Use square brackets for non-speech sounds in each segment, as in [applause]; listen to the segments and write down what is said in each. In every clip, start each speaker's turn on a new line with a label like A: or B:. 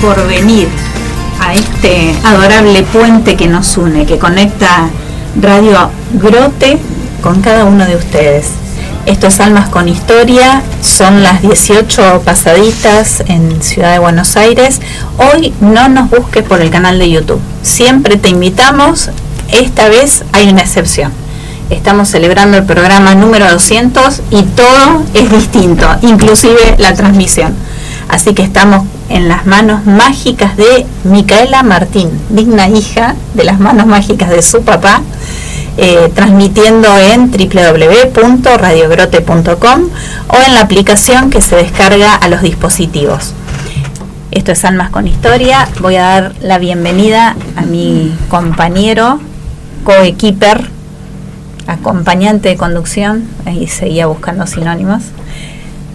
A: Por
B: venir a este adorable puente que nos une, que conecta Radio Grote con cada uno de ustedes. Estos Almas con Historia son las 18 pasaditas en Ciudad de Buenos Aires. Hoy no nos busques por el canal de YouTube. Siempre te invitamos. Esta vez hay una excepción. Estamos celebrando el programa número 200 y todo es distinto, inclusive la transmisión. Así que estamos en las manos mágicas de Micaela Martín, digna hija de las manos mágicas de su papá, eh, transmitiendo en www.radiogrote.com o en la aplicación que se descarga a los dispositivos. Esto es Almas con Historia. Voy a dar la bienvenida a mi compañero, coequiper, acompañante de conducción, ahí seguía buscando sinónimos,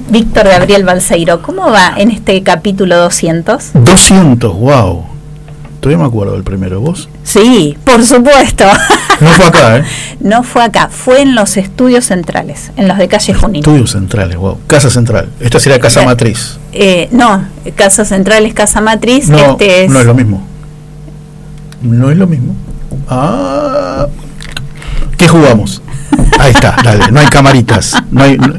B: Víctor Gabriel Balseiro. ¿Cómo va en este capítulo 200?
C: 200, wow. Todavía me acuerdo del primero, ¿vos?
B: Sí, por supuesto.
C: No fue acá, ¿eh? [laughs]
B: No fue acá, fue en los estudios centrales, en los de calle Junín.
C: Estudios centrales, wow. Casa central. Esta sería casa
B: Eh,
C: matriz.
B: Eh, no, Casa Central es Casa Matriz,
C: No,
B: este es...
C: no es lo mismo. No es lo mismo. Ah. ¿Qué jugamos? Ahí está, dale. No hay camaritas. No hay, no,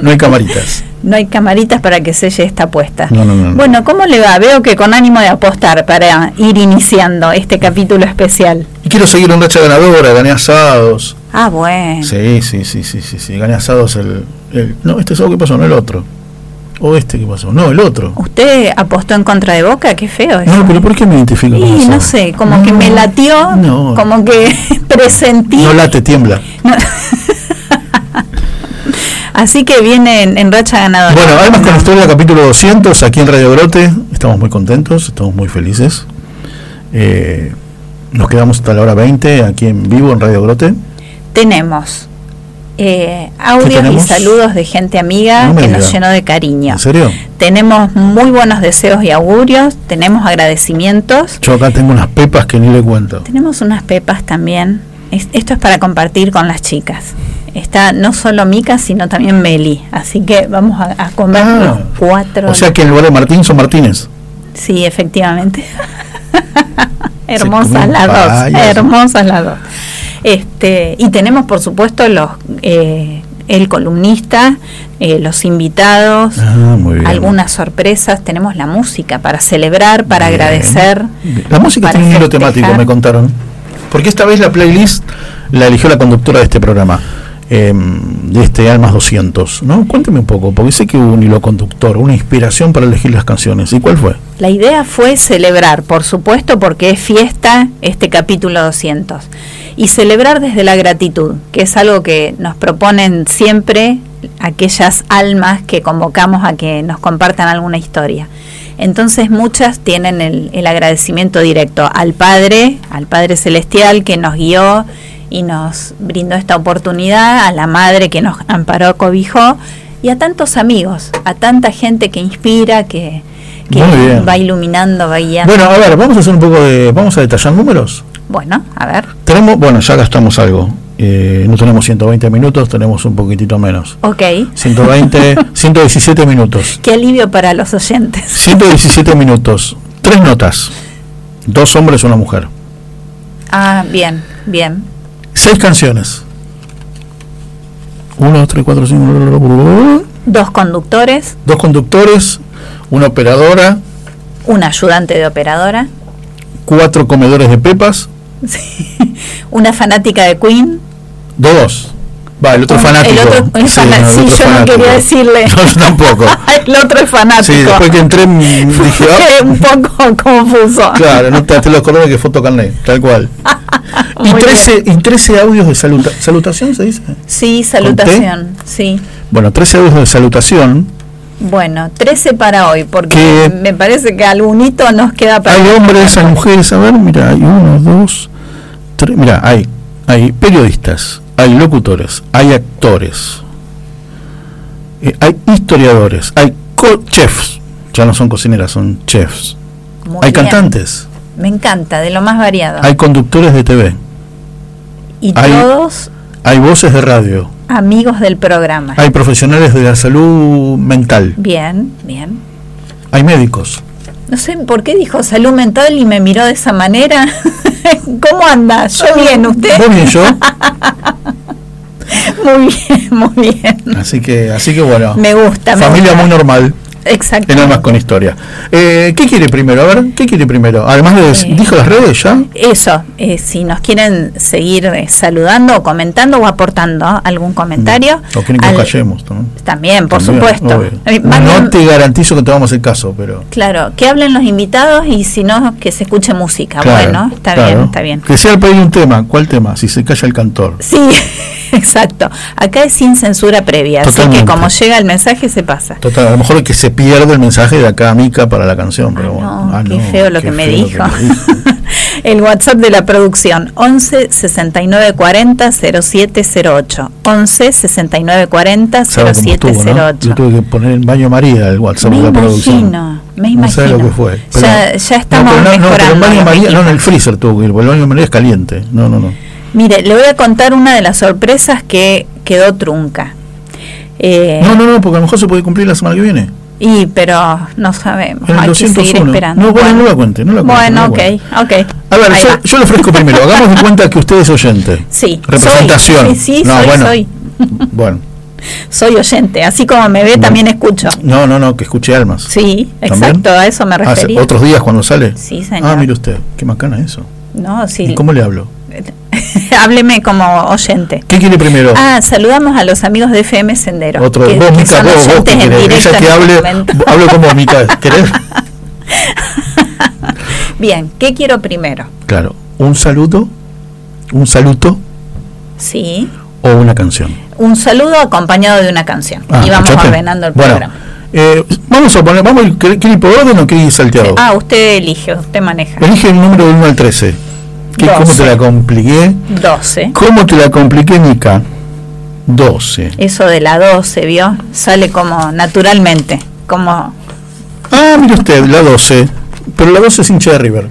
C: no hay camaritas.
B: No hay camaritas para que selle esta apuesta.
C: No, no, no, no.
B: Bueno, ¿cómo le va? Veo que con ánimo de apostar para ir iniciando este capítulo especial.
C: Y quiero seguir en racha ganadora, gané asados.
B: Ah, bueno.
C: Sí, sí, sí, sí, sí, sí. Gané asados el, el- No, este asado, ¿qué pasó? No el otro. ¿O este qué pasó? No, el otro.
B: ¿Usted apostó en contra de Boca? Qué feo eso.
C: No, pero ¿por qué me identifico con asado?
B: no sé, como que me latió,
C: No.
B: como que [laughs] presentí.
C: No late, tiembla.
B: No. [laughs] Así que viene en, en racha ganadora.
C: Bueno, además con la historia capítulo 200 aquí en Radio Grote, estamos muy contentos, estamos muy felices. Eh, nos quedamos hasta la hora 20 aquí en vivo en Radio Grote.
B: Tenemos eh, audios
C: tenemos?
B: y saludos de gente amiga
C: No
B: que nos llenó de cariño.
C: ¿En serio?
B: Tenemos muy buenos deseos y augurios, tenemos agradecimientos,
C: Yo acá tengo unas pepas que ni le cuento.
B: tenemos unas pepas también. Es- esto es para compartir con las chicas. Está no solo Mica, sino también Meli. Así que vamos a, a comer
C: Ah,
B: los cuatro.
C: O sea que en lugar de Martín son Martínez.
B: Sí, efectivamente. [laughs] Hermosas las dos, hermosas las dos. Este, y tenemos por supuesto los eh, el columnista, eh, los invitados,
C: Ah,
B: algunas sorpresas, tenemos la música para celebrar, para
C: Bien.
B: agradecer.
C: La música tiene un hilo temático, me contaron. Porque esta vez la playlist la eligió la conductora de este programa, eh, de este Almas 200, ¿no? Cuénteme un poco, porque sé que hubo un hilo conductor, una inspiración para elegir las canciones. ¿Y cuál fue?
B: La idea fue celebrar, por supuesto, porque es fiesta este capítulo 200. Y celebrar desde la gratitud, que es algo que nos proponen siempre aquellas almas que convocamos a que nos compartan alguna historia. Entonces muchas tienen el, el agradecimiento directo al Padre, al Padre Celestial que nos guió y nos brindó esta oportunidad, a la Madre que nos amparó, cobijó, y a tantos amigos, a tanta gente que inspira, que, que va iluminando, va guiando.
C: Bueno, a ver, vamos a hacer un poco de. Vamos a detallar números.
B: Bueno, a ver.
C: Tenemos, bueno, ya gastamos algo. Eh, no tenemos 120 minutos, tenemos un poquitito menos.
B: Ok.
C: 120, 117 [laughs] minutos.
B: Qué alivio para los oyentes.
C: 117 minutos. Tres notas. Dos hombres, una mujer.
B: Ah, bien, bien.
C: Seis canciones. Uno, dos, tres, cuatro, cinco.
B: Dos conductores,
C: Dos conductores, una operadora,
B: un ayudante de operadora,
C: cuatro comedores de pepas, [laughs]
B: una fanática de Queen.
C: dos. Va, el otro
B: un-
C: fanático.
B: El otro es
C: Sí, el otro
B: yo no quería decirle.
C: No, [laughs] yo tampoco. [laughs]
B: el otro es fanático.
C: Sí, después que entré [laughs] dije, ah,
B: un poco confuso.
C: claro, no te, te lo acordé que foto carnet, tal cual. y,
B: Muy
C: 13, y 13 audios de saluta salutación, ¿se dice?
B: Sí, salutación, sí.
C: Bueno, 13 audios de salutación.
B: Bueno, 13 para hoy, porque
C: ¿Qué?
B: me parece que algún hito nos queda para...
C: Hay hombres, hay mujeres, a ver, mira, hay uno, dos, tres, mira, hay, hay periodistas, hay locutores, hay actores, eh, hay historiadores, hay chefs, ya no son cocineras, son chefs,
B: Muy
C: hay
B: bien.
C: cantantes,
B: Me encanta, de lo más variado.
C: hay conductores de TV,
B: y
C: hay-
B: todos
C: hay voces de radio,
B: amigos del programa.
C: hay profesionales de la salud mental,
B: Bien, bien.
C: hay médicos.
B: No sé por qué dijo salud mental y me miró de esa manera. [laughs] [laughs] ¿Cómo anda? Yo bien, ¿usted?
C: Vos bien yo, [laughs]
B: Muy bien, muy bien.
C: así que, así que bueno,
B: Me gusta. me
C: familia
B: gusta.
C: muy normal.
B: Exacto.
C: En Almas con Historia. Eh, ¿Qué quiere primero? A ver, ¿qué quiere primero? Además de...
B: Eh,
C: ¿Dijo las redes ya?
B: Eso, eh, si nos quieren seguir saludando o comentando o aportando algún comentario.
C: ¿O quieren que
B: al-
C: nos callemos? también?
B: También, por
C: También,
B: supuesto.
C: obvio. No te garantizo que te vamos hacer caso, pero...
B: Claro, que hablen los invitados y si no, que se escuche música.
C: Claro,
B: bueno, está
C: claro.
B: bien, está bien.
C: Que sea el pedir un tema. ¿Cuál tema? Si se calla el cantor.
B: Sí, [laughs] exacto. Acá es sin censura previa, así que como llega el mensaje se pasa.
C: Total, a lo mejor que se pierde el mensaje de acá a Mica para la canción, pero bueno.
B: no,
C: Ah,
B: qué
C: no,
B: feo lo
C: qué
B: que me dijo.
C: me dijo. [laughs]
B: el WhatsApp de la producción 11 69 40 0708. 11 69 40
C: ¿Sabe cómo estuvo, no?
B: 0708.
C: Yo tuve que poner en baño María el WhatsApp
B: Me
C: de la producción.
B: imagino, me
C: No sabe
B: imagino.
C: lo que fue.
B: ya, ya estamos
C: no, pero no, no, pero en baño María, no, en el freezer tuvo que ir, porque el baño María es caliente. No, no, no.
B: Mire, le voy a contar una de las sorpresas que quedó trunca. Eh,
C: No, no, no, porque a lo mejor se puede cumplir la semana que viene.
B: Y, pero no sabemos.
C: El
B: Hay que seguir
C: 201.
B: esperando.
C: No, bueno, no la cuente, no la cuente,
B: Bueno,
C: no
B: ok,
C: cuente.
B: ok.
C: A ver, yo, yo le ofrezco primero, [laughs] hagamos de cuenta que usted es oyente.
B: Sí,
C: Representación.
B: soy. Sí, sí,
C: no,
B: soy,
C: bueno,
B: soy.
C: Bueno, [laughs]
B: Soy oyente. Así como me ve, también escucho.
C: no, no, no, que escuche almas.
B: Sí,
C: ¿También?
B: exacto, a eso me
C: Hace
B: refería.
C: otros días cuando sale.
B: Sí, señor.
C: Ah, mire usted, qué macana eso.
B: No, sí.
C: ¿Y cómo le hablo? [laughs]
B: Hábleme como oyente.
C: ¿Qué quiere primero?
B: Ah, saludamos a los amigos de FM Sendero.
C: Otro,
B: que-
C: vos,
B: que
C: Mica,
B: son
C: vos, vos, ¿qué
B: en directo
C: Ella que
B: en este
C: hable, [laughs] hablo como Mica, ¿querés? [laughs]
B: Bien, ¿qué quiero primero?
C: Claro, un saludo, un saludo
B: Sí,
C: o una canción.
B: un saludo acompañado de una canción.
C: Ah,
B: y vamos
C: ¿escuchaste?
B: ordenando el
C: Bueno,
B: programa.
C: eh, vamos a poner, vamos, ¿quiere ir por orden o quiere ir salteado?
B: Ah, usted elige, usted maneja.
C: Elige el número del 1 al 13. ¿Qué, ¿Cómo
B: Doce.
C: te la compliqué?
B: 12.
C: ¿Cómo te la compliqué, Mica? 12.
B: Eso de la 12, ¿vio? Sale como naturalmente, como
C: Ah, mire usted, la 12. Pero la 12 es hincha de River.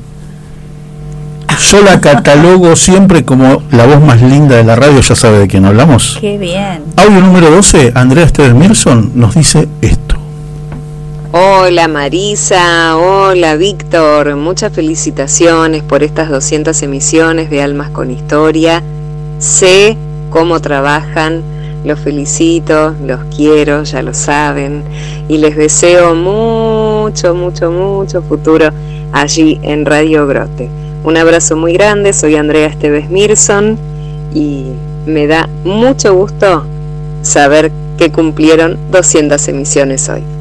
C: Yo la catalogo siempre como la voz más linda de la radio, ya sabe de quién hablamos.
B: qué bien.
C: Audio número 12, Andrea Esteves Mirson nos dice esto.
D: Hola Marisa, hola Víctor, muchas felicitaciones por estas 200 emisiones de Almas con Historia. Sé cómo trabajan, los felicito, los quiero, ya lo saben, y les deseo mucho, mucho, mucho futuro allí en Radio Grote. Un abrazo muy grande, soy Andrea Esteves Mirson y me da mucho gusto saber que cumplieron 200 emisiones hoy.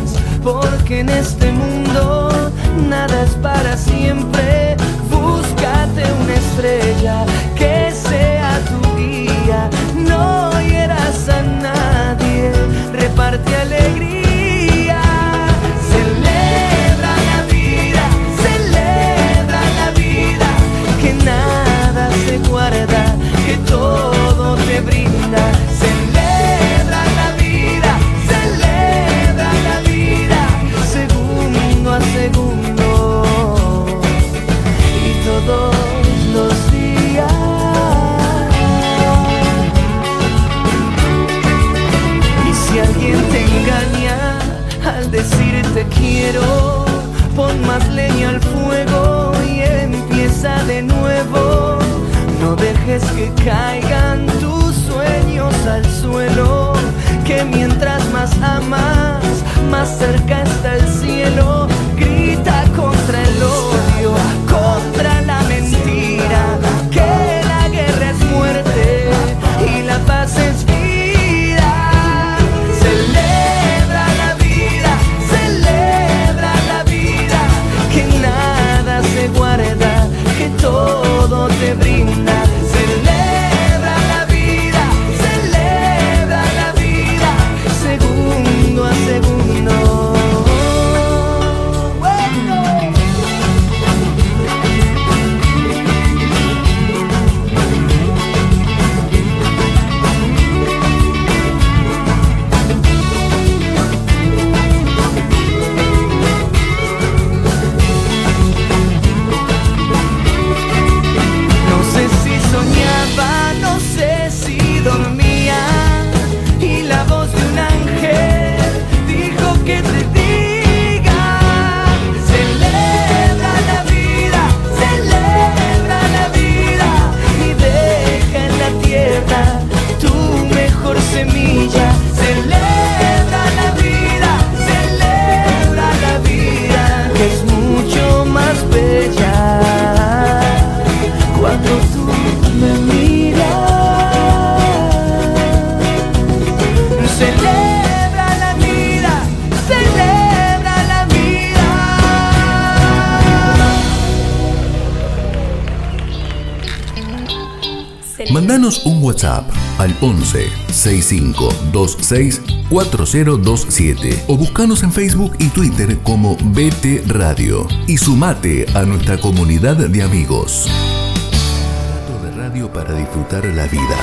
A: porque en este mundo nada es para siempre. Búscate una estrella que sea tu guía, no hieras a nadie, reparte alegría.
E: 6526 4027 o buscanos en Facebook y Twitter como BT Radio y sumate a nuestra comunidad de amigos. Rato de radio para disfrutar la vida.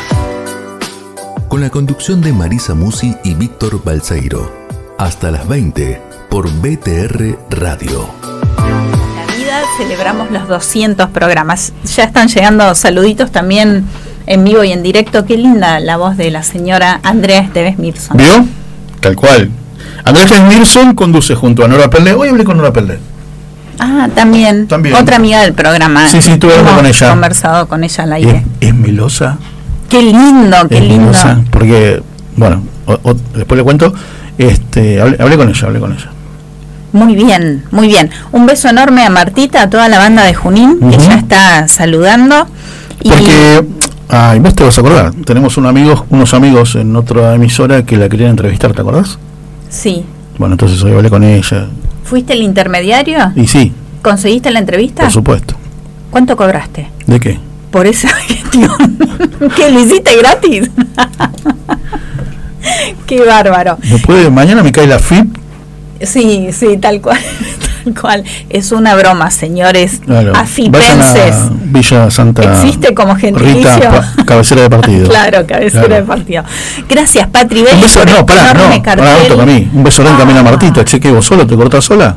E: Con la conducción de Marisa Musi y Víctor Balseiro. Hasta las 20 por BTR Radio.
B: La vida celebramos los 200 programas. Ya están llegando saluditos también en vivo y en directo. Qué linda la voz de la señora Andrea Esteves Mirson.
C: ¿Vio? Tal cual. Andrés Nilsson conduce junto a Nora Perle. Hoy hablé con Nora Perle.
B: Ah, también.
C: También.
B: Otra amiga del programa.
C: Sí, sí, tuve
B: Hemos
C: con ella.
B: conversado con ella al
C: Es,
B: aire.
C: es melosa.
B: Qué lindo, qué
C: es
B: lindo.
C: melosa, Porque, bueno, o- o- después le cuento. Este, hablé, hablé con ella, hablé con ella.
B: Muy bien, muy bien. Un beso enorme a Martita, a toda la banda de Junín, que ya está saludando.
C: Porque, ay, vos te vas a acordar, tenemos un amigo, unos amigos en otra emisora que la querían entrevistar, ¿te acordás?
B: sí,
C: Bueno, entonces hoy hablé con ella.
B: ¿fuiste el intermediario?
C: Y sí,
B: ¿Conseguiste la entrevista?
C: por supuesto.
B: ¿Cuánto cobraste?
C: ¿De qué?
B: Por esa [laughs] gestión. ¿Que lo hiciste gratis? [laughs] Qué bárbaro.
C: ¿Me puede, mañana me cae la FIP?
B: Sí, sí, tal cual. [laughs] Tal cual. Es una broma, señores.
C: Claro.
B: Afipenses.
C: Villa Santa
B: Existe como gentilicio.
C: Rita, cabecera de partido. [laughs]
B: Claro, cabecera
C: Claro.
B: de partido. Gracias, Patri
C: Un beso, no, pará,
B: enorme
C: no,
B: cartel.
C: pará, me toca a mí. Un beso grande también a
B: Ah,
C: Martita. Che, que vos solo te cortás sola.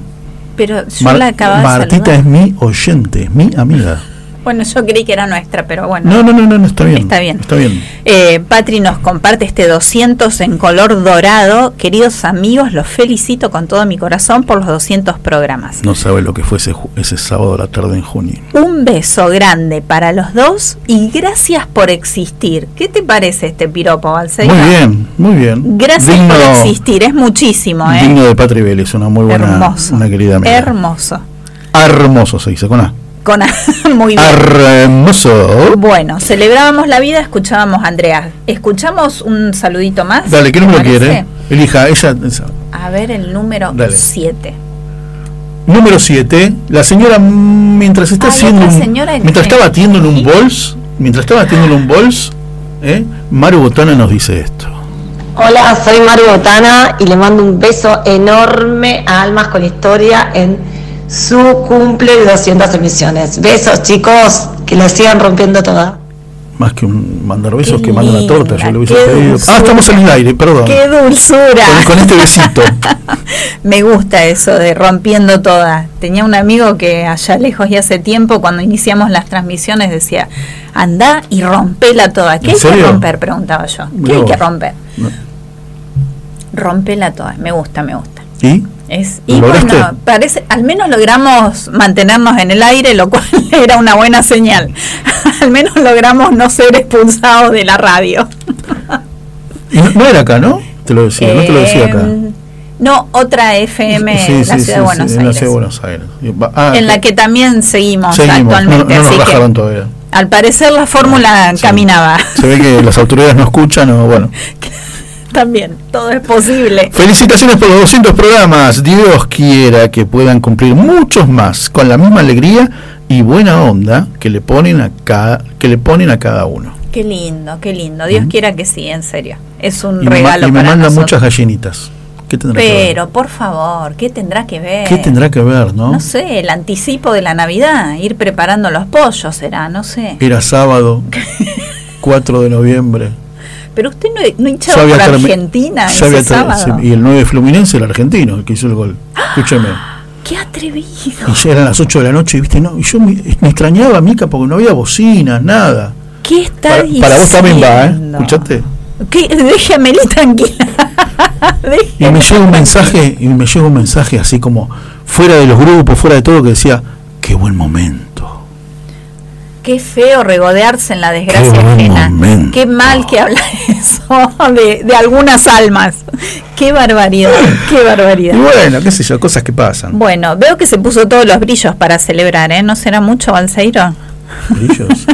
B: Pero yo
C: Mar-
B: la acababa de
C: Martita
B: saludar.
C: es mi oyente, es mi amiga.
B: Bueno, yo creí que era nuestra, pero bueno.
C: No, no, no, no, está bien.
B: Está bien.
C: Está bien.
B: Eh, Patri nos comparte este 200 en color dorado. Queridos amigos, los felicito con todo mi corazón por los 200 programas.
C: No sabe lo que fue ese, ese sábado a la tarde en junio.
B: Un beso grande para los dos y gracias por existir. ¿Qué te parece este piropo, Balseiro?
C: Muy bien, muy bien.
B: Gracias
C: Digno-
B: por existir, es muchísimo, ¿eh?
C: Digno de Patri Vélez, una muy buena,
B: Hermoso.
C: una querida amiga.
B: Hermoso.
C: Hermoso se dice, con A.
B: Con [laughs] muy bien.
C: Hermoso.
B: Bueno, celebrábamos la vida, escuchábamos a Andrea. ¿Escuchamos un saludito más?
C: Dale, ¿qué
B: ¿Te
C: número quiere? Elija, ella. esa.
B: A ver el número
C: Dale.
B: 7.
C: Número 7. La señora, mientras está haciendo.
B: otra
C: un-
B: señora en-
C: mientras está
B: en-
C: batiendo en un bols, mientras está batiendo en un bols, ¿eh? Maru Botana nos dice esto.
F: Hola, soy Mario Botana y le mando un beso enorme a Almas con Historia en su cumple de 200 emisiones. Besos chicos, que la sigan rompiendo toda.
C: Más que un mandar besos,
B: Qué
C: que manda una torta, yo le hubiese pedido. Ah, estamos en el aire, perdón.
B: ¡Qué dulzura!
C: Con, con este besito. [laughs]
B: Me gusta eso de rompiendo toda. Tenía un amigo que allá lejos y hace tiempo, cuando iniciamos las transmisiones, decía, anda y rompela toda. ¿Qué
C: ¿En
B: hay que romper? Preguntaba yo. ¿Qué hay que romper?
C: No.
B: Rompela toda. Me gusta, me gusta.
C: ¿Y?
B: Es,
C: ¿Lo
B: y
C: lograste?
B: bueno, parece, al menos logramos mantenernos en el aire, lo cual [laughs] era una buena señal. [laughs] al menos logramos no ser expulsados de la radio. [laughs]
C: No, no era acá, ¿no? Te lo decía, no te lo decía acá.
B: Eh, No, otra FM
C: Sí,
B: en la
C: sí,
B: ciudad
C: sí,
B: de Buenos
C: sí, en la
B: Aires.
C: ciudad de Buenos Aires. Ah,
B: en la
C: que-
B: también seguimos,
C: seguimos, no,
B: actualmente.
C: no nos
B: así que,
C: todavía.
B: al parecer la fórmula caminaba.
C: Se ve que las autoridades no escuchan o bueno.
B: También, todo es posible.
C: Felicitaciones por los 200 programas. Dios quiera que puedan cumplir muchos más con la misma alegría y buena onda que le ponen a cada, que le ponen a cada uno.
B: Qué lindo, qué lindo. Dios quiera que sí, en serio. Es un
C: Y,
B: regalo
C: y me
B: para
C: manda
B: nosotros.
C: muchas gallinitas. ¿Qué tendrá que ver?
B: Pero, por favor, ¿qué tendrá que ver?
C: ¿Qué tendrá que ver, no?
B: No sé, el anticipo de la Navidad, ir preparando los pollos será, no sé.
C: Era sábado, [laughs] 4 de noviembre.
B: Pero usted no, no hinchaba por Argentina ese sábado.
C: y el 9 de Fluminense, el argentino, el que hizo el gol. Escúcheme.
B: ¡Qué atrevido!
C: Y ya eran las 8 de la noche, ¿viste? No, y yo me, me extrañaba, Mica, porque no había bocinas, nada.
B: ¿Qué está
C: Para,
B: diciendo?
C: para vos también va, ¿eh? ¿Escuchaste?
B: ¿Qué? Déjame tranquila. [laughs]
C: Y me llega un mensaje, y me llega un mensaje así como fuera de los grupos, fuera de todo, que decía, qué buen momento.
B: Qué feo regodearse en la desgracia
C: Qué
B: ajena.
C: momento.
B: Qué mal que habla [laughs] eso de, de algunas almas. Qué barbaridad, qué barbaridad.
C: bueno, qué sé yo, cosas que pasan.
B: Bueno, veo que se puso todos los brillos para celebrar, ¿eh? ¿No será mucho, Balseiro?
C: Brillos.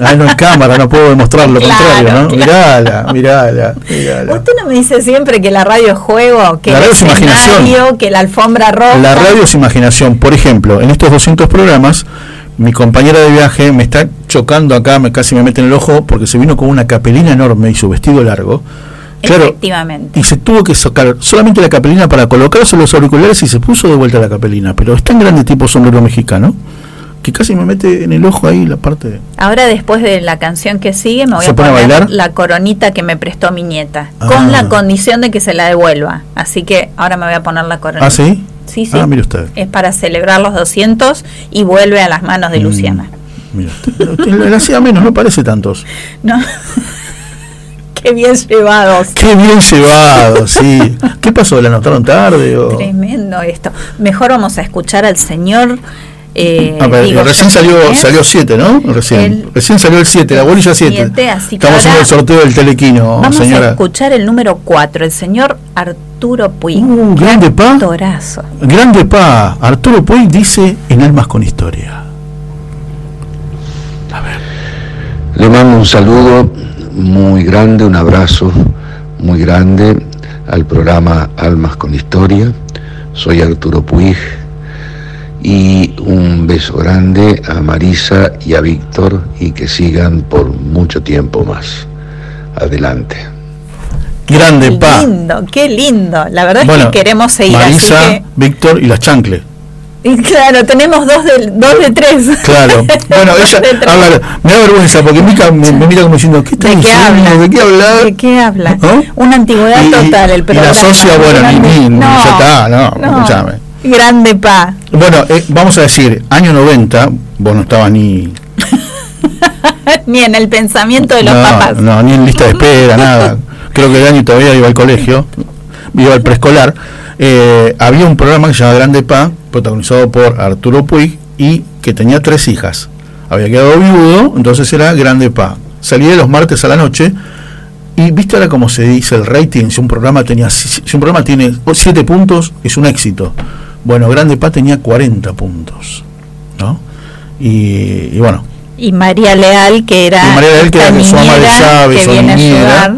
C: Ah, no en cámara, no puedo demostrar lo
B: Claro,
C: contrario, ¿no?
B: claro.
C: Mirala, mirala, mirala.
B: Usted no me dice siempre que la radio es juego, que
C: La
B: el
C: radio es imaginación.
B: que la alfombra roja.
C: La radio es imaginación. Por ejemplo, en estos 200 programas, mi compañera de viaje me está chocando acá, me casi me mete en el ojo, porque se vino con una capelina enorme y su vestido largo. Claro,
B: Efectivamente.
C: y se tuvo que sacar solamente la capelina para colocarse los auriculares y se puso de vuelta la capelina. Pero es tan grande tipo sombrero mexicano que casi me mete en el ojo ahí la parte de...
B: Ahora después de la canción que sigue me voy
C: ¿Se
B: a
C: pone a
B: poner
C: bailar?
B: la coronita que me prestó mi nieta,
C: Ah.
B: con la condición de que se la devuelva. Así que ahora me voy a poner la coronita.
C: ¿Ah, sí?
B: Sí, sí.
C: Ah, mire usted.
B: Es para celebrar los 200 y vuelve a las manos de
C: Mm,
B: Luciana.
C: Usted. Le hacía menos, no parece tantos. [laughs]
B: ¿No? Qué bien llevados.
C: Qué bien llevado, sí. ¿Qué pasó? ¿La anotaron tarde? O...
B: Tremendo esto. Mejor vamos a escuchar al señor. Eh,
C: Ah,
B: digo,
C: recién salió
B: ¿eh?
C: salió 7, ¿no? Recién.
B: El-
C: recién salió el 7, la bolilla 7.
B: siete, así que
C: Estamos haciendo el sorteo del telequino,
B: Vamos a escuchar el número 4, el señor Arturo Puig.
C: Uh, grande pa.
B: actorazo.
C: Grande pa, Arturo Puig dice en Almas con Historia.
G: Le mando un saludo muy grande, un abrazo muy grande al programa Almas con Historia. Soy Arturo Puig y un beso grande a Marisa y a Víctor y que sigan por mucho tiempo más. Adelante.
C: Grande
B: Qué
C: pa.
B: lindo, qué lindo. La verdad es que queremos seguir
C: Marisa,
B: así que.
C: Víctor y las chancles.
B: Y claro, tenemos dos de, dos de tres.
C: Claro. [laughs] Bueno, ella, a ver, me da vergüenza porque Mica me, me mira como diciendo, ¿qué está
B: ¿De qué
C: diciendo?
B: habla?
C: ¿De qué habla?
B: ¿De qué habla?
C: ¿No?
B: Una antigüedad
C: Y-
B: total el
C: y
B: programa.
C: la socia, bueno, ni, ni,
B: No,
C: ya está, no,
B: no.
C: escuchame.
B: Grande pa.
C: Bueno, eh, vamos a decir, año 90, vos no estabas ni... [laughs]
B: ni en el pensamiento de los
C: no,
B: papás.
C: No, ni en lista de espera, nada. Creo que Dani todavía iba al colegio, iba al preescolar. Eh, había un programa que se llama Grande Pa, protagonizado por Arturo Puig, y que tenía tres hijas. Había quedado viudo, entonces era Grande Pa. Salía los martes a la noche y viste ahora cómo se dice el rating, si un programa tenía si un programa tiene 7 puntos, es un éxito. Bueno, Grande Pa tenía 40 puntos. ¿No? Y, y bueno.
B: Y María Leal, que era,
C: y María Leal, que era su ama de llaves,
B: que viene a ayudar.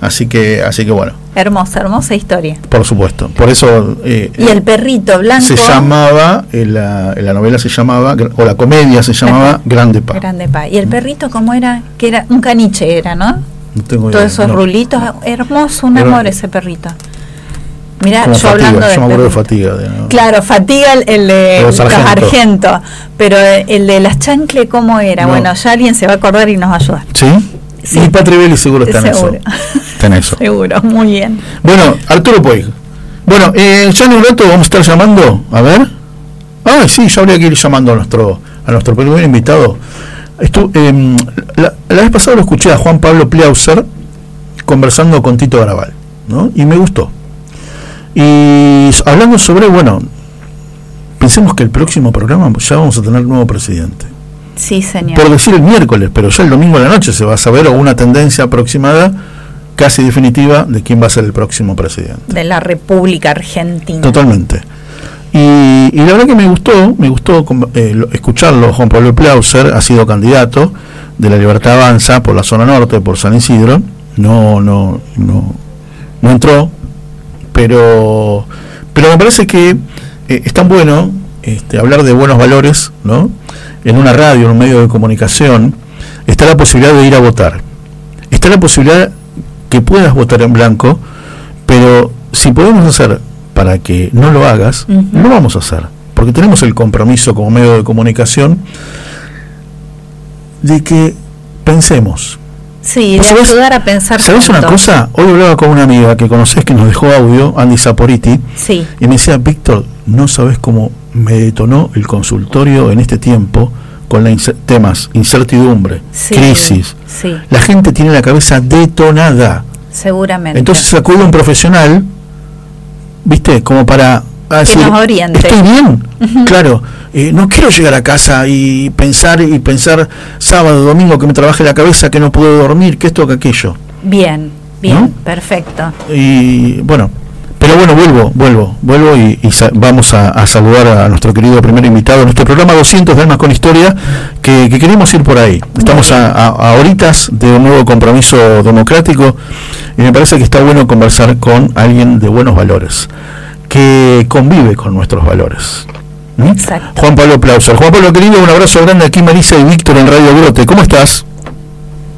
C: Así que, así que bueno.
B: Hermosa, hermosa historia.
C: Por supuesto. Por eso.
B: Eh, y el perrito blanco.
C: Se llamaba, en la, la, novela se llamaba, o la comedia se llamaba Grande Pa.
B: Grande Pa. ¿Y el perrito cómo era? Que era un caniche, era, ¿no?
C: No tengo
B: Todos
C: idea,
B: esos
C: no.
B: rulitos, hermoso, un
C: Era-
B: amor ese perrito. Mira, yo
C: fatiga,
B: hablando de
C: yo me acuerdo de fatiga.
B: Claro, fatiga el, el de
C: Los sargentos.
B: argentos, pero el de las chancle, ¿cómo era?
C: No.
B: Bueno, ya alguien se va a acordar y nos va a ayudar.
C: ¿Sí?
B: Sí.
C: Y Patrivelli seguro está en
B: Seguro.
C: eso. Está en eso. [laughs]
B: Seguro, muy bien.
C: Bueno, Arturo Puig. Bueno, eh, ya en un rato vamos a estar llamando, a ver. Ah, sí, ya habría que ir llamando a nuestro a nuestro primer invitado. Estu- em, la, la vez pasada lo escuché a Juan Pablo Pliauser conversando con Tito Garabal, ¿no? Y me gustó. Y hablando sobre, bueno, pensemos que el próximo programa ya vamos a tener nuevo presidente.
B: Sí, señor.
C: Por decir el miércoles, pero ya el domingo a la noche se va a saber o una tendencia aproximada, casi definitiva, de quién va a ser el próximo presidente.
B: De la República Argentina.
C: Totalmente. Y, y la verdad que me gustó, me gustó eh, lo- escucharlo. Juan Pablo Plauser ha sido candidato de la Libertad Avanza por la zona norte, por San Isidro. No, no, no, no entró, pero, pero me parece que eh, es tan bueno este, hablar de buenos valores, ¿no? En una radio, en un medio de comunicación, está la posibilidad de ir a votar. Está la posibilidad que puedas votar en blanco, pero si podemos hacer para que no lo hagas, lo vamos a hacer. Porque tenemos el compromiso como medio de comunicación de que pensemos.
B: Sí, de
C: ¿Sabes-
B: ayudar a pensar
C: ¿Sabes una cosa? Hoy hablaba con una amiga que conoces que nos dejó audio, Andy Saporiti,
B: Sí,
C: y me decía, Víctor, no sabes cómo me detonó el consultorio en este tiempo con los temas incertidumbre,
B: sí.
C: crisis.
B: Sí,
C: La gente tiene la cabeza detonada.
B: seguramente.
C: Entonces acude un profesional, ¿viste? Como para a decir,
B: nos oriente.
C: estoy bien.
B: Ujú.
C: Claro, eh, no quiero llegar a casa y pensar y pensar sábado, domingo que me trabaje la cabeza, que no puedo dormir, que esto, que aquello.
B: Bien, bien,
C: ¿No?
B: perfecto.
C: Y bueno, pero bueno, vuelvo, vuelvo, vuelvo y, y vamos a, a saludar a nuestro querido primer invitado este programa 200 de Almas con Historia, que, que queremos ir por ahí. Estamos a, a, a horitas de un nuevo compromiso democrático y me parece que está bueno conversar con alguien de buenos valores, que convive con nuestros valores. ¿Mm?
B: Exacto.
C: Juan Pablo Plauser. Juan Pablo querido, un abrazo grande aquí Marisa y Víctor en Radio Brote. ¿Cómo estás?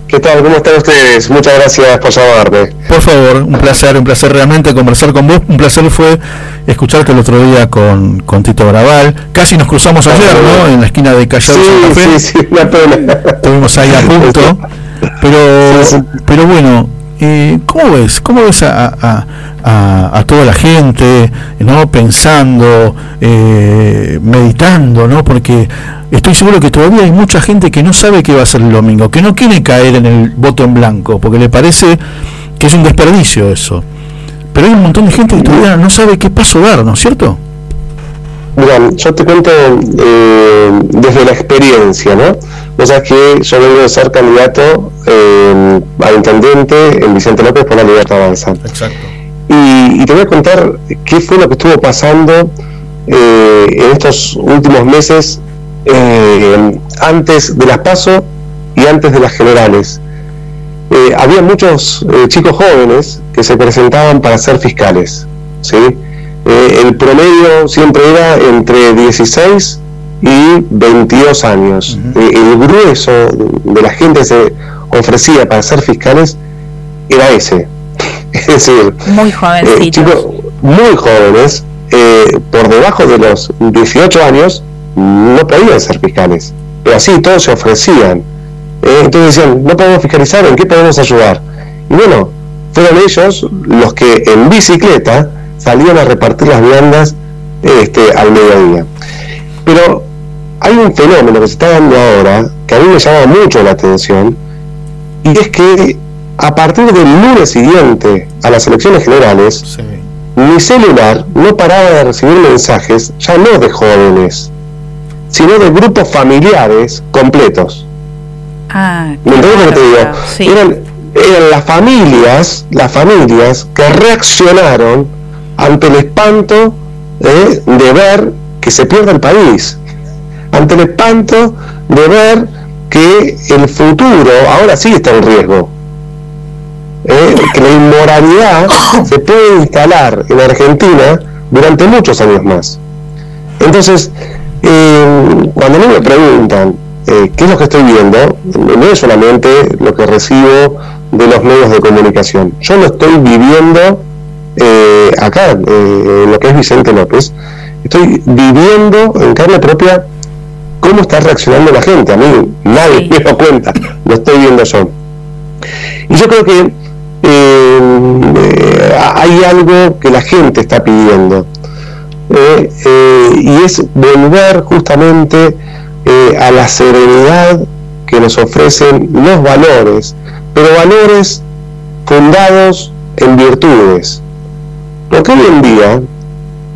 H: ¿Qué tal? ¿Cómo están ustedes? Muchas gracias por llamarme.
C: Por favor, un placer, un placer realmente conversar con vos. Un placer fue escucharte el otro día con, con Tito Braval. Casi nos cruzamos ayer, ¿no? En la esquina de Callao
H: Sí,
C: Santa Fe.
H: sí, sí, una pena.
C: Estuvimos ahí a punto. [laughs] Pero, pero bueno, eh, ¿cómo ves? ¿Cómo ves a, a- a- toda la gente, no pensando, eh, meditando, no? Porque estoy seguro que todavía hay mucha gente que no sabe qué va a hacer el domingo, que no quiere caer en el voto en blanco, porque le parece que es un desperdicio eso. Pero hay un montón de gente que todavía no sabe qué paso dar, ¿no es cierto?
H: Mira, yo te cuento eh, desde la experiencia, ¿no? Vos sabés que yo vengo de ser candidato eh, a intendente en Vicente López por la Libertad Avanza.
C: Exacto.
H: Y, y te voy a contar qué fue lo que estuvo pasando eh, en estos últimos meses eh, antes de las PASO y antes de las generales. Eh, había muchos chicos jóvenes que se presentaban para ser fiscales. ¿sí? Eh, el promedio siempre era entre 16 y 22 años. Eh, el grueso de la gente que se ofrecía para ser fiscales era ese. [laughs] Es decir,
B: Muy
H: eh, chicos muy jóvenes, eh, por debajo de los 18 años, no podían ser fiscales. Pero así todos se ofrecían. Eh, entonces decían, no podemos fiscalizar, ¿en qué podemos ayudar? Y bueno, fueron ellos los que en bicicleta salían a repartir las viandas este, al mediodía. Pero hay un fenómeno que se está dando ahora que a mí me llama mucho la atención y es que a partir del lunes siguiente a las elecciones generales, mi celular no paraba de recibir mensajes, ya no de jóvenes, sino de grupos familiares completos.
B: Ah,
H: ¿Me entiendes lo que te digo? Eran, eran las familias, las familias que reaccionaron ante el espanto ¿eh? de ver que se pierde el país, ante el espanto de ver que el futuro ahora sí está en riesgo, ¿eh? que la inmoralidad [coughs] se puede instalar en Argentina durante muchos años más. Entonces, eh, cuando a mí me preguntan qué es lo que estoy viendo, no es solamente lo que recibo de los medios de comunicación, yo lo estoy viviendo eh, acá, eh, lo que es Vicente López, estoy viviendo en carne propia cómo está reaccionando la gente. A mí nadie [laughs] me da cuenta, lo estoy viendo yo. Y yo creo que eh, hay algo que la gente está pidiendo. y es volver justamente a la serenidad que nos ofrecen los valores, pero valores fundados en virtudes, porque hoy en día,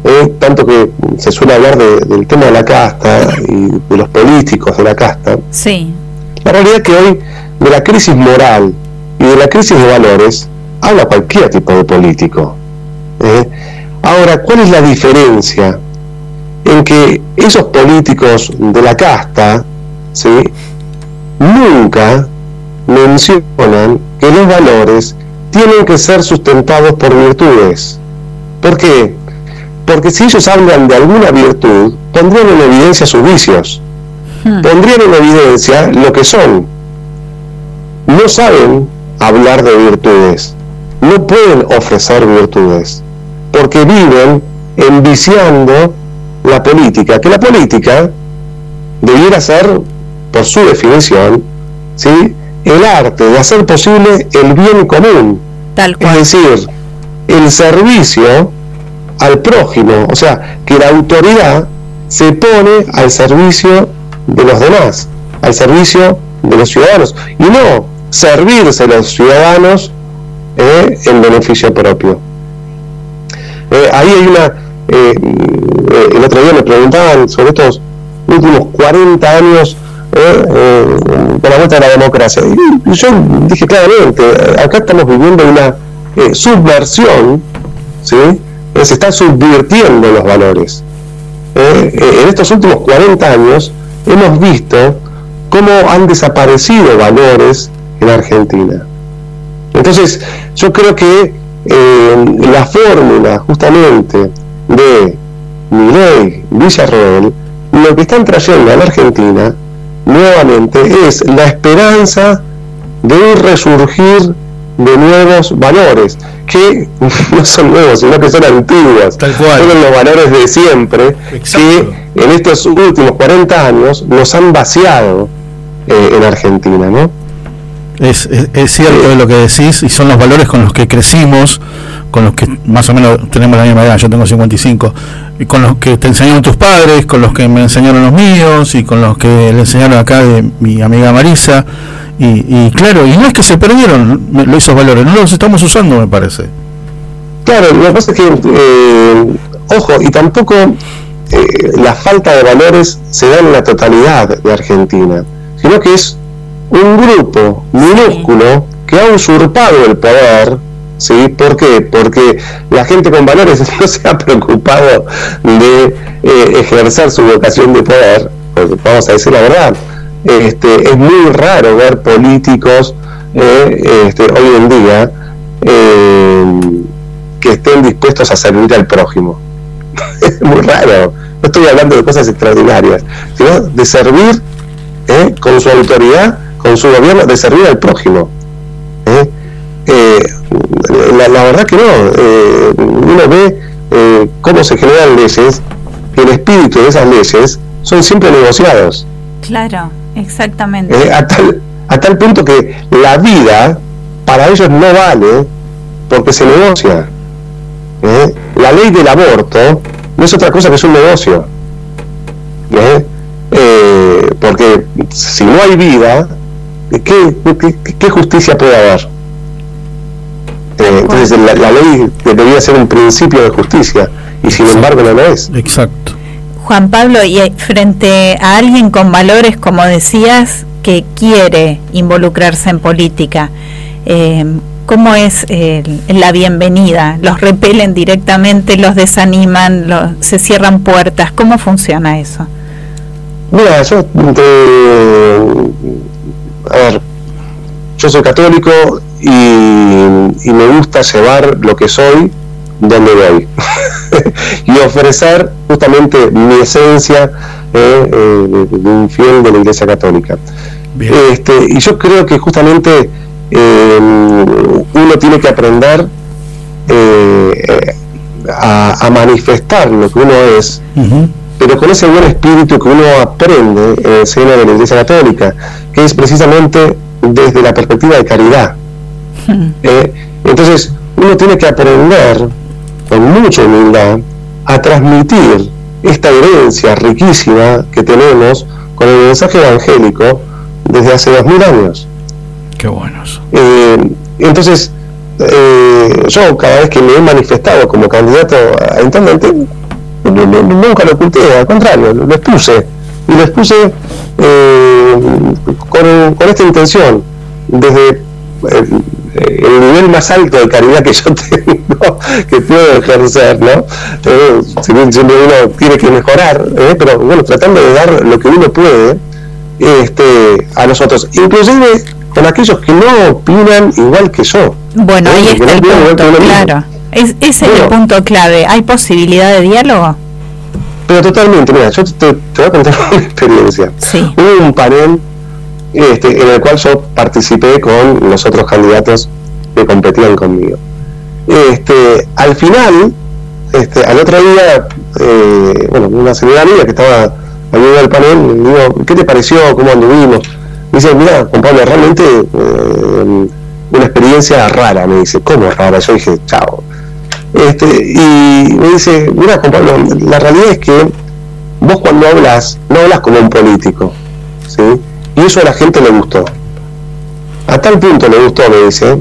H: eh, tanto que se suele hablar del tema de la casta y de los políticos de la casta,
B: sí.
H: la realidad es que hoy de la crisis moral y de la crisis de valores habla cualquier tipo de político. ¿eh? Ahora, ¿cuál es la diferencia en que esos políticos de la casta ¿sí? nunca mencionan que los valores tienen que ser sustentados por virtudes? ¿Por qué? Porque si ellos hablan de alguna virtud, pondrían en evidencia sus vicios, hmm. pondrían en evidencia lo que son. No saben hablar de virtudes, no pueden ofrecer virtudes, porque viven enviciando la política, que la política debiera ser, por su definición, ¿sí? el arte de hacer posible el bien común.
B: Tal cual.
H: Es decir, el servicio al prójimo, o sea, que la autoridad se pone al servicio de los demás, al servicio de los ciudadanos, y no servirse a los ciudadanos eh, en beneficio propio. Eh, ahí hay una, eh, el otro día me preguntaban sobre estos últimos 40 años de la vuelta de la democracia, y yo dije claramente, acá estamos viviendo una subversión, ¿sí? se están subvirtiendo los valores. Eh, eh, en estos últimos 40 años hemos visto cómo han desaparecido valores en Argentina. Entonces, yo creo que eh, la fórmula justamente de Miley, Villarroel, lo que están trayendo a la Argentina nuevamente es la esperanza de un resurgir de nuevos valores, que [laughs] no son nuevos, sino que son antiguos. Son los valores de siempre, que en estos últimos 40 años nos han vaciado eh, en Argentina, ¿no?
C: Es, es, cierto lo que decís y son los valores con los que crecimos, con los que más o menos tenemos la misma edad, yo tengo 55, y con los que te enseñaron tus padres, con los que me enseñaron los míos y con los que le enseñaron acá de mi amiga Marisa y, claro, y no es que se perdieron esos valores, no los estamos usando, me parece.
H: Claro, lo que pasa es que, eh, ojo, y tampoco eh, la falta de valores se da en la totalidad de Argentina, sino que es un grupo minúsculo que ha usurpado el poder, ¿sí? ¿Por qué? Porque la gente con valores [laughs] no se ha preocupado de eh, ejercer su vocación de poder, vamos a decir la verdad este, es muy raro ver políticos eh, este, hoy en día eh, que estén dispuestos a servir al prójimo. [laughs] es muy raro. No estoy hablando de cosas extraordinarias, sino de servir eh, con su autoridad, con su gobierno, de servir al prójimo. La, la, verdad que no. uno ve cómo se generan leyes, que el espíritu de esas leyes son siempre negociados.
B: Claro. Exactamente.
H: Eh, a, tal, a tal punto que la vida para ellos no vale porque se negocia. Eh, la ley del aborto no es otra cosa que es un negocio. ¿eh? Eh, porque si no hay vida, ¿qué, qué, justicia puede haber? Eh, entonces la, la, ley debería ser un principio de justicia y sin embargo no lo es.
C: Exacto.
B: Juan Pablo, y frente a alguien con valores, como decías, que quiere involucrarse en política, eh, ¿cómo es la bienvenida? ¿Los repelen directamente, los desaniman, se cierran puertas? ¿Cómo funciona eso?
H: Mira, yo, a ver, yo soy católico y, y me gusta llevar lo que soy donde voy [laughs] y ofrecer justamente mi esencia eh, eh, de un fiel de la Iglesia Católica. Este, y yo creo que justamente eh, uno tiene que aprender a, manifestar lo que uno es, pero con ese buen espíritu que uno aprende en el seno de la Iglesia Católica, que es precisamente desde la perspectiva de caridad. [laughs] entonces, uno tiene que aprender con mucha humildad a transmitir esta herencia riquísima que tenemos con el mensaje evangélico desde hace dos mil años.
C: Qué buenos.
H: Eh, entonces, eh, yo cada vez que me he manifestado como candidato a intendente, nunca lo oculté, al contrario, lo expuse. Y lo expuse eh, con, con, esta intención, desde el nivel más alto de caridad que yo [laughs] tengo, que puedo ejercer, ¿no? Eh, si bien siempre uno tiene que mejorar, ¿eh? pero bueno, tratando de dar lo que uno puede este, a nosotros, inclusive con aquellos que no opinan igual que yo.
B: Bueno, ahí está el punto, claro. Es, ese es el punto clave. ¿Hay posibilidad de diálogo?
H: Pero totalmente, mira, yo te, voy a contar [laughs] una experiencia.
B: Sí.
H: Hubo un panel este, en el cual yo participé con los otros candidatos que competían conmigo. Este, al final, este, al otro día, eh, bueno, una señora amiga que estaba al panel, le digo, ¿qué te pareció? ¿Cómo anduvimos? Me dice, mira, compadre, realmente eh, una experiencia rara, me dice, ¿cómo rara? Yo dije, chao. Este, y me dice, mira, compadre, la realidad es que vos cuando hablas, no hablas como un político, ¿sí? Y eso a la gente le gustó. A tal punto le gustó, me dice,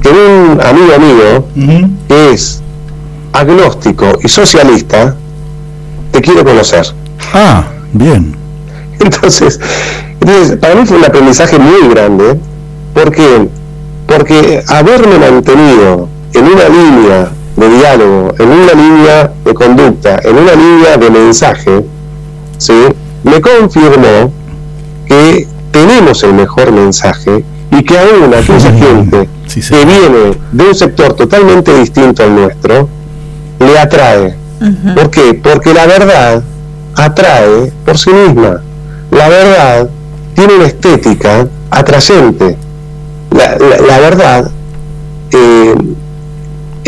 H: que un amigo mío que es agnóstico y socialista te quiere conocer.
C: Ah, bien.
H: Entonces, entonces, para mí fue un aprendizaje muy grande, porque porque haberme mantenido en una línea de diálogo, en una línea de conducta, en una línea de mensaje, ¿sí? me confirmó que tenemos el mejor mensaje y que aún aquella gente que viene de un sector totalmente distinto al nuestro, le atrae. ¿Por qué? Porque la verdad atrae por sí misma. La verdad tiene una estética atrayente. La, verdad eh,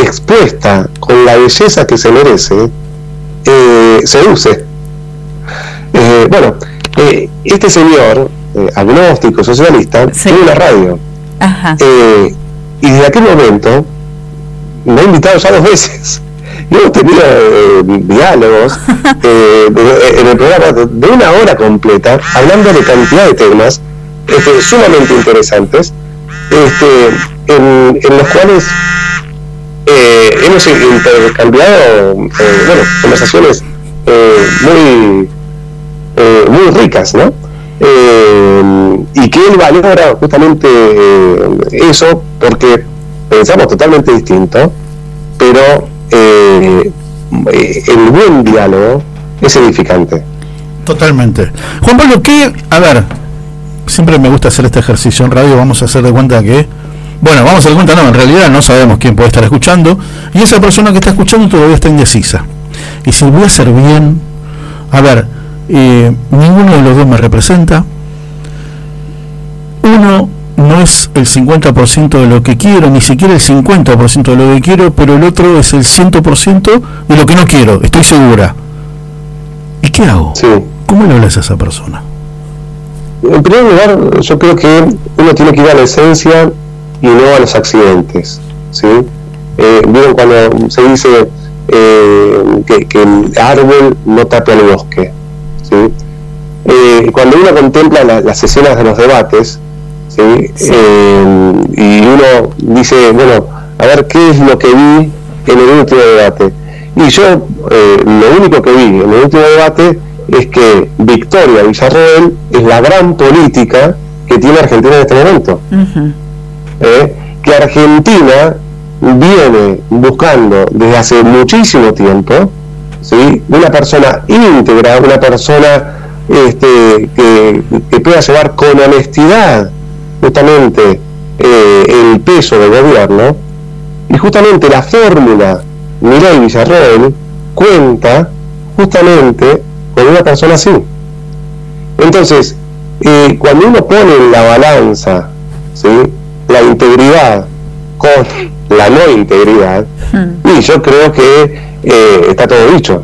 H: expuesta con la belleza que se merece, eh, seduce. Eh, bueno, eh, este señor, eh, agnóstico, socialista, tiene una radio. Y desde aquel momento me ha invitado ya dos veces. [laughs] Y hemos tenido diálogos [laughs] en el programa de una hora completa, hablando de cantidad de temas este, sumamente interesantes, este, en, los cuales hemos intercambiado bueno, conversaciones muy eh, muy ricas, ¿no? Eh, y que él valora justamente eh, eso porque pensamos totalmente distinto, pero el buen diálogo es edificante.
C: Totalmente. Juan Pablo, ¿qué? A ver, siempre me gusta hacer este ejercicio en radio, vamos a hacer de cuenta que bueno, vamos a cuenta, no, en realidad no sabemos quién puede estar escuchando y esa persona que está escuchando todavía está indecisa. Y si voy a hacer bien, a ver, eh, ninguno de los dos me representa. Uno no es el 50% de lo que quiero, ni siquiera el 50% de lo que quiero, pero el otro es el 100% de lo que no quiero, estoy segura. ¿Y qué hago? ¿Cómo le hablas a esa persona?
H: En primer lugar, yo creo que uno tiene que ir a la esencia y no a los accidentes. ¿sí? Eh, cuando se dice eh, que, que, el árbol no tape al bosque. ¿sí? Eh, cuando uno contempla las escenas de los debates, ¿sí? Eh, y uno dice, bueno, a ver qué es lo que vi en el último debate. Y yo lo único que vi en el último debate es que Victoria Villarroel es la gran política que tiene Argentina en este momento. Que Argentina viene buscando desde hace muchísimo tiempo ¿sí? una persona íntegra, una persona este, que, pueda llevar con honestidad justamente eh, el peso del gobierno y justamente la fórmula Mirai Villarroel cuenta justamente con una persona así. Entonces, eh, cuando uno pone en la balanza ¿sí? La integridad con la no integridad, hmm. y yo creo que eh, está todo dicho.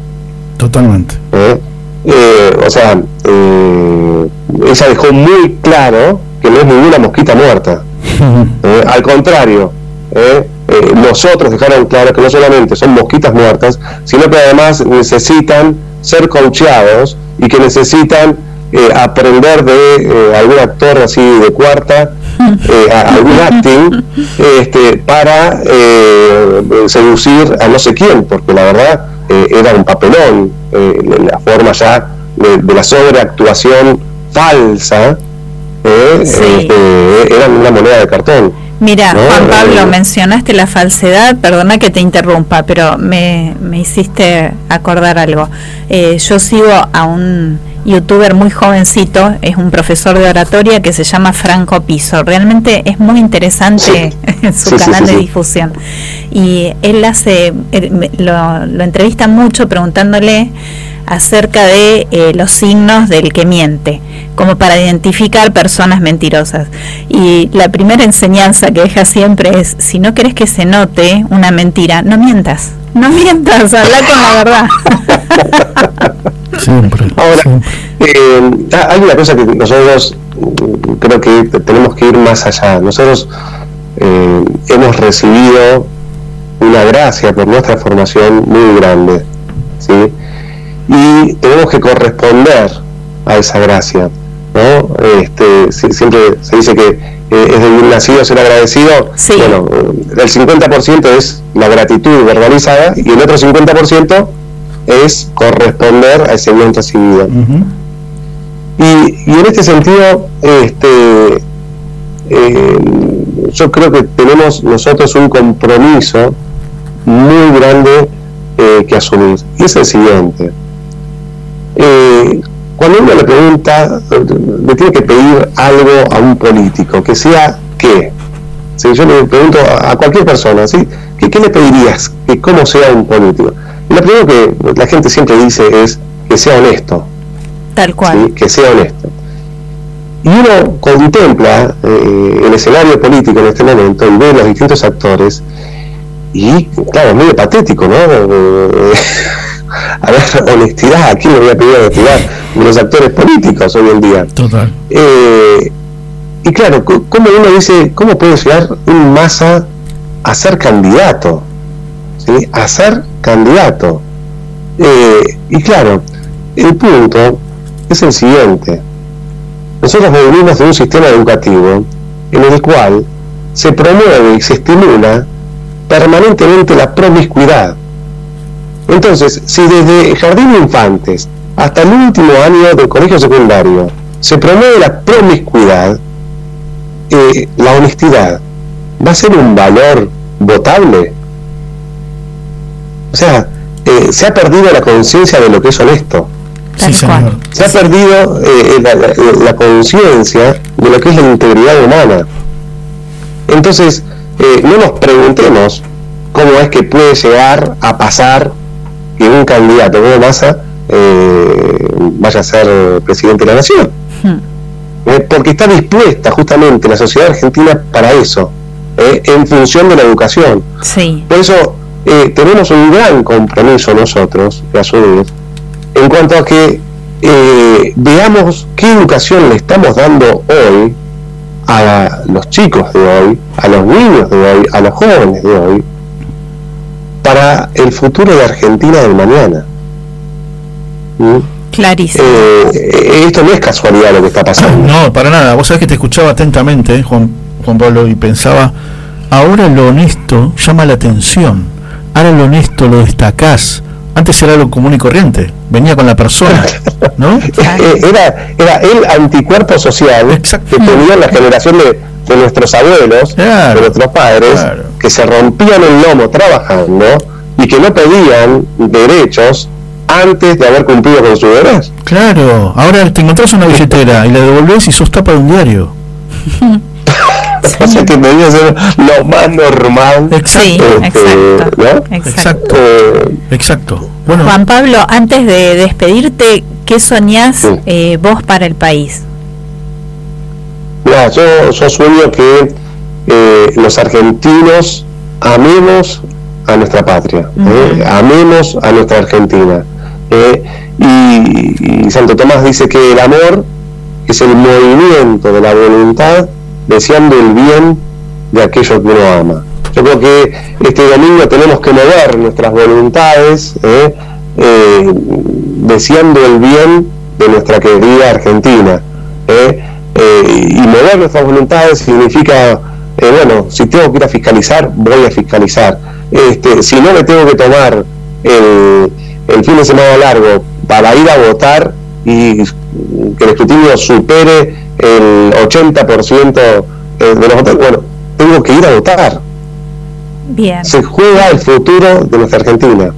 C: Totalmente.
H: ¿Eh? Eh, o sea, ella dejó muy claro que no es ninguna mosquita muerta. [laughs] al contrario, los otros dejaron claro que no solamente son mosquitas muertas, sino que además necesitan ser coacheados y que necesitan aprender de algún actor así de cuarta eh, algún acting este, para eh, seducir a no sé quién, porque la verdad eh, era un papelón, la forma ya de, la sobreactuación falsa, este, era una moneda de cartón.
B: Mira, Juan Pablo, mencionaste la falsedad, perdona que te interrumpa, pero me, me hiciste acordar algo. yo sigo a un youtuber muy jovencito, es un profesor de oratoria que se llama Franco Piso. Realmente es muy interesante [laughs] su canal de difusión. Y él hace, eh, lo, lo entrevista mucho preguntándole acerca de eh, los signos del que miente, como para identificar personas mentirosas. Y la primera enseñanza que deja siempre es, si no querés que se note una mentira, no mientas, no mientas, habla con la verdad. [laughs]
H: Siempre. Ahora, eh, hay una cosa que nosotros mm, creo que tenemos que ir más allá. Nosotros eh, hemos recibido una gracia por nuestra formación muy grande, ¿sí? Y tenemos que corresponder a esa gracia, ¿no? Este, siempre se dice que eh, es de un nacido ser agradecido. Bueno, el 50% es la gratitud verbalizada y el otro 50% es corresponder a ese bien recibido. y, y, en este sentido, este, eh, yo creo que tenemos nosotros un compromiso muy grande eh, que asumir. Y es el siguiente. Eh, cuando uno le pregunta, le tiene que pedir algo a un político, que sea qué. Si yo le pregunto a cualquier persona, ¿sí? ¿Qué, ¿qué, le pedirías? Que ¿Cómo sea un político? lo primero que la gente siempre dice es que sea honesto.
B: Tal cual.
H: Que sea honesto. Y uno contempla eh, el escenario político en este momento y ve los distintos actores y, claro, es medio patético, ¿no? [laughs] A ver, [laughs] honestidad, ¿a quién le voy a pedir honestidad? Los actores políticos hoy en día.
C: Total.
H: Eh, y claro, ¿cómo uno dice, cómo puede llegar un masa a ser candidato? ¿sí? A ser candidato. Eh, y claro, el punto es el siguiente. Nosotros venimos de un sistema educativo en el cual se promueve y se estimula permanentemente la promiscuidad. Entonces, si desde el jardín de infantes hasta el último año del colegio secundario se promueve la promiscuidad, eh, la honestidad va a ser un valor votable o sea, eh, se ha perdido la conciencia de lo que es honesto. Se ha perdido eh, la, conciencia de lo que es la integridad humana. Entonces, eh, no nos preguntemos cómo es que puede llegar a pasar que un candidato como Massa vaya a ser presidente de la nación. Hmm. porque está dispuesta justamente la sociedad argentina para eso, en función de la educación.
B: Sí.
H: Por eso eh, tenemos un gran compromiso nosotros, a su vez, en cuanto a que eh, veamos qué educación le estamos dando hoy a los chicos de hoy, a los niños de hoy, a los jóvenes de hoy, para el futuro de Argentina del mañana.
B: ¿Mm? Clarísimo.
H: Eh, esto no es casualidad lo que está pasando.
C: No, para nada. Vos sabés que te escuchaba atentamente, Juan, Juan Pablo, y pensaba, ahora lo honesto llama la atención. Ahora lo honesto lo destacás. Antes era lo común y corriente. Venía con la persona, ¿no? [laughs]
H: Eh, era, era el anticuerpo social que tenía la generación de, de nuestros abuelos, de nuestros padres, que se rompían el lomo trabajando y que no pedían derechos antes de haber cumplido con su deber.
C: Claro, ahora te encontrás una billetera y la devolvés y sos tapa de un diario. [laughs]
H: sí. que debería ser lo más normal.
B: Exacto. exacto.
C: Exacto. exacto.
B: Bueno. Juan Pablo, antes de despedirte, ¿qué soñás eh, vos para el país?
H: Yo, yo sueño que eh, los argentinos amemos a nuestra patria, eh, amemos a nuestra Argentina. y, Santo Tomás dice que el amor es el movimiento de la voluntad deseando el bien de aquello que uno ama. Yo creo que este domingo tenemos que mover nuestras voluntades, ¿eh? Eh, deseando el bien de nuestra querida Argentina. ¿Eh? y mover nuestras voluntades significa, bueno, si tengo que ir a fiscalizar, voy a fiscalizar. Este, si no me tengo que tomar el, el fin de semana largo para ir a votar y que el escrutinio supere el 80% eh, de los votantes, bueno, tengo que ir a votar.
B: Bien.
H: Se juega el futuro de nuestra Argentina.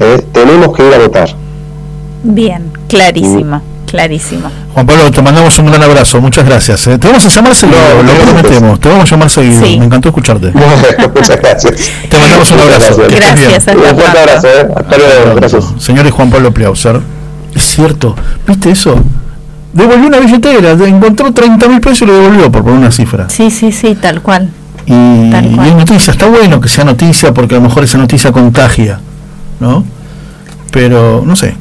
H: ¿eh? Tenemos que ir a votar.
B: Bien, clarísimo. Clarísimo.
C: Juan Pablo, te mandamos un gran abrazo, muchas gracias. ¿eh? Te vamos a llamar seguido, lo prometemos, te vamos a llamar seguido, me encantó escucharte. [laughs]
H: muchas gracias.
C: Te mandamos un abrazo.
B: Gracias,
H: un fuerte abrazo, hasta luego, gracias.
C: Señores Juan Pablo Pliauser, es cierto, ¿viste eso? devolvió una billetera, encontró 30 mil pesos y lo devolvió por, por una cifra.
B: Sí, sí, sí, tal cual.
C: Y, es noticia, está bueno que sea noticia porque a lo mejor esa noticia contagia, ¿no? Pero, no sé.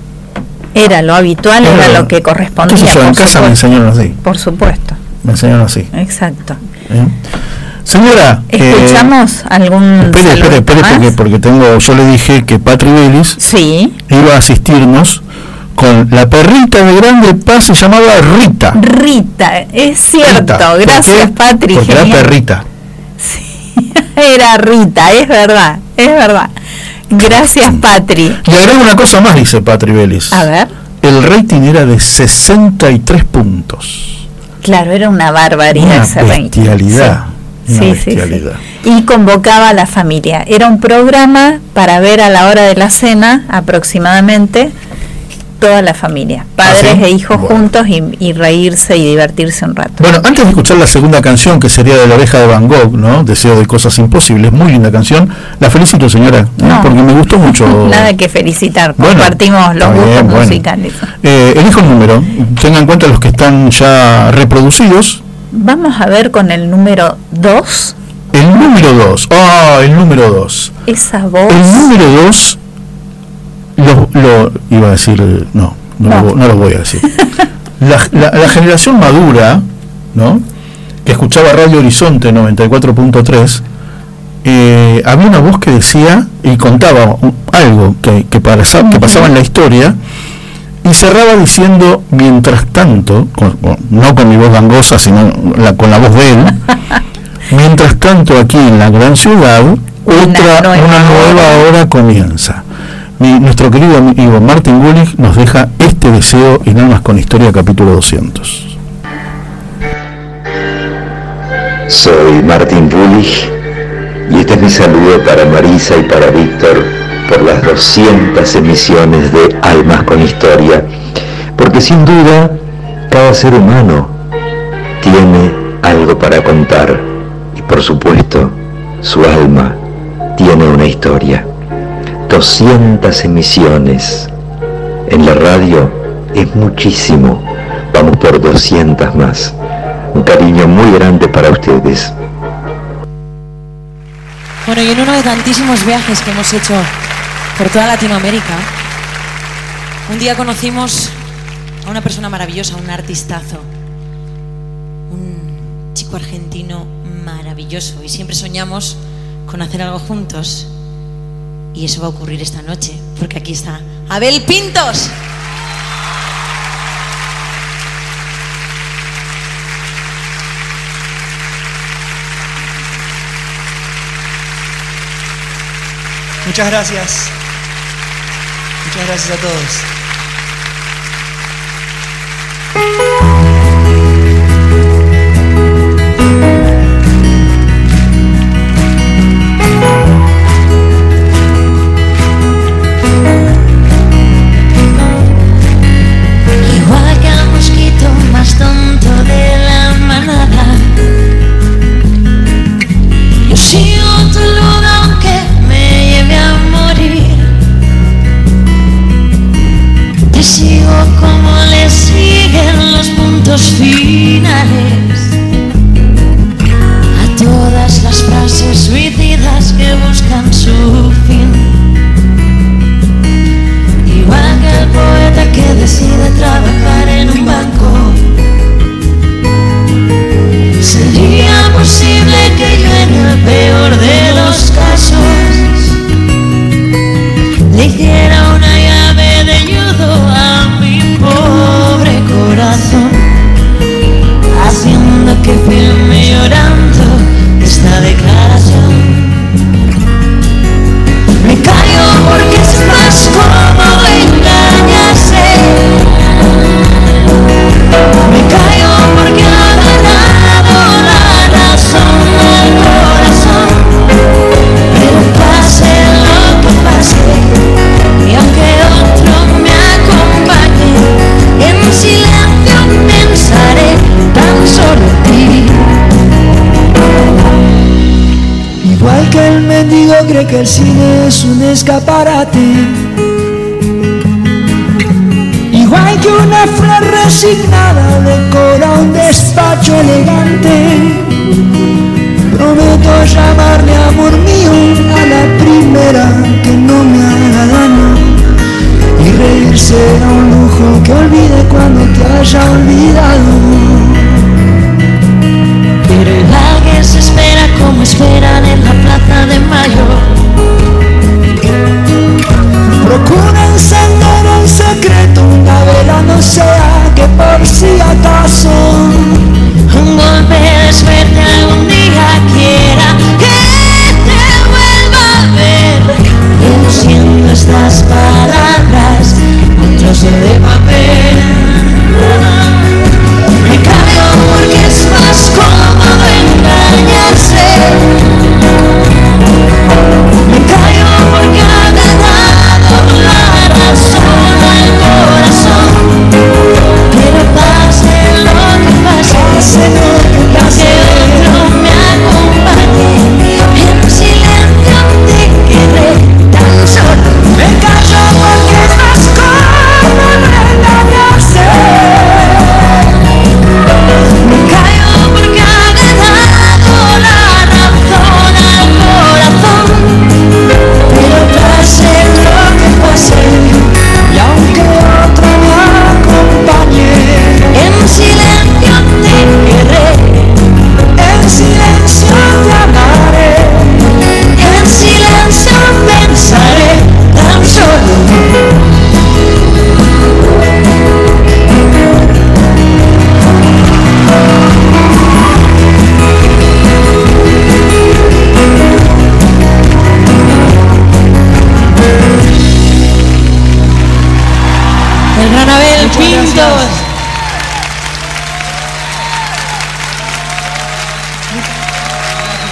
B: Era lo habitual, era, lo que correspondía.
C: En casa me enseñaron así.
B: Por supuesto.
C: Me enseñaron así.
B: Exacto.
C: ¿Eh? Señora,
B: escuchamos algún.
C: Espere, espere, espere, porque, porque tengo. Yo le dije que Patri Vélez
B: sí.
C: iba a asistirnos con la perrita de grande paz se llamaba Rita.
B: Rita, es cierto. Gracias, Patri.
C: Porque era perrita.
B: Sí, [laughs] era Rita, es verdad, es verdad. Gracias, Patri.
C: Y agrego una cosa más, dice Patri Vélez.
B: A ver.
C: El rating era de 63 puntos.
B: Claro, era una barbaridad
C: una
B: ese
C: bestialidad.
B: Sí. sí, sí, Y convocaba a la familia. Era un programa para ver a la hora de la cena aproximadamente toda la familia, padres ¿Ah, e hijos juntos y, reírse y divertirse un rato.
C: Bueno, antes de escuchar la segunda canción, que sería de la oreja de Van Gogh, ¿no? Deseo de cosas imposibles, muy linda canción. La felicito, señora, ¿eh? porque me gustó mucho. [laughs]
B: Nada que felicitar, compartimos los gustos musicales.
C: Eh, elijo el número, tenga en cuenta los que están ya reproducidos.
B: Vamos a ver con el número 2.
C: El número 2, ah, el número 2.
B: Esa voz.
C: El número 2 lo, iba a decir, no, no, Lo, voy a decir. [laughs] La, generación madura, ¿no? que escuchaba Radio Horizonte 94.3, eh, había una voz que decía y contaba algo que, que, que pasaba en la historia y cerraba diciendo, mientras tanto, no con mi voz gangosa, sino con la voz de él, [laughs] mientras tanto aquí en la gran ciudad, otra, una nueva hora comienza nuestro querido amigo Martin Gulich nos deja este deseo en Almas con Historia capítulo 200.
I: Soy Martin Bullich y este es mi saludo para Marisa y para Víctor por las 200 emisiones de Almas con Historia, porque sin duda cada ser humano tiene algo para contar y por supuesto su alma tiene una historia. 200 emisiones en la radio es muchísimo. Vamos por 200 más. Un cariño muy grande para ustedes.
J: Bueno, y en uno de tantísimos viajes que hemos hecho por toda Latinoamérica, un día conocimos a una persona maravillosa, un artistazo, un chico argentino maravilloso y siempre soñamos con hacer algo juntos y eso va a ocurrir esta noche, porque aquí está Abel Pintos.
K: Muchas gracias. Muchas gracias a todos.
L: cómo le siguen los puntos finales. que el
A: cine es un escaparate. Igual que una flor resignada decora un despacho elegante. Prometo llamarle amor mío a la primera que no me haga daño. Y reír será un lujo que olvide cuando te haya olvidado.
L: Pero el alguien se espera como esperan en la plaza de mayo.
A: Procura encender en secreto una vela, no sea que por si acaso
L: volverás verte algún día quiera.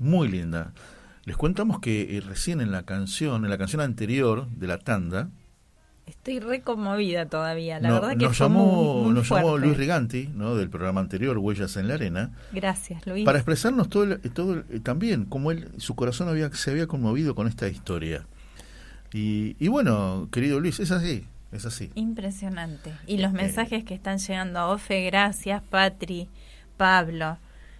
C: muy linda. Les contamos que eh, recién en la canción, en la canción anterior de la tanda,
B: Estoy re conmovida todavía, la
C: no-
B: verdad que
C: nos,
B: fue
C: llamó,
B: muy, muy
C: nos llamó. Luis Riganti, ¿no? del programa anterior, Huellas en la Arena,
B: Gracias, Luis.
C: para expresarnos todo, el- todo el- eh, también cómo él, su corazón había, se había conmovido con esta historia. Y, y bueno, querido Luis, es así, es así.
B: Impresionante. Y los mensajes que están llegando a Ofe, gracias, Patri, Pablo.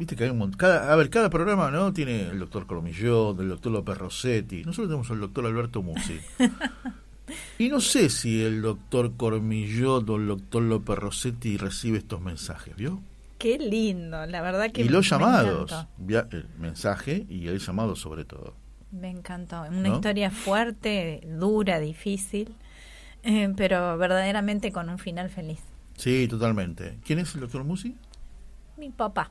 C: Viste que hay un montón. Cada, a ver, cada programa no tiene el doctor Cormillot, el doctor López Rossetti. Nosotros tenemos al doctor Alberto Musi. [laughs] y no sé si el doctor Cormillot o el doctor López Rossetti recibe estos mensajes, ¿vio?
B: Qué lindo, la verdad que
C: y los
B: me
C: llamados, via- el mensaje y el llamado sobre todo.
B: Me encantó. Una
C: ¿No?
B: historia fuerte, dura, difícil, eh, pero verdaderamente con un final feliz.
C: Sí, totalmente. ¿Quién es el doctor Musi?
B: Mi papá.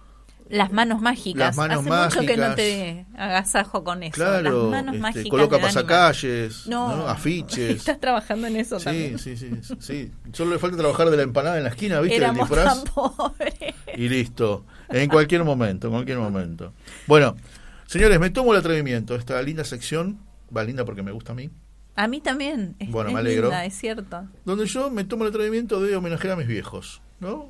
B: Las manos mágicas.
C: Las manos
B: Hace mucho que no te agasajo con eso.
C: Claro,
B: Las manos
C: este,
B: mágicas.
C: coloca pasacalles,
B: No.
C: ¿no? afiches. [laughs]
B: Estás trabajando en eso
C: Sí,
B: también.
C: sí, sí, sí, sí. Solo le falta trabajar de la empanada en la esquina, ¿viste?
B: Éramos
C: el disfraz.
B: tan pobres.
C: Y listo. En cualquier momento, en cualquier momento. Bueno, señores, me tomo el atrevimiento. Esta linda sección, va linda porque me gusta a mí,
B: A mí también. Es,
C: Bueno,
B: es
C: me alegro.
B: linda, es cierto.
C: donde yo me tomo el atrevimiento de homenajear a mis viejos, ¿no?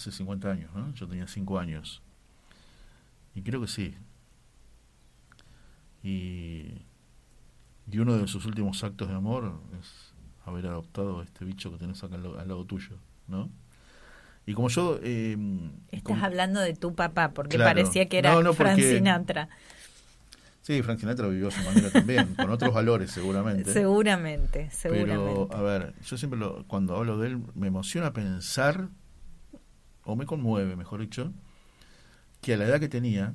C: hace 50 años, ¿no? Yo tenía 5 años. Y creo que sí. Y, y uno de sus últimos actos de amor es haber adoptado a este bicho que tenés acá al, lado- al lado tuyo, ¿no? Y como yo... eh,
B: Estás
C: como-
B: hablando de tu papá, porque
C: Claro.
B: parecía que era
C: No, no,
B: Frank
C: porque-
B: Sinatra.
C: Sí, Frank Sinatra vivió a su manera también, con otros valores seguramente.
B: Seguramente, seguramente.
C: Pero, a ver, yo siempre lo, cuando hablo de él me emociona pensar, o me conmueve, mejor dicho, que a la edad que tenía,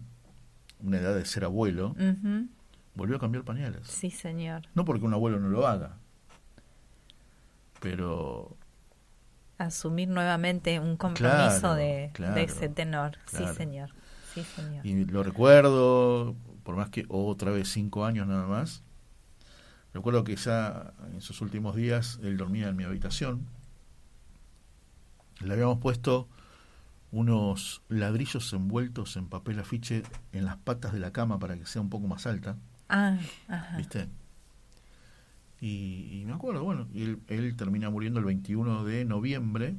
C: una edad de ser abuelo, volvió a cambiar pañales.
B: Sí, señor.
C: No porque un abuelo no lo haga, pero
B: Asumir nuevamente un compromiso
C: Claro,
B: de,
C: claro,
B: de ese tenor.
C: claro.
B: Sí, señor. Sí, señor.
C: y lo recuerdo, por más que otra vez cinco años nada más, recuerdo que ya en sus últimos días él dormía en mi habitación, le habíamos puesto unos ladrillos envueltos en papel afiche en las patas de la cama para que sea un poco más alta,
B: Ah, ajá.
C: ¿viste? Y, y me acuerdo, bueno, y él, él termina muriendo el 21 de noviembre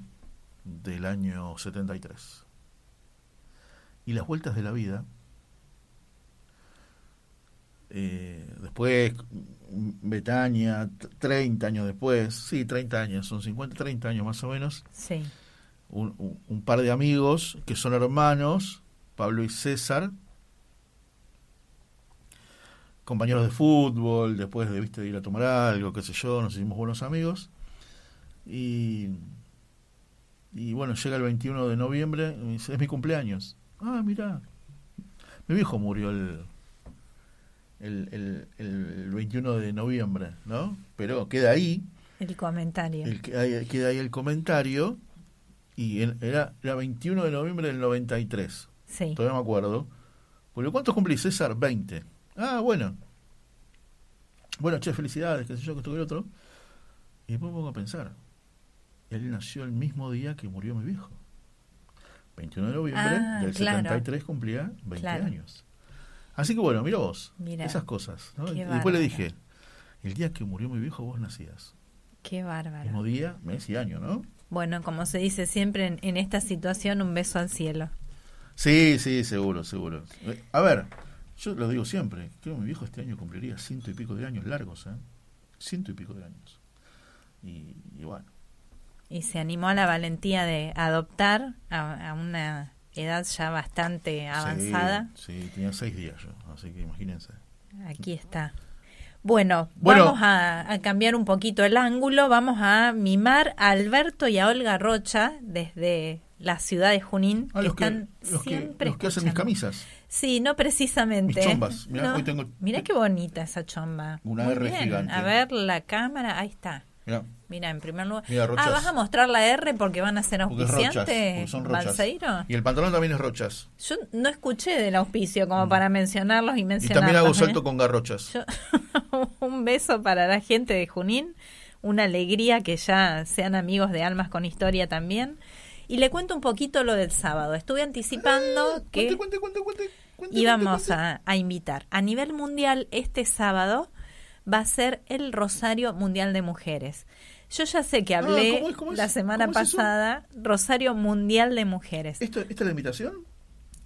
C: del año 73. Y las vueltas de la vida, eh, después Betania, t- 30 años después, sí, 30 años, son 50, 30 años más o menos,
B: Sí.
C: Un, un- un par de amigos que son hermanos, Pablo y César, compañeros de fútbol, después de, ¿viste, de ir a tomar algo, qué sé yo, nos hicimos buenos amigos. Y, y bueno, llega el 21 de noviembre, y me dice, es mi cumpleaños. Ah, mira, mi viejo murió el, el, el, el 21 de noviembre, ¿no? Pero queda ahí,
B: El comentario.
C: el, queda ahí el comentario, y en- era, era 21 de noviembre del 93.
B: Sí.
C: Todavía me acuerdo. Porque ¿cuántos cumplís, César? 20. Ah, bueno. Bueno, che, felicidades, qué sé yo, que esto que el otro. Y después me pongo a pensar. Él nació el mismo día que murió mi viejo. 21 de noviembre
B: Ah,
C: del
B: claro.
C: 73 cumplía 20
B: Claro.
C: años. Así que bueno, mira vos.
B: Mira.
C: Esas cosas. ¿no? Y después le dije, el día que murió mi viejo vos nacías.
B: Qué bárbaro.
C: Mismo día, mes y año, ¿no?
B: Bueno, como se dice siempre en, en esta situación, un beso al cielo.
C: Sí, sí, seguro, seguro. Eh, A ver, yo lo digo siempre, creo que mi viejo este año cumpliría ciento y pico de años largos, ¿eh? Ciento y pico de años. Y, y bueno,
B: Y se animó a la valentía de adoptar a, a una edad ya bastante avanzada.
C: Sí, sí, tenía seis días yo, así que imagínense.
B: Aquí está. Bueno,
C: Bueno.
B: vamos a, a cambiar un poquito el ángulo. Vamos a mimar a Alberto y a Olga Rocha desde la ciudad de Junín,
C: Ah,
B: que
C: los que,
B: están
C: que,
B: siempre
C: los que hacen mis camisas.
B: Sí, no precisamente.
C: Mis chombas. Mirá,
B: No.
C: hoy tengo-
B: Mirá qué bonita esa chomba.
C: Una
B: Muy
C: R
B: bien.
C: gigante.
B: A ver la cámara, ahí está. Mira, en primer lugar.
C: Mira,
B: ah. ¿vas a mostrar la R porque van a ser auspiciantes,
C: son rochas.
B: Balseiro?
C: Y el pantalón también es rochas.
B: Yo no escuché del auspicio como para mencionarlos y
C: Mm. Y
B: mencionarlos.
C: también hago
B: ¿eh?
C: salto con garrochas.
B: Yo- [laughs] un beso para la gente de Junín, una alegría que ya sean amigos de Almas con Historia también. Y le cuento un poquito lo del sábado. Estuve anticipando que íbamos a, a invitar. A nivel mundial, este sábado va a ser el Rosario Mundial de Mujeres. Yo ya sé que hablé
C: Ah, ¿cómo es? ¿Cómo es?
B: la semana pasada, Rosario Mundial de Mujeres.
C: ¿Esto, ¿Esta es la invitación?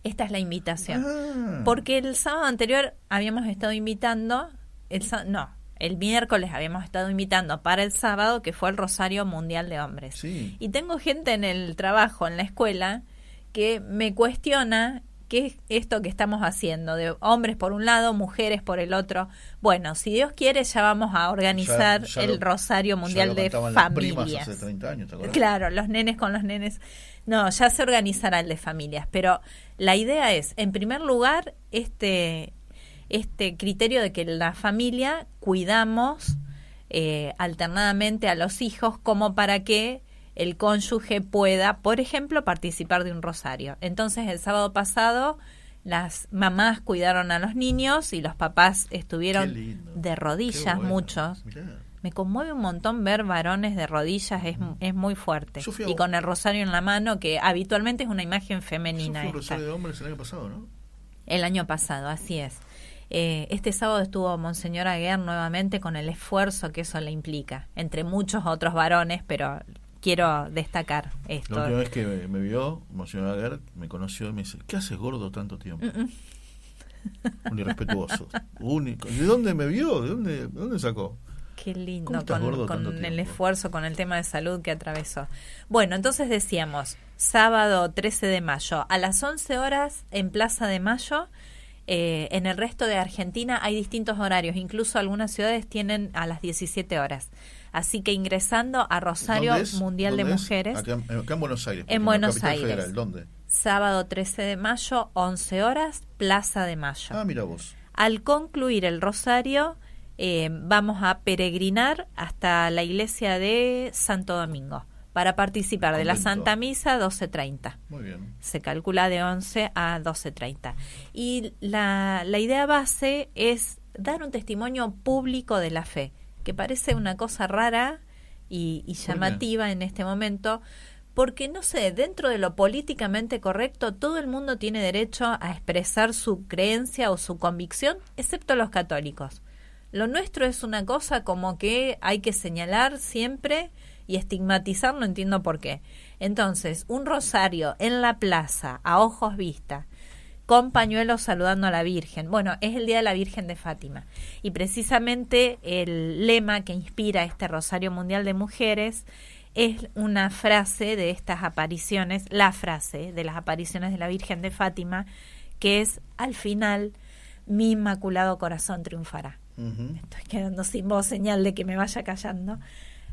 B: Esta es la invitación.
C: Ah.
B: Porque el sábado anterior habíamos estado invitando, el no, el miércoles habíamos estado invitando para el sábado que fue el Rosario Mundial de Hombres.
C: Sí.
B: Y tengo gente en el trabajo, en la escuela, que me cuestiona qué es esto que estamos haciendo, de hombres por un lado, mujeres por el otro. Bueno, si Dios quiere ya vamos a organizar
C: Ya- ya
B: el
C: lo-
B: Rosario Mundial de Familias.
C: hace 30 años.
B: Claro, los nenes con los nenes. No, ya se organizará el de familias, pero la idea es, en primer lugar, este, este criterio de que la familia cuidamos eh, alternadamente a los hijos como para que el cónyuge pueda, por ejemplo, participar de un rosario. Entonces, el sábado pasado, las mamás cuidaron a los niños y los papás estuvieron de rodillas,
C: bueno.
B: muchos.
C: Mirá.
B: Me conmueve un montón ver varones de rodillas, es, es muy fuerte.
C: Yo fui a-
B: Y con el rosario en la mano, que habitualmente es una imagen
C: Yo
B: femenina.
C: fui un. Rosario de Hombres el año pasado, ¿no?
B: El año pasado, así es. Eh, este sábado estuvo Monseñor Aguer nuevamente con el esfuerzo que eso le implica, entre muchos otros varones, pero quiero destacar
C: La
B: esto.
C: última vez que me, me vio, Monseñor Aguer, me conoció y me dice, ¿qué haces gordo tanto tiempo?
B: Mm.
C: Un irrespetuoso. Único. ¿De dónde me vio? ¿De dónde, de dónde sacó?
B: Qué lindo,
C: ¿Cómo estás
B: con, con el esfuerzo, con el tema de salud que atravesó. Bueno, entonces decíamos, sábado 13 de mayo, a las 11 horas en Plaza de Mayo. eh, en el resto de Argentina hay distintos horarios, incluso algunas ciudades tienen a las 17 horas. Así que ingresando a Rosario. Mundial de
C: ¿Dónde es?
B: Mujeres,
C: Acá, en- acá en Buenos Aires.
B: En Buenos Aires.
C: Federal. ¿Dónde?
B: sábado 13 de mayo, 11 horas, Plaza de Mayo.
C: Ah, mira vos.
B: Al concluir el rosario, eh, vamos a peregrinar hasta la iglesia de Santo Domingo para participar de la. Santa Misa 12.30.
C: Muy bien.
B: Se calcula de 11 a 12.30. Y la, la idea base es dar un testimonio público de la fe, que parece una cosa rara y, llamativa en este momento, porque no sé, dentro de lo políticamente correcto, todo el mundo tiene derecho a expresar su creencia o su convicción, excepto los católicos. Lo nuestro es una cosa como que hay que señalar siempre y estigmatizar, no entiendo por qué. Entonces, un rosario en la plaza, a ojos vista, con pañuelos saludando a la Virgen. Bueno, es el Día de la Virgen de Fátima. Y precisamente el lema que inspira este Rosario Mundial de Mujeres es una frase de estas apariciones, la frase de las apariciones de la Virgen de Fátima, que es, al final, mi inmaculado corazón triunfará. Estoy quedando sin voz, señal de que me vaya callando.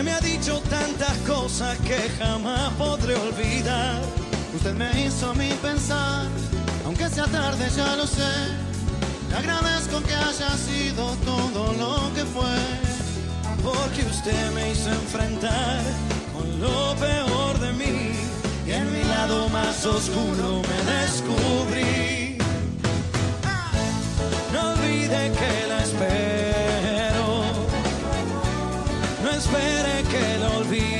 A: Usted me ha dicho tantas cosas que jamás podré olvidar.
M: Usted me hizo mí pensar, aunque sea tarde ya lo sé. Le agradezco que haya sido todo lo que fue.
A: Porque usted me hizo enfrentar con lo peor de mí. Y en mi lado más oscuro me descubrí. No olvide que la espero. No espere que la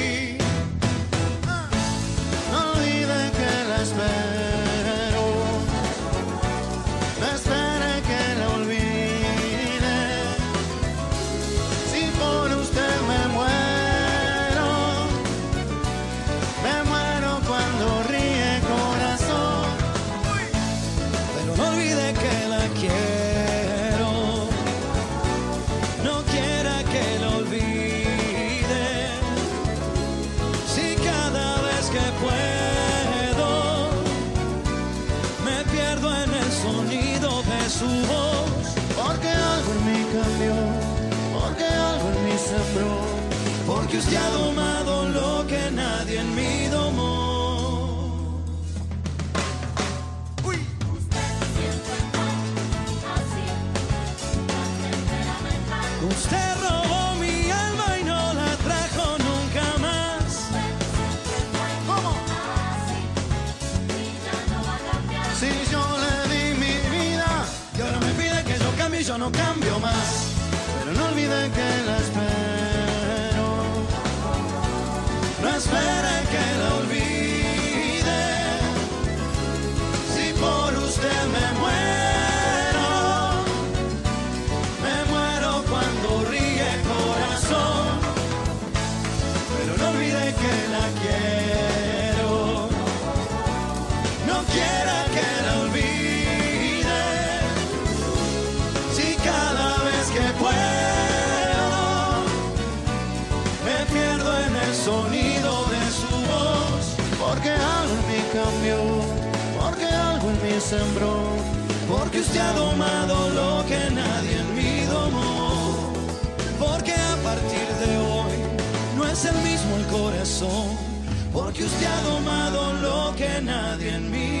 M: Usted
A: ha domado lo que nadie en mí domó. Usted robó mi alma y no la trajo nunca más.
M: ¿Cómo? Si yo le di mi vida
A: Y ahora me pide que yo cambie yo no cambio más.
M: Porque algo en mí sembró.
A: Porque usted ha domado lo que nadie en mí domó. Porque a partir de hoy no es el mismo el corazón. Porque usted ha domado lo que nadie en mí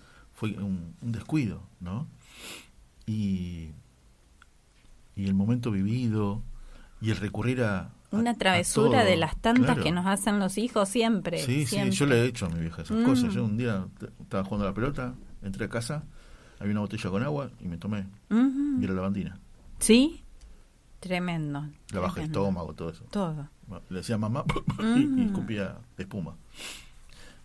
C: fue un, un descuido, ¿no? Y, y el momento vivido y el recurrir a...
B: Una
C: a
B: travesura
C: todo,
B: de las tantas
C: claro.
B: que nos hacen los hijos siempre.
C: Sí,
B: siempre.
C: sí, yo le he hecho a mi vieja esas
B: Mm.
C: cosas. Yo un día estaba jugando a la pelota, entré a casa, había una botella con agua y me tomé. Y era lavandina.
B: Sí, tremendo.
C: La baja
B: tremendo.
C: estómago, todo eso.
B: Todo.
C: Le decía mamá y, [laughs] y
B: Mm.
C: escupía espuma.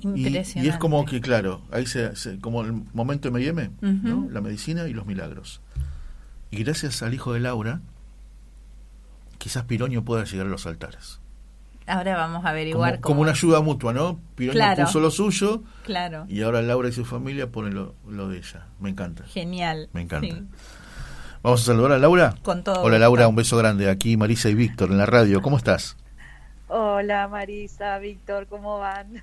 C: Y,
B: Impresionante.
C: y es como que, claro, ahí se, se- como el momento M&M, ¿no?
B: Ujú.
C: la medicina y los milagros. Y gracias al hijo de Laura, quizás Piroño pueda llegar a los altares.
B: Ahora vamos a averiguar
C: Como,
B: cómo.
C: como una ayuda mutua, ¿no? Piroño
B: Claro.
C: puso lo suyo
B: Claro.
C: y ahora Laura y su familia ponen lo, lo de ella. Me encanta.
B: Genial.
C: Me encanta.
B: Sí.
C: Vamos a saludar a Laura.
B: Con todo
C: Hola
B: gusto.
C: Laura, un beso grande. Aquí Marisa y Víctor en la radio. ¿Cómo estás?
N: Hola Marisa, Víctor, ¿cómo van?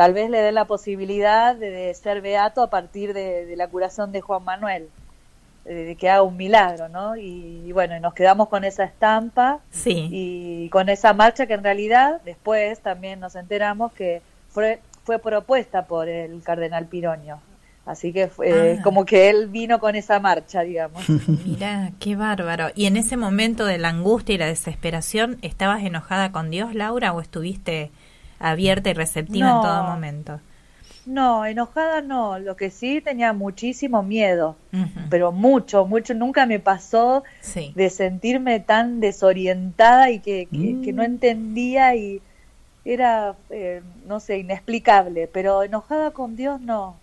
N: tal vez le den la posibilidad de, de ser beato a partir de, de la curación de Juan Manuel, eh, de que haga un milagro, ¿no? Y, y bueno, y nos quedamos con esa estampa
B: Sí.
N: y con esa marcha que en realidad después también nos enteramos que fue, fue propuesta por el cardenal Piroño. Así que fue
B: Ah.
N: como que él vino con esa marcha, digamos. [laughs]
B: Mirá, qué bárbaro. ¿Y en ese momento de la angustia y la desesperación, estabas enojada con Dios, Laura, o estuviste abierta y receptiva en todo momento?
N: No, enojada no, lo que sí tenía muchísimo miedo, pero mucho, mucho, nunca me pasó
B: Sí.
N: de sentirme tan desorientada y que, que- que no entendía y era, eh, no sé, inexplicable, pero enojada con Dios no.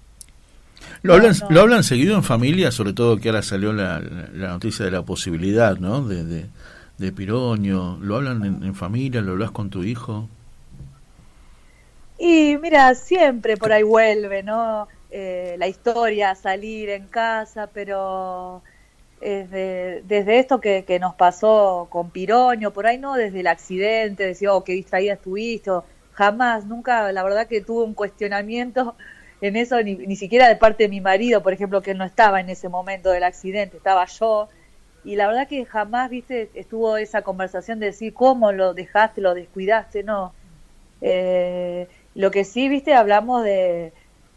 C: Lo hablan,
N: no.
C: lo hablan seguido en familia, sobre todo que ahora salió la, la- la noticia de la posibilidad, ¿no? De, de, de Piroño. ¿Lo hablan en, en familia? ¿Lo hablas con tu hijo?
N: Y mira, siempre por ahí vuelve, ¿no? Eh, la historia, salir en casa, pero desde, desde esto que, que nos pasó con Piroño, por ahí no desde el accidente, decir, oh, qué distraída estuviste, jamás, nunca, la verdad que tuve un cuestionamiento [laughs] en eso, ni, ni siquiera de parte de mi marido, por ejemplo, que no estaba en ese momento del accidente, estaba yo, y la verdad que jamás, viste, estuvo esa conversación de decir, ¿cómo lo dejaste, lo descuidaste? No. Eh, lo que sí, viste, hablamos de,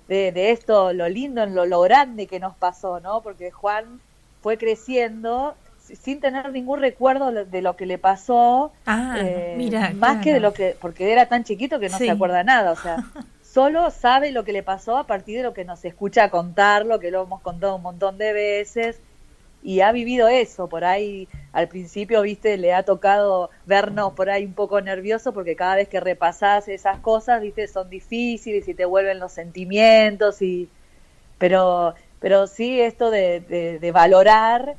N: de, de esto, lo lindo, lo, lo grande que nos pasó, ¿no? Porque Juan fue creciendo si- sin tener ningún recuerdo de- lo que le pasó,
B: Ah,
N: eh,
B: mira,
N: más que de lo que, porque era tan chiquito que no
B: Sí.
N: se acuerda nada, o sea, [laughs] solo sabe lo que le pasó a partir de lo que nos escucha contarlo, que lo hemos contado un montón de veces, y ha vivido eso, por ahí al principio, viste, le ha tocado vernos por ahí un poco nervioso porque cada vez que repasás esas cosas, viste, son difíciles y te vuelven los sentimientos y pero pero sí esto de, de- de valorar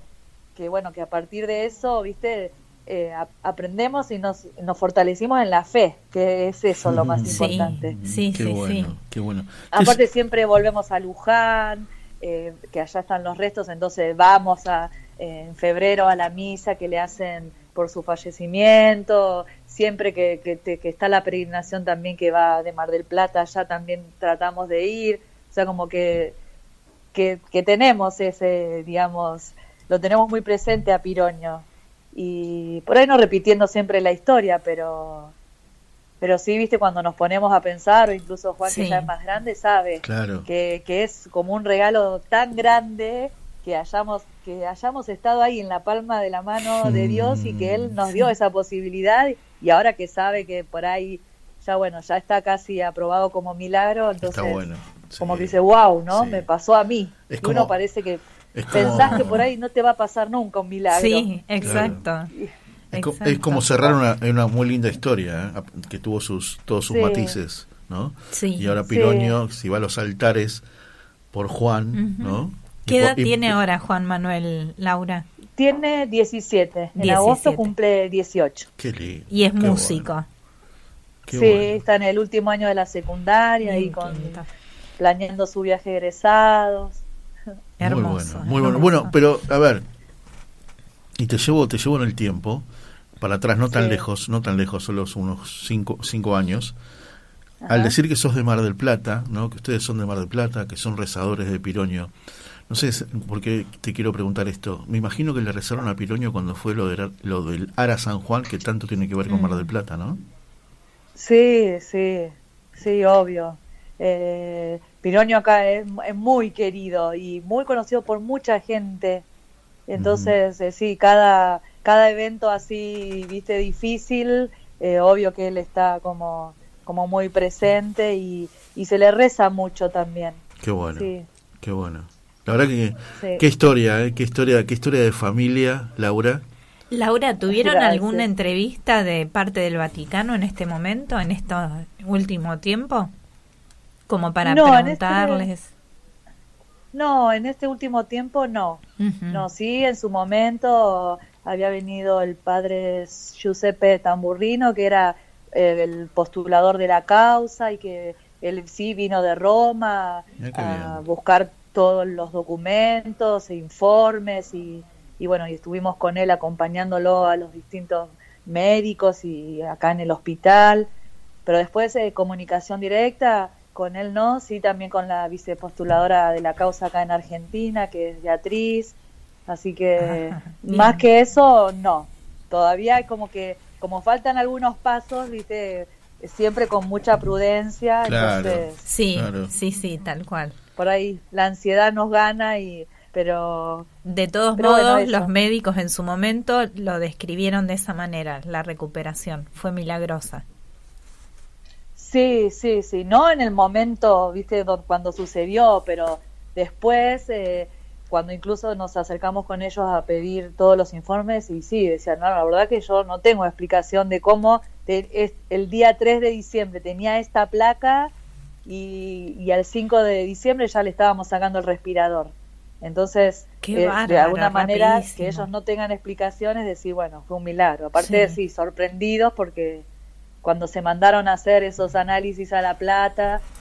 N: que bueno, que a partir de eso, viste, eh, a- aprendemos y nos, nos fortalecimos en la fe, que es eso lo más
B: Sí,
N: importante.
B: sí,
C: qué
B: sí,
C: bueno,
B: sí.
C: qué bueno.
N: Aparte siempre volvemos a Luján, eh, que allá están los restos, entonces vamos a, eh, en febrero a la misa que le hacen por su fallecimiento, siempre que, que, está la peregrinación también que va de Mar del Plata, allá también tratamos de ir, o sea, como que, que, que tenemos ese, digamos, lo tenemos muy presente a Piroño. Y por ahí no repitiendo siempre la historia, pero pero sí, viste, cuando nos ponemos a pensar, o incluso Juan,
B: Sí.
N: que ya es más grande, sabe
C: Claro.
N: que, que es como un regalo tan grande que hayamos, que hayamos estado ahí en la palma de la mano de Dios y que Él nos dio esa posibilidad y ahora que sabe que por ahí ya bueno, ya está casi aprobado como milagro, entonces
C: Está bueno.
N: como que dice, wow, ¿no?
C: Sí.
N: Me pasó a mí.
C: Es
N: y
C: como-
N: uno parece que
C: como-
N: pensás que por ahí no te va a pasar nunca un milagro.
B: Sí, exacto.
C: Es, co-
B: Exacto.
C: es como cerrar una, una muy linda historia, ¿eh? que tuvo sus todos sus
N: Sí.
C: matices, ¿no?
B: Sí.
C: Y ahora
N: Sí.
C: Piroño, si va a los altares por Juan,
B: Ujú.
C: ¿no?
B: ¿Qué edad
C: y-
B: tiene ahora Juan Manuel, Laura?
N: Tiene 17, en
B: 17.
N: agosto cumple 18.
C: Qué lindo.
B: Y es
C: qué
B: músico.
C: bueno, qué
N: sí,
C: bueno.
N: está en el último año de la secundaria y con
B: lindo.
N: planeando su viaje de egresados.
B: Hermoso.
C: Muy bueno, muy bueno.
B: hermoso.
C: Bueno, pero a ver, y te llevo, te llevo en el tiempo, para atrás, no tan
N: Sí.
C: lejos, no tan lejos, solo unos cinco, cinco años. Al decir que sos de Mar del Plata, ¿no? que ustedes son de Mar del Plata, que son rezadores de Piroño, No sé por qué te quiero preguntar esto. Me imagino que le rezaron a Piroño cuando fue lo, de, lo del Ara San Juan, que tanto tiene que ver con Mar del Plata, ¿no?
N: Sí, sí, sí, obvio. Eh, Piroño acá es, muy querido y muy conocido por mucha gente. Entonces, eh, sí, cada, cada evento así, viste, difícil, eh, obvio que él está como, como muy presente y, y se le reza mucho también.
C: Qué bueno, sí. qué bueno. La verdad que qué historia, ¿eh? qué historia, qué historia de familia, Laura.
B: Laura, ¿tuvieron alguna entrevista de parte del Vaticano en este momento, en este último tiempo? Como para este preguntarles.
N: no, en este último tiempo no. No, sí, en su momento había venido el padre Giuseppe Tamburrino, que era eh, el postulador de la causa y que él sí vino de Roma a buscar todos los documentos e informes y, bueno, y estuvimos con él acompañándolo a los distintos médicos y acá en el hospital, pero después de comunicación directa con él no, sí también con la vicepostuladora de la causa acá en Argentina, que es Beatriz, así que [laughs] más que eso, no, todavía como que, como faltan algunos pasos, viste, siempre con mucha prudencia, entonces...
B: Sí, sí, sí, tal cual.
N: por ahí la ansiedad nos gana y pero
B: de todos modos los médicos en su momento lo describieron de esa manera la recuperación. Fue milagrosa.
N: Sí sí sí. No en el momento viste cuando sucedió pero después eh, cuando incluso nos acercamos con ellos a pedir todos los informes y sí decían no la verdad que yo no tengo explicación de cómo el día 3 de diciembre tenía esta placa y, al 5 de diciembre ya le estábamos sacando el respirador. Entonces, eh, de alguna manera, que ellos no tengan explicaciones, decir, bueno, fue un milagro. Aparte de sí, sorprendidos porque cuando se mandaron a hacer esos análisis a la plata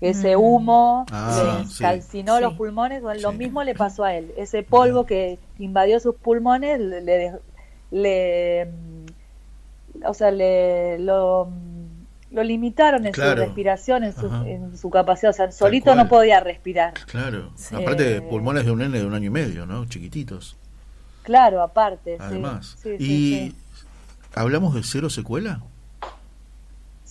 N: que ese mm. humo ah, le calcinó los pulmones, lo mismo le pasó a él. Ese polvo que invadió sus pulmones le, le, o sea, le lo lo limitaron en su respiración, en su, capacidad, o sea, solito no podía respirar.
C: Claro, aparte pulmones de un nene de un año y medio, ¿no? Chiquititos.
N: Claro, aparte.
C: Además. ¿Y hablamos de cero secuela?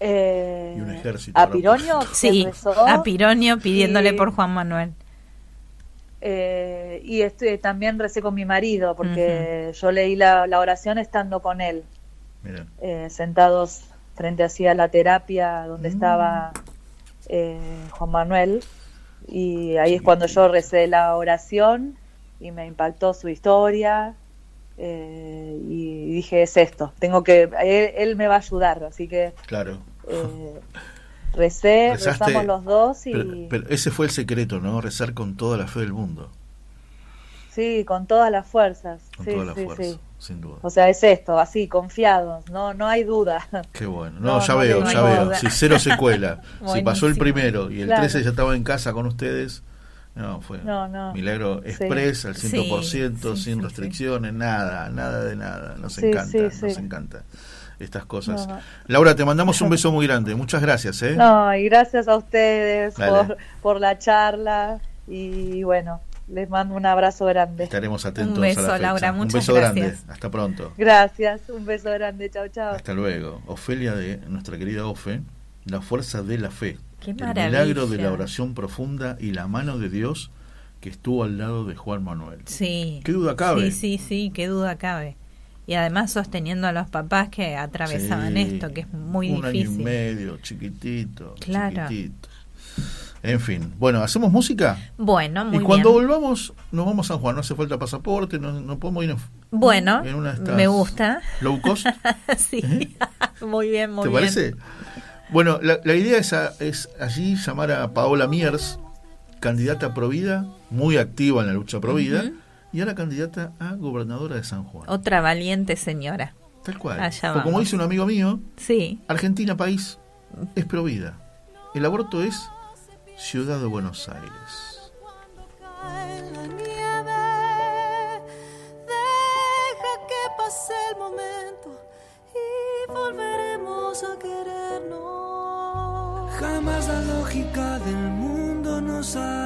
N: Eh,
C: Y un ejército.
N: a Pironio. [laughs]
B: Sí,
N: rezó,
B: a Pironio pidiéndole
N: y-
B: por Juan Manuel.
N: eh, y estoy, también recé con mi marido, porque yo leí la, la oración estando con él, eh, sentados frente así a la terapia
B: Mm.
N: donde estaba eh, Juan Manuel. Y ahí es cuando yo recé la oración y me impactó su historia. eh, y dije, es esto, tengo que, él, él me va a ayudar, así que
C: Claro.
N: Eh, recé,
C: Rezaste,
N: rezamos los dos y
C: Pero, pero ese fue el secreto, ¿no? Rezar con toda la fe del mundo.
N: sí, con todas las fuerzas.
C: Con
N: sí,
C: toda la
N: sí,
C: fuerza,
N: sí.
C: sin duda.
N: O sea, es esto, así, confiados, no, no hay duda.
C: Qué bueno. No,
N: No,
C: ya
N: no
C: veo, ya veo. Si cero secuela. [laughs] si pasó el primero y el
N: Claro.
C: 13 ya estaba en casa con ustedes, no, fue
N: No,
C: milagro express al
N: Sí,
C: 100%,
N: sí,
C: sin restricciones, nada, nada de nada. Nos encanta, nos encanta estas cosas.
N: No.
C: Laura, te mandamos un beso muy grande. Muchas gracias, ¿eh?
N: No, y gracias a ustedes por, por la charla y bueno, les mando un abrazo grande.
C: Estaremos atentos
B: Un beso,
C: a la fecha.
B: Laura,
C: un
B: muchas
C: beso
B: gracias.
C: grande. Hasta pronto.
N: Gracias, un beso grande, chao, chao.
C: Hasta luego. Ofelia de nuestra querida Ofe, la fuerza de la fe.
B: Qué
C: el
B: maravilla.
C: milagro de la oración profunda y la mano de Dios que estuvo al lado de Juan Manuel.
B: Sí.
C: ¿Qué duda cabe?
B: Sí, sí, sí, qué duda cabe. Y además sosteniendo a los papás que atravesaban
C: Sí,
B: esto, que es muy
C: un
B: difícil.
C: año y medio, chiquitito,
B: Claro.
C: chiquitito. En fin, bueno, ¿hacemos música?
B: Bueno, muy
C: y cuando
B: bien.
C: volvamos, nos vamos a San Juan, no hace falta pasaporte, no, no podemos ir en,
B: Bueno,
C: en una de estas
B: me gusta.
C: low cost. [laughs]
B: sí, [laughs] muy bien, muy
C: ¿Te
B: bien.
C: parece? Bueno, la, la idea es, a- es allí llamar a Paola Miers, candidata a Provida, muy activa en la lucha Provida,
B: Ujú.
C: Y ahora candidata a gobernadora de San Juan.
B: Otra valiente señora.
C: Tal cual.
B: Allá
C: O como dice un amigo mío,
B: Sí.
C: Argentina país es Provida. El aborto es Ciudad de Buenos Aires.
O: Deja que pase el momento y volveremos a querernos.
P: Jamás la lógica del mundo nos ha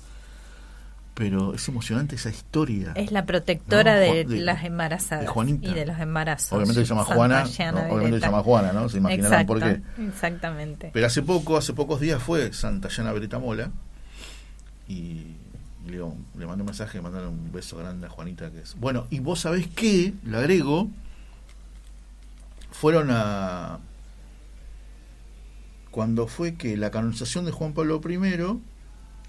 C: Pero es emocionante esa historia.
B: Es la protectora
C: No,
B: de, las embarazadas
C: de Juanita.
B: y de los embarazos.
C: Obviamente se llama
B: Santa
C: Juana, obviamente se llama Juana, ¿no? Se imaginarán por qué.
B: Exacto, Exactamente.
C: Pero hace poco, hace pocos días fue Santa Llana Beretta Mola y, le, le mandé un mensaje, mandarle un beso grande a Juanita que es. Bueno, y vos sabés qué, le agrego, fueron a cuando fue que la canonización de Juan Pablo I,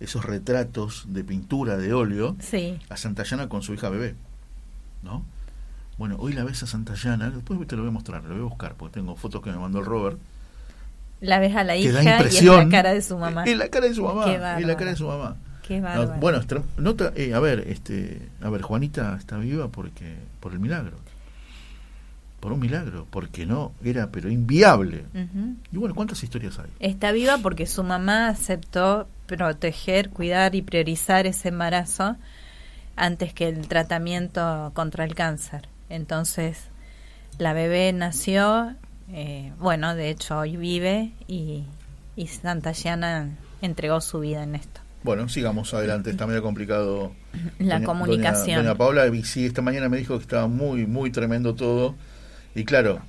C: esos retratos de pintura, de óleo,
B: Sí.
C: a Santa Llana con su hija bebé. ¿No? Bueno, hoy la ves a Santa Llana, después te lo voy a mostrar, lo voy a buscar, porque tengo fotos que me mandó el Robert.
B: La ves a la hija
C: da
B: y es la cara de su mamá.
C: Es la cara de su mamá. Es la cara de su mamá.
B: Qué
C: No, bueno, nota, eh, a ver, este, a ver, Juanita está viva porque por el milagro. Por un milagro, porque no era pero inviable. Y bueno, ¿cuántas historias hay?
B: Está viva porque su mamá aceptó proteger, cuidar y priorizar ese embarazo antes que el tratamiento contra el cáncer. Entonces, la bebé nació, eh, bueno, de hecho hoy vive y, y Santa Llana entregó su vida en esto.
C: Bueno, sigamos adelante, está medio complicado.
B: La comunicación.
C: Doña, doña Paula, y sí, esta mañana me dijo que estaba muy, muy tremendo todo. Y claro,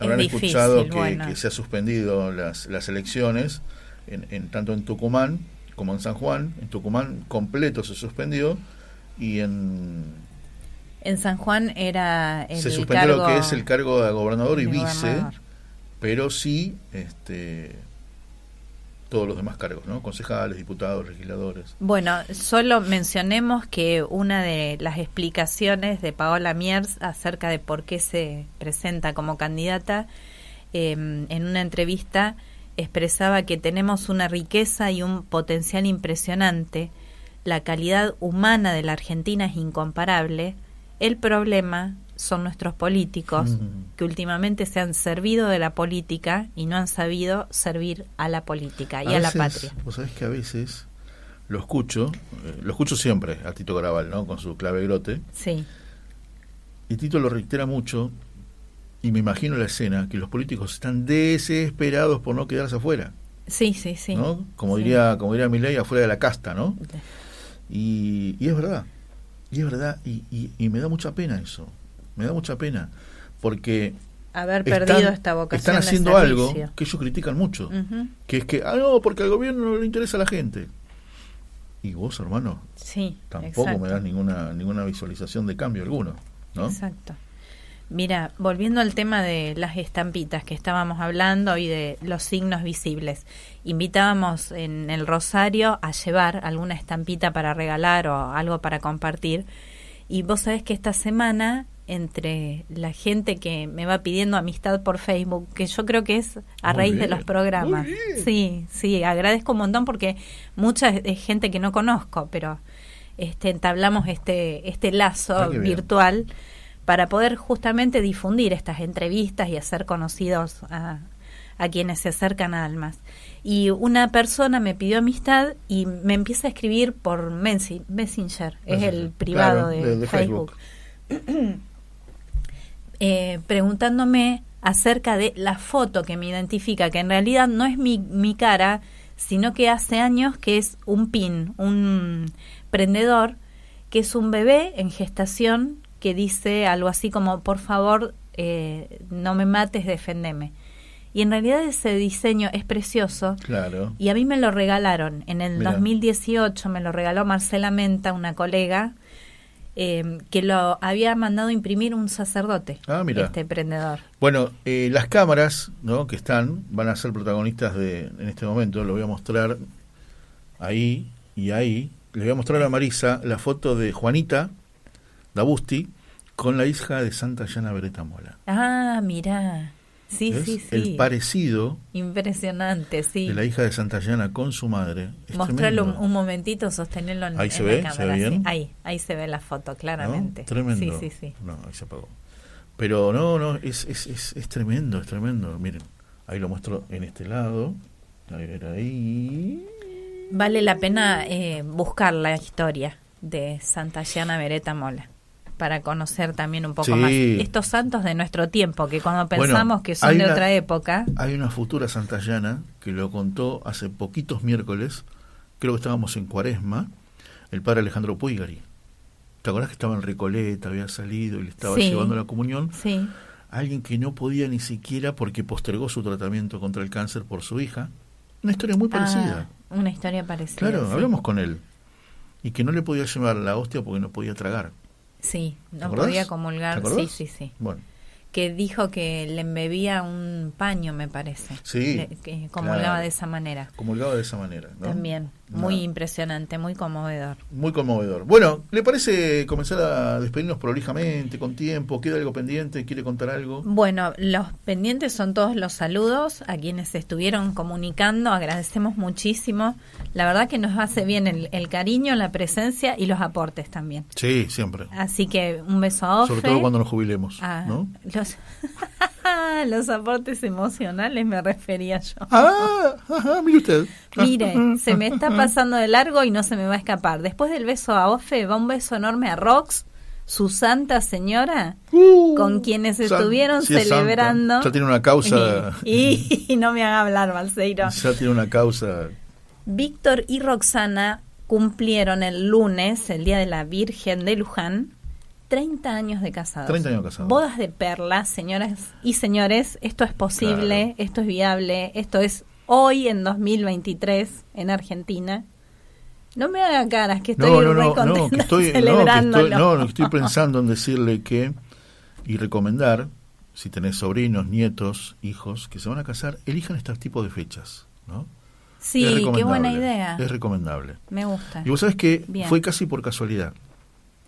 C: habrán
B: difícil,
C: escuchado que,
B: bueno.
C: que se ha suspendido las, las elecciones, en, en- tanto en Tucumán como en San Juan. En Tucumán completo se suspendió y en
B: En San Juan era el
C: se suspendió lo que es el cargo de gobernador y vice,
B: gobernador.
C: pero sí este todos los demás cargos, ¿no? Concejales, diputados, legisladores.
B: Bueno, solo mencionemos que una de las explicaciones de Paola Miers acerca de por qué se presenta como candidata, eh, en una entrevista expresaba que tenemos una riqueza y un potencial impresionante, la calidad humana de la Argentina es incomparable, el problema son nuestros políticos
C: Ujú.
B: que últimamente se han servido de la política y no han sabido servir a la política y a, la
C: veces,
B: patria.
C: Vos sabés que a veces lo escucho, eh, lo escucho siempre a Tito Graval, ¿no? Con su clave grote.
B: Sí.
C: Y Tito lo reitera mucho y me imagino la escena que los políticos están desesperados por no quedarse afuera,
B: Sí, sí, sí.
C: ¿no? Como
B: Sí.
C: diría, como diría Milei, afuera de la casta, ¿no? Y, y es verdad, y es verdad, y, y- y me da mucha pena eso, me da mucha pena, porque
B: Haber
C: están-
B: perdido esta vocación
C: están
B: de
C: haciendo algo que ellos critican mucho,
B: Ujú.
C: que es que, ah, no, porque al gobierno no le interesa a la gente. Y vos, hermano,
B: Sí,
C: tampoco
B: exacto.
C: me das ninguna ninguna visualización de cambio alguno, ¿no?
B: Exacto. Mira, volviendo al tema de las estampitas que estábamos hablando y de los signos visibles, invitábamos en el Rosario a llevar alguna estampita para regalar o algo para compartir. Y vos sabés que esta semana, entre la gente que me va pidiendo amistad por Facebook, que yo creo que es a
Q: Muy
B: raíz de los programas. Sí, sí, agradezco un montón porque mucha es- gente que no conozco, pero este entablamos este este lazo
Q: bien.
B: Para poder justamente difundir estas entrevistas y hacer conocidos a, a quienes se acercan a Almas. Y una persona me pidió amistad y me empieza a escribir por Messi- Messenger, es el
C: Messenger,
B: privado
C: claro,
B: de,
C: de- de
B: Facebook. [clears throat] eh, preguntándome acerca de la foto que me identifica, que en realidad no es mi, mi cara, sino que hace años que es un pin, un prendedor, que es un bebé en gestación que dice algo así como, por favor, eh, no me mates, defendeme. Y en realidad ese diseño es precioso.
C: Claro.
B: Y a mí me lo regalaron. En el
C: Mira.
B: 2018 me lo regaló Marcela Menta, una colega, eh, que lo había mandado imprimir un sacerdote.
C: Ah, mira.
B: Este prendedor.
C: Bueno, eh, las cámaras ¿no? que están van a ser protagonistas de en este momento. Lo voy a mostrar ahí y ahí. Le voy a mostrar a Marisa la foto de Juanita Dabusti con la hija de Santa Llana Beretta Mola.
B: Ah, mira. Sí,
C: ¿Ves?
B: sí, sí.
C: El parecido
B: Impresionante, sí.
C: de la hija de Santa Llana con su madre.
B: Mostrarlo un, momentito, sostenerlo en,
C: Ahí
B: en
C: se
B: la
C: ve,
B: cámara.
C: ¿se ve
B: sí.
C: bien?
B: Ahí, ahí se ve la foto,
C: ¿no?
B: claramente.
C: Tremendo.
B: Sí, sí, sí.
C: No, ahí se apagó. Pero no, no, es, es, es, es tremendo, es tremendo. Miren, ahí lo muestro en este lado. A ver, ahí.
B: Vale la pena eh, buscar la historia de Santa Llana Beretta Mola para conocer también un poco
C: Sí.
B: más estos santos de nuestro tiempo, que cuando
C: Bueno,
B: pensamos que son de
C: una-
B: otra época,
C: Hay una futura santallana que lo contó hace poquitos miércoles, creo que estábamos en Cuaresma, el padre Alejandro Puigari. ¿Te acordás que estaba en Recoleta, había salido y le estaba
B: Sí.
C: llevando la comunión?
B: sí,
C: Alguien que no podía ni siquiera porque postergó su tratamiento contra el cáncer por su hija. Una historia muy parecida.
B: Ah, una historia parecida.
C: claro,
B: sí.
C: hablamos con él. Y que no le podía llevar la hostia porque no podía tragar.
B: Sí,
C: ¿Te
B: no podía
C: ¿Te
B: comulgar. Sí, sí, sí.
C: Bueno,
B: Que dijo que le embebía un paño, me parece.
C: Sí,
B: Le- que comulgaba
C: claro.
B: de esa manera.
C: comulgaba de esa manera. ¿no?
B: También. Muy impresionante, muy conmovedor.
C: Muy conmovedor. Bueno, ¿le parece comenzar a despedirnos prolijamente, con tiempo? ¿Queda algo pendiente? ¿Quiere contar algo?
B: Bueno, los pendientes son todos los saludos a quienes estuvieron comunicando. Agradecemos muchísimo. La verdad que nos hace bien el, el cariño, la presencia y los aportes también.
C: Sí, siempre.
B: Así que un beso a Ofe.
C: Sobre todo cuando nos jubilemos.
B: Ah,
C: ¿no?
B: los, [laughs] [laughs] los aportes emocionales me refería yo.
C: Ah, ajá, mire usted.
B: Mire, se me está pasando de largo y no se me va a escapar. Después del beso a Ofe, va un beso enorme a Rox, su santa señora, con quienes
C: Uh, San-
B: estuvieron
C: sí es santa.
B: celebrando.
C: Ya tiene una causa. [laughs]
B: Y, y no me haga hablar, Balseiro.
C: Ya tiene una causa.
B: Víctor y Roxana cumplieron el lunes, el Día de la Virgen de Luján, 30 años de casados.
C: 30 años casados.
B: Bodas de perlas, señoras y señores, esto es posible, esto es viable, esto es hoy en 2023 en Argentina. No me haga caras que estoy
C: No, no,
B: re
C: no, no, que estoy, no, que estoy, no, estoy pensando en decirle que y recomendar, si tenés sobrinos, nietos, hijos que se van a casar, elijan este tipo de fechas, ¿no?
B: Sí, qué buena idea.
C: Es recomendable.
B: Me gusta.
C: Y vos sabés que
B: Bien.
C: fue casi por casualidad.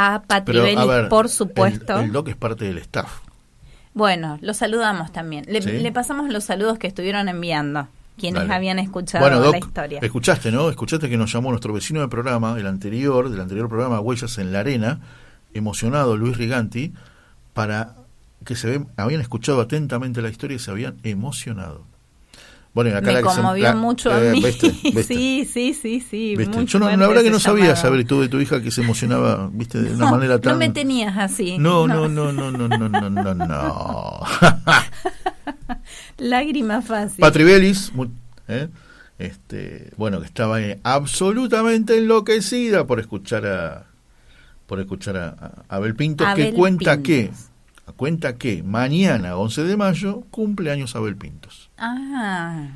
B: a
C: Pero, ver,
B: por supuesto.
C: El, el doc es parte del staff.
B: Bueno, los saludamos también. Le,
C: Sí.
B: le pasamos los saludos que estuvieron enviando, quienes
C: Dale.
B: habían escuchado
C: Bueno, Doc,
B: la historia.
C: escuchaste, ¿no? Escuchaste que nos llamó nuestro vecino de programa, el anterior, del anterior programa Huellas en la Arena, emocionado Luis Riganti, para que se habían escuchado atentamente la historia y se habían emocionado. Bueno, y acá
B: me
C: la que
B: conmovió
C: la-
B: mucho a
C: eh,
B: mí.
C: ¿viste? [laughs] ¿Viste?
B: Sí, sí, sí, sí.
C: Yo no, la verdad que no sabía
B: llamado.
C: saber tú de tu hija que se emocionaba, viste, de una manera tan.
B: No me tenías así.
C: no, no, no, no, no, no, no, no, no. [laughs]
B: Lágrima fácil.
C: Patri Belis, mu- ¿eh? este, bueno, que estaba eh, absolutamente enloquecida por escuchar a por escuchar a, a Abel Pintos, que
B: Abel
C: cuenta
B: Pintos.
C: que cuenta que mañana, 11 de mayo, cumple años Abel Pintos.
B: Ah.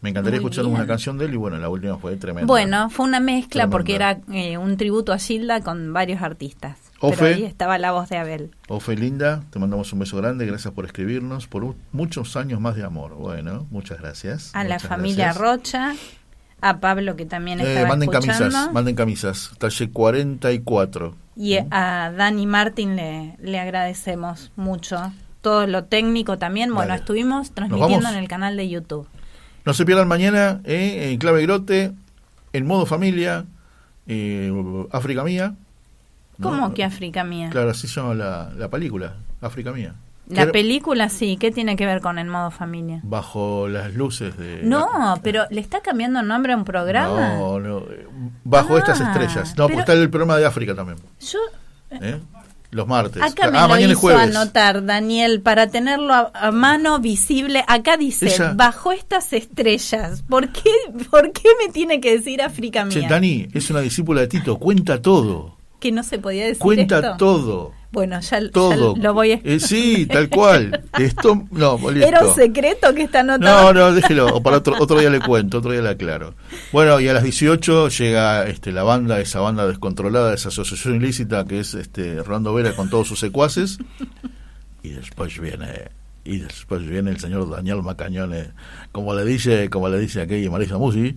C: Me encantaría escuchar
B: bien.
C: una canción de él y bueno, la última fue tremenda.
B: Bueno, fue una mezcla
C: Tremenda.
B: porque era eh, un tributo a Gilda con varios artistas.
C: Ofe.
B: Pero ahí estaba la voz de Abel.
C: Ofe Linda, te mandamos un beso grande, gracias por escribirnos, por muchos años más de amor. Bueno, muchas gracias.
B: A la familia
C: gracias.
B: Rocha. A Pablo que también
C: Eh,
B: estaba
C: manden
B: escuchando.
C: camisas, manden camisas, talle 44.
B: Y a Dani Martín le, le agradecemos mucho. Todo lo técnico también. Bueno,
C: Dale.
B: estuvimos transmitiendo en el canal de YouTube.
C: No se pierdan mañana eh, en Clave Grote, en modo familia, eh, África Mía. ¿no?
B: ¿Cómo que África mía?
C: Claro, así se llama la, la película, África Mía.
B: La película sí, ¿qué tiene que ver con el modo familia?
C: Bajo las luces de...
B: No, pero le está cambiando nombre a un programa.
C: No, no, eh, bajo
B: Ah,
C: estas estrellas. No, porque está el programa de África también.
B: Yo
C: ¿eh? Los martes.
B: acá me
C: ah,
B: lo
C: mañana es
B: hizo
C: jueves.
B: anotar, Daniel, para tenerlo a, a mano visible. Acá dice,
C: Ella-
B: bajo estas estrellas. ¿Por qué, ¿Por qué me tiene que decir África
C: Che,
B: mía?
C: Dani es una discípula de Tito, cuenta todo.
B: Que no se podía decir
C: Cuenta
B: esto.
C: todo.
B: Bueno, ya, ya
C: Todo.
B: lo voy a...
C: Eh, sí, tal cual. Esto, no, listo. [laughs]
B: Era un secreto que está anotado.
C: No, no, déjelo, o para otro, otro día le cuento, otro día le aclaro. Bueno, y a las 18 llega este, la banda, esa banda descontrolada, esa asociación ilícita que es este, Rolando Vera con todos sus secuaces. Y después viene, y después viene el señor Daniel Macañones, como le dice, como le dice aquí Marisa Musi,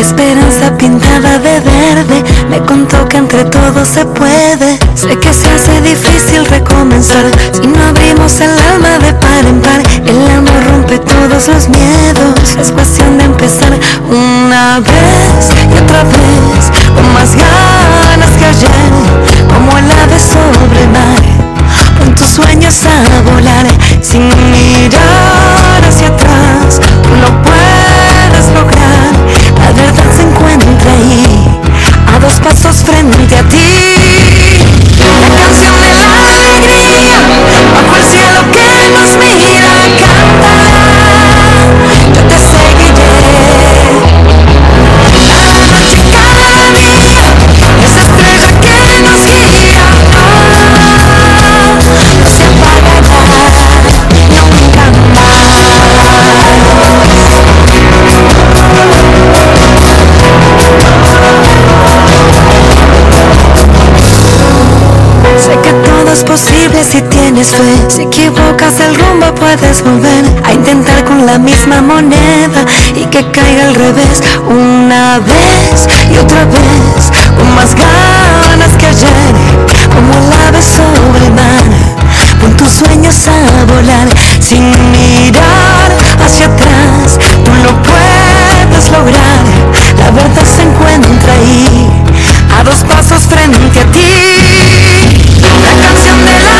Q: Esperanza pintada de verde me contó que entre todos se puede. Sé que se hace difícil recomenzar si no abrimos el alma de par en par. El amor rompe todos los miedos. Es cuestión de empezar una vez y otra vez con más ganas que ayer, como el ave sobre mar. Pon tus sueños a volar sin mirar hacia atrás. Puedes lograr. La verdad se encuentra ahí, a dos pasos frente a ti. Si equivocas el rumbo puedes volver a intentar con la misma moneda y que caiga al revés una vez y otra vez con más ganas que ayer, como el ave sobre el mar. Pon tus sueños a volar sin mirar hacia atrás. Tú lo puedes lograr. La verdad se encuentra ahí, a dos pasos frente a ti. La canción de la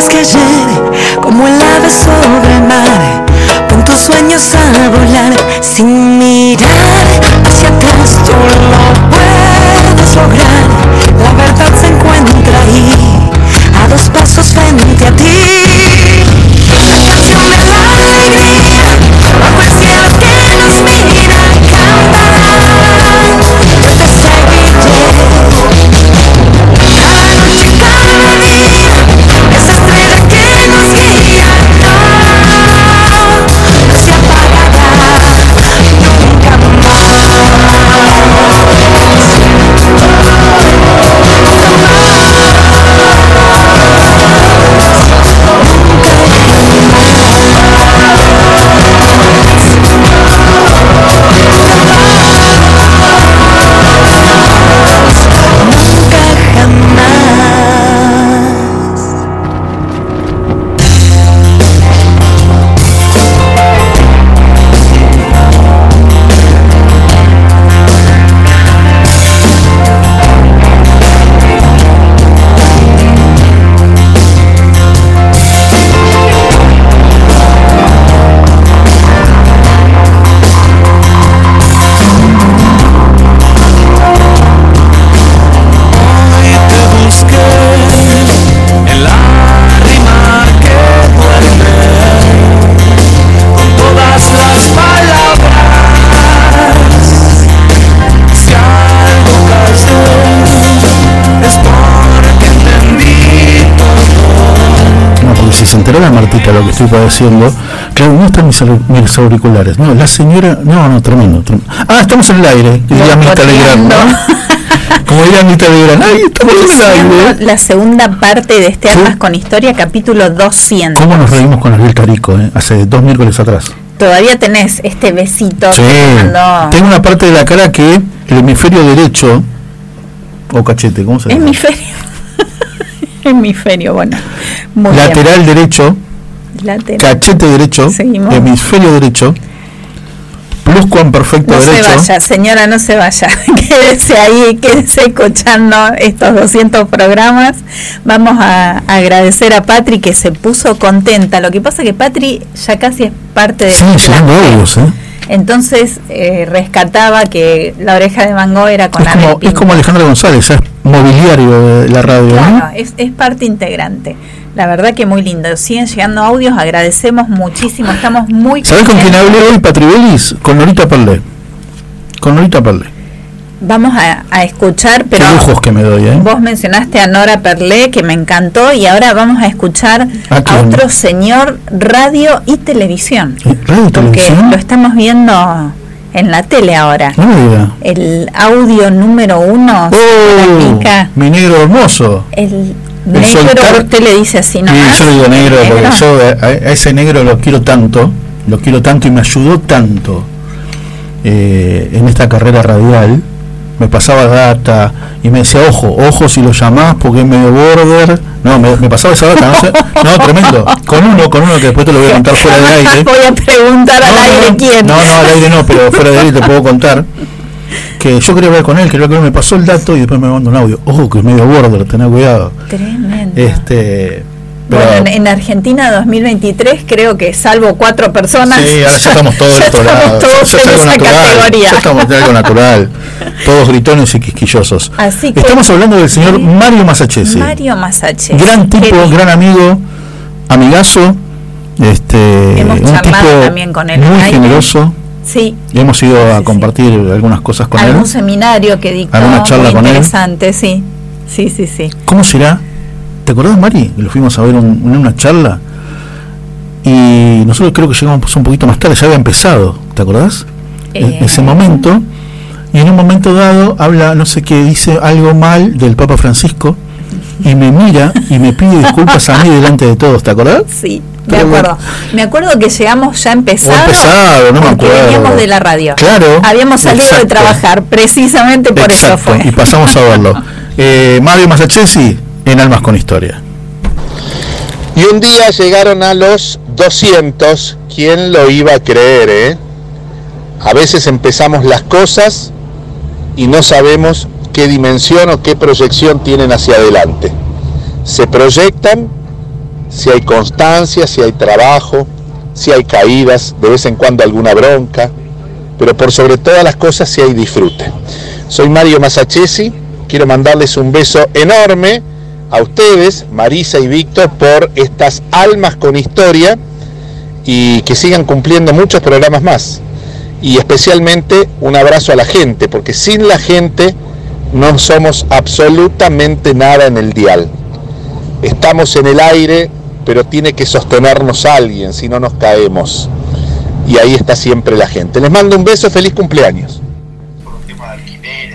Q: que ayer, como el ave sobre el mar. Pon tus sueños a volar sin mirar hacia atrás, tú lo puedes lograr. La verdad se encuentra ahí, a dos pasos frente a ti. La
C: Martita lo que estoy padeciendo, claro, no están mis, mis auriculares. No, la señora. No, no, tremendo. tremendo. Ah, estamos en el aire. que diría Mirta Legrand, ¿no? [laughs] Como diría Mirta Legrand. Ay, estamos en el aire.
B: la segunda parte de este Almas con Historia, capítulo 200.
C: ¿Cómo nos reímos con Ariel Carico, eh? Hace dos miércoles atrás.
B: Todavía tenés este besito
C: Sí. Tengo una parte de la cara que el hemisferio derecho, o cachete, ¿cómo se llama?
B: Hemisferio. [laughs] Hemisferio, bueno. Muy
C: Lateral derecho.
B: Lateral.
C: cachete derecho,
B: Seguimos.
C: hemisferio derecho, pluscuamperfecto
B: No se
C: derecho.
B: vaya, señora, no se vaya. [laughs] quédese ahí, quédese escuchando estos 200 programas. Vamos a agradecer a Patri que se puso contenta. Lo que pasa que Patri ya casi es parte de
C: Siguen llegando audios, ¿eh?
B: Entonces eh, rescataba que la oreja de Mango era con
C: Es como, es como Alejandro González, es mobiliario de la radio, ¿no?
B: Claro, es, es parte integrante. La verdad que muy lindo. Siguen llegando audios, agradecemos muchísimo. Estamos muy
C: ¿Sabés con quién hablé hoy, Patribelis? Con Norita Perlé. Con Norita Perlé.
B: Vamos a, a escuchar, pero
C: Qué lujos que me doy, ¿eh?
B: vos mencionaste a Nora Perlé, que me encantó, y ahora vamos a escuchar
C: ¿A
B: a otro señor radio y televisión.
C: ¿Radio y
B: Porque
C: televisión?
B: lo estamos viendo en la tele ahora.
C: No.
B: El audio número uno,
C: ¡Oh! Mi negro hermoso.
B: el negro,
C: soltar-
B: usted le dice así, ¿no?
C: Sí, yo le digo negro porque yo a, a ese negro lo quiero tanto, lo quiero tanto y me ayudó tanto eh, en esta carrera radial. Me pasaba data y me decía, ojo, ojo si lo llamás porque es medio border. No, me, me pasaba esa data, no, sé. no, tremendo. Con uno, con uno que después te lo voy a contar fuera de aire. [laughs]
B: Voy a preguntar al aire quién.
C: No, no, al aire no, pero fuera de aire te puedo contar. Que yo quería hablar con él, quería con él, me pasó el dato y después me mandó un audio. Ojo, que es medio border, tené cuidado.
B: Tremendo.
C: Este, pero,
B: Bueno, en, en Argentina 2023 creo que salvo cuatro personas.
C: Sí, ahora ya estamos todos [laughs]
B: ya estamos todos
C: Ya es
B: en esa
C: natural,
B: categoría.
C: ya estamos en algo natural. Todos gritones y quisquillosos.
B: Así que-
C: Estamos hablando del señor Mario Masachesi.
B: Mario Masache.
C: Gran tipo, gran amigo, amigazo. Este,
B: Hemos
C: un tipo
B: también con él
C: muy
B: aire.
C: generoso.
B: Sí,
C: Y hemos ido a compartir algunas cosas con
B: algún
C: él.
B: seminario que dictó
C: ¿Alguna charla
B: muy
C: con él?
B: interesante, sí. Sí, sí, sí.
C: ¿Cómo será? ¿Te acordás, Mari? Que Lo fuimos a ver un- en una charla. Y nosotros creo que llegamos un poquito más tarde, ya había empezado, ¿te acordás? En
B: Eh.
C: ese momento. Y en un momento dado habla, no sé qué, dice algo mal del Papa Francisco. Y me mira y me pide disculpas a mí delante de todos, ¿te acordás?
B: Sí, me acuerdo. Me acuerdo que llegamos ya empezado.
C: Empezado, no me acuerdo.
B: veníamos de la radio.
C: Claro,
B: Habíamos salido de
C: exacto.
B: trabajar, precisamente por eso fue.
C: y pasamos a verlo. Eh, Mario Masachesi en Almas con Historia.
R: Y un día llegaron a los 200, ¿quién lo iba a creer, eh? A veces empezamos las cosas y no sabemos qué dimensión o qué proyección tienen hacia adelante. se proyectan si hay constancia, si hay trabajo, si hay caídas, de vez en cuando alguna bronca, pero por sobre todas las cosas si hay disfrute. Soy Mario Masachesi, quiero mandarles un beso enorme a ustedes, Marisa y Víctor, por estas almas con historia y que sigan cumpliendo muchos programas más. Y especialmente un abrazo a la gente, porque sin la gente no somos absolutamente nada en el dial. Estamos en el aire, pero tiene que sostenernos alguien, si no nos caemos. Y ahí está siempre la gente. Les mando un beso, feliz cumpleaños.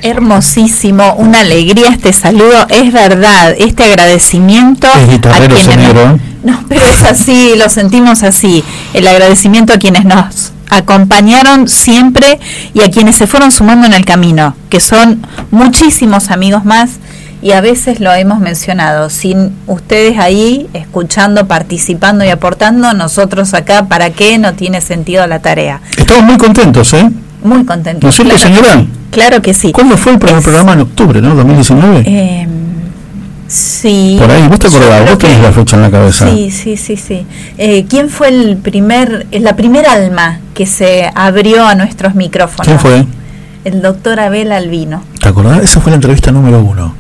B: Hermosísimo, una alegría este saludo, es verdad, este agradecimiento
C: Es
B: a quienes
C: negro, ¿eh?
B: no, pero es así, lo sentimos así, el agradecimiento a quienes nos acompañaron siempre y a quienes se fueron sumando en el camino, que son muchísimos amigos más y a veces lo hemos mencionado, sin ustedes ahí escuchando, participando y aportando, nosotros acá, ¿para qué? No tiene sentido la tarea.
C: Estamos muy contentos, ¿eh?
B: Muy contentos.
C: ¿No es cierto,
B: claro que
C: señora?
B: sí, Claro que sí.
C: ¿Cuándo fue el primer
B: Es-
C: programa en octubre, no? 2019.
B: Eh, sí.
C: Por ahí, vos te acordás, vos tenés
B: que-
C: la fecha en la cabeza.
B: Sí, sí, sí, sí. Eh, ¿Quién fue el primer, la primera alma que se abrió a nuestros micrófonos?
C: ¿Quién fue?
B: El doctor Abel Albino.
C: ¿Te acordás? Esa fue la entrevista número uno.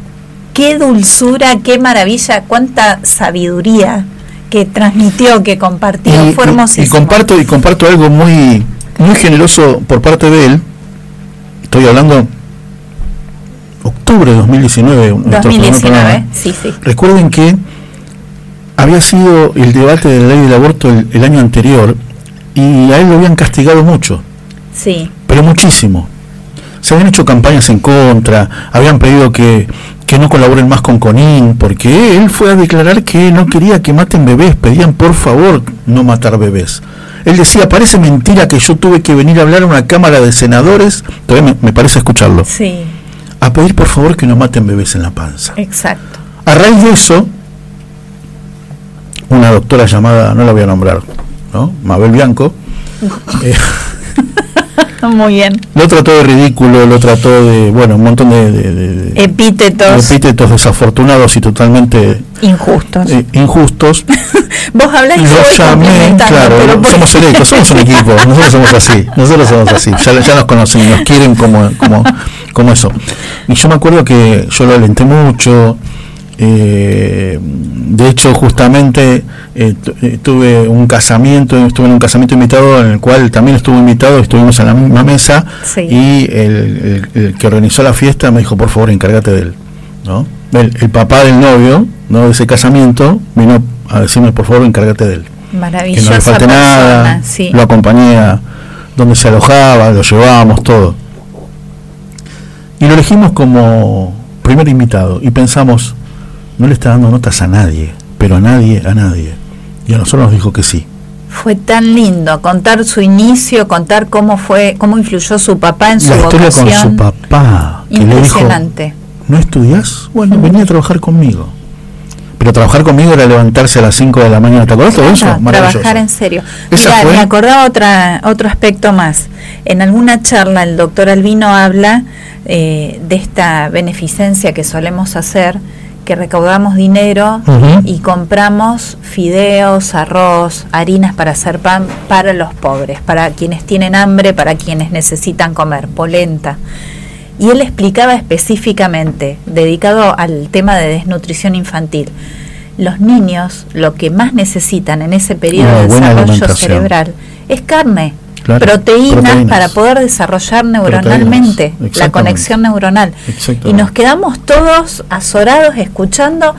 B: Qué dulzura, qué maravilla, cuánta sabiduría que transmitió, que compartió.
C: Y,
B: fue hermosísimo.
C: y comparto y comparto algo muy muy generoso por parte de él. Estoy hablando octubre de 2019. nuestro primer
B: 2019,
C: programa.
B: sí, sí.
C: Recuerden que había sido el debate de la ley del aborto el, el año anterior y a él lo habían castigado mucho,
B: Sí,
C: pero muchísimo. Se habían hecho campañas en contra, habían pedido que, que no colaboren más con Conin, porque él fue a declarar que no quería que maten bebés, pedían por favor no matar bebés. Él decía, parece mentira que yo tuve que venir a hablar a una cámara de senadores, todavía me, me parece escucharlo,
B: sí,
C: a pedir por favor que no maten bebés en la panza.
B: exacto.
C: A raíz de eso, una doctora llamada, no la voy a nombrar, ¿no? Mabel Bianco, [laughs] eh, [laughs] [laughs]
B: Muy bien.
C: lo trató de ridículo, lo trató de, bueno, un montón de, de- de- de
B: Epítetos
C: epítetos desafortunados y totalmente
B: injustos.
C: eh, injustos. [laughs]
B: Vos hablás y yo
C: Lo
B: voy
C: llamé,
B: complementando,
C: claro,
B: pero
C: somos selectos, somos un equipo, [laughs] nosotros somos así, nosotros somos así, ya, ya nos conocen y nos quieren como, como, como eso. Y yo me acuerdo que yo lo alenté mucho, eh, de hecho justamente eh, eh, tuve un casamiento, estuve en un casamiento invitado en el cual también estuvo invitado, estuvimos en la misma mesa
B: Sí.
C: y el, el- el que organizó la fiesta me dijo, por favor, encárgate de él. ¿no? El, el papá del novio ¿no? de ese casamiento vino a decirme, por favor, encárgate de él. Que no
B: Maravillosa
C: le falte
B: persona,
C: nada,
B: sí.
C: lo acompañé a donde se alojaba, lo llevábamos, todo. Y lo elegimos como primer invitado y pensamos, no le está dando notas a nadie, pero a nadie, a nadie. Y a nosotros nos dijo que sí.
B: Fue tan lindo contar su inicio, contar cómo fue, cómo influyó su papá en su
C: La historia con su papá, que le dijo,
B: Impresionante.
C: ¿no estudias? Bueno, venía a trabajar conmigo. Pero trabajar conmigo era levantarse a las 5 de la mañana. ¿Te de eso? Maravilloso.
B: trabajar en serio.
C: Fue-
B: me acordaba otra, otro aspecto más. En alguna charla el doctor Albino habla eh, de esta beneficencia que solemos hacer, que recaudamos dinero y compramos fideos, arroz, harinas para hacer pan para los pobres, para quienes tienen hambre, para quienes necesitan comer, polenta. Y él explicaba específicamente, dedicado al tema de desnutrición infantil, los niños lo que más necesitan en ese periodo
C: Una
B: de desarrollo cerebral es carne,
C: Claro,
B: proteínas,
C: proteínas.
B: para poder desarrollar neuronalmente la conexión neuronal. Y nos quedamos todos azorados escuchando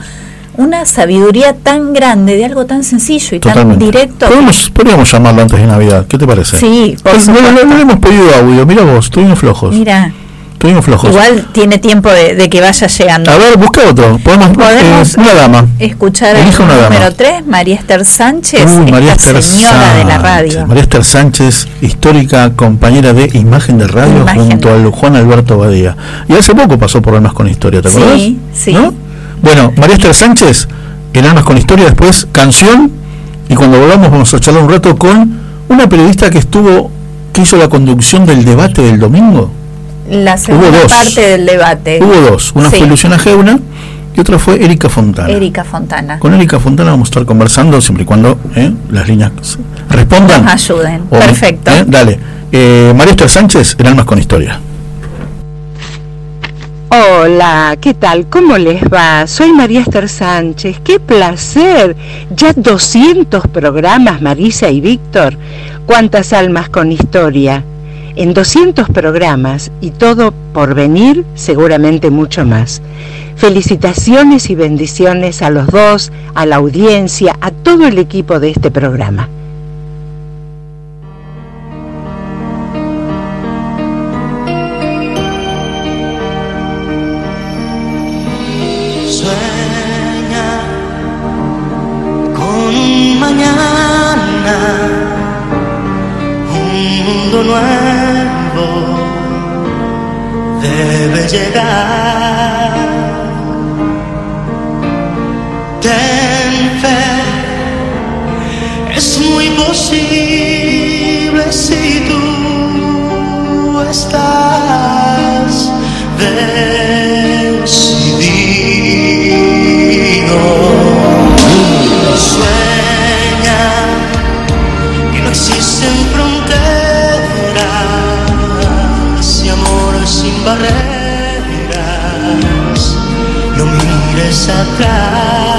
B: una sabiduría tan grande de algo tan sencillo y tan directo.
C: Podemos, podríamos llamarlo antes de Navidad. ¿Qué te parece?
B: Sí, por
C: No, no le hemos pedido audio. Mira vos, estuvimos flojos.
B: Mira,
C: Estuvimos flojos.
B: igual tiene tiempo de, de que vaya llegando.
C: A ver, busca otro. Podemos,
B: Podemos
C: eh, una dama.
B: escuchar
C: dama.
B: número 3, María Esther Sánchez,
C: Uy, María
B: esta
C: Esther
B: señora de la radio.
C: María Esther Sánchez, histórica compañera de Imagen de Radio
B: Imagen.
C: junto al Juan Alberto Badía. Y hace poco pasó por Almas con Historia, ¿te acuerdas?
B: Sí, sí.
C: ¿No? Bueno, María Esther Sánchez, en Almas con Historia, después canción, y cuando volvamos vamos a charlar un rato con una periodista que estuvo, que hizo la conducción del debate del domingo.
B: La segunda
C: dos.
B: parte del debate.
C: Hubo dos, una
B: Sí.
C: fue Luciana Geuna y y otra fue Erika Fontana.
B: Erika Fontana.
C: Con Erika Fontana vamos a estar conversando siempre y cuando eh, las líneas respondan.
B: Nos ayuden.
C: O-
B: Perfecto.
C: eh, dale. Eh, María Esther Sánchez, en Almas con Historia.
S: Hola, ¿qué tal? ¿Cómo les va? Soy María Esther Sánchez. ¡Qué placer! Ya 200 programas, Marisa y Víctor. ¿Cuántas almas con historia? En 200 programas y todo por venir, seguramente mucho más. Felicitaciones y bendiciones a los dos, a la audiencia, a todo el equipo de este programa.
Q: Mundo nuevo debe llegar. Ten fe, es muy posible si tú estás atrás.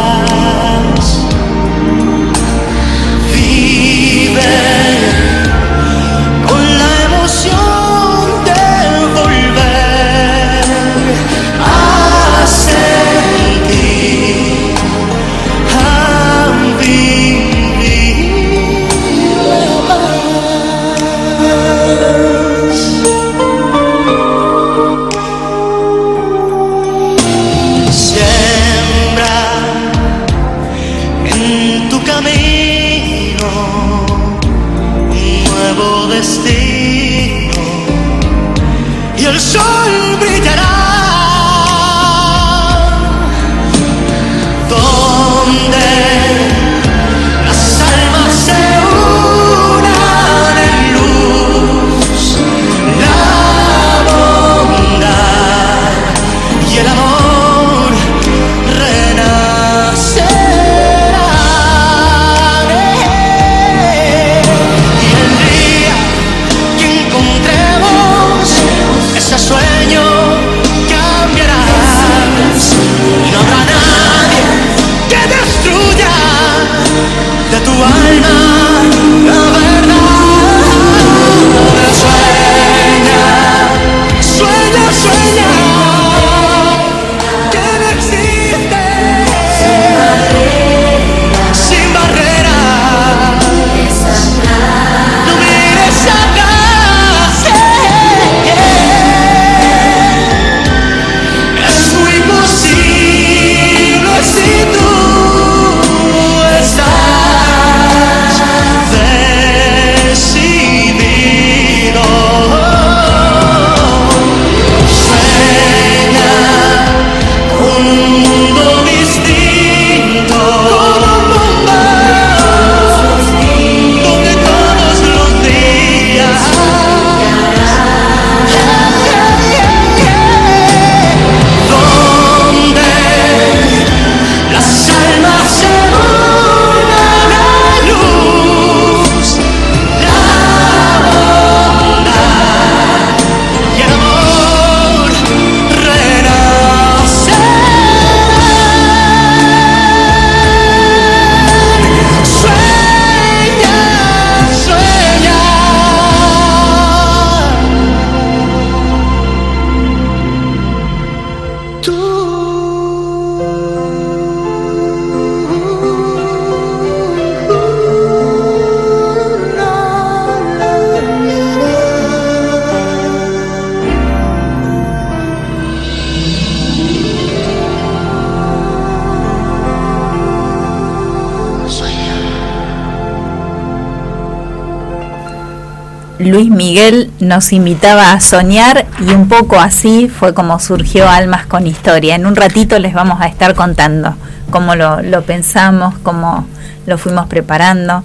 B: Miguel nos invitaba a soñar y un poco así fue como surgió Almas con Historia. En un ratito les vamos a estar contando cómo lo, lo pensamos, cómo lo fuimos preparando.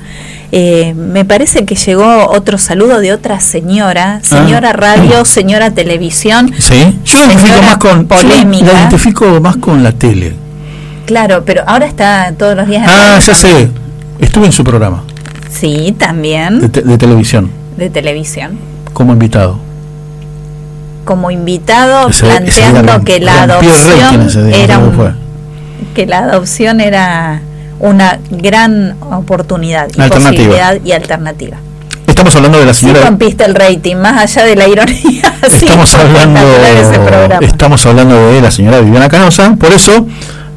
B: Eh, me parece que llegó otro saludo de otra señora, señora radio, señora televisión.
C: Sí, yo me identifico más con yo
B: polémica.
C: la identifico más con la tele.
B: Claro, pero ahora está todos los días en
C: Ah, ya sé. Estuve en su programa
B: Sí,
C: de,
B: también
C: te- de televisión
B: de televisión.
C: Como invitado.
B: Como invitado
C: Ese- ese
B: planteando que la adopción
C: día,
B: era que la adopción era una gran oportunidad y
C: Alternativa.
B: posibilidad y alternativa.
C: Estamos hablando de la
B: Sí
C: señora.
B: rompiste el rating, más allá de la ironía. [laughs] sí,
C: Estamos
B: fue
C: hablando, estamos hablando de la señora Viviana Canosa, por eso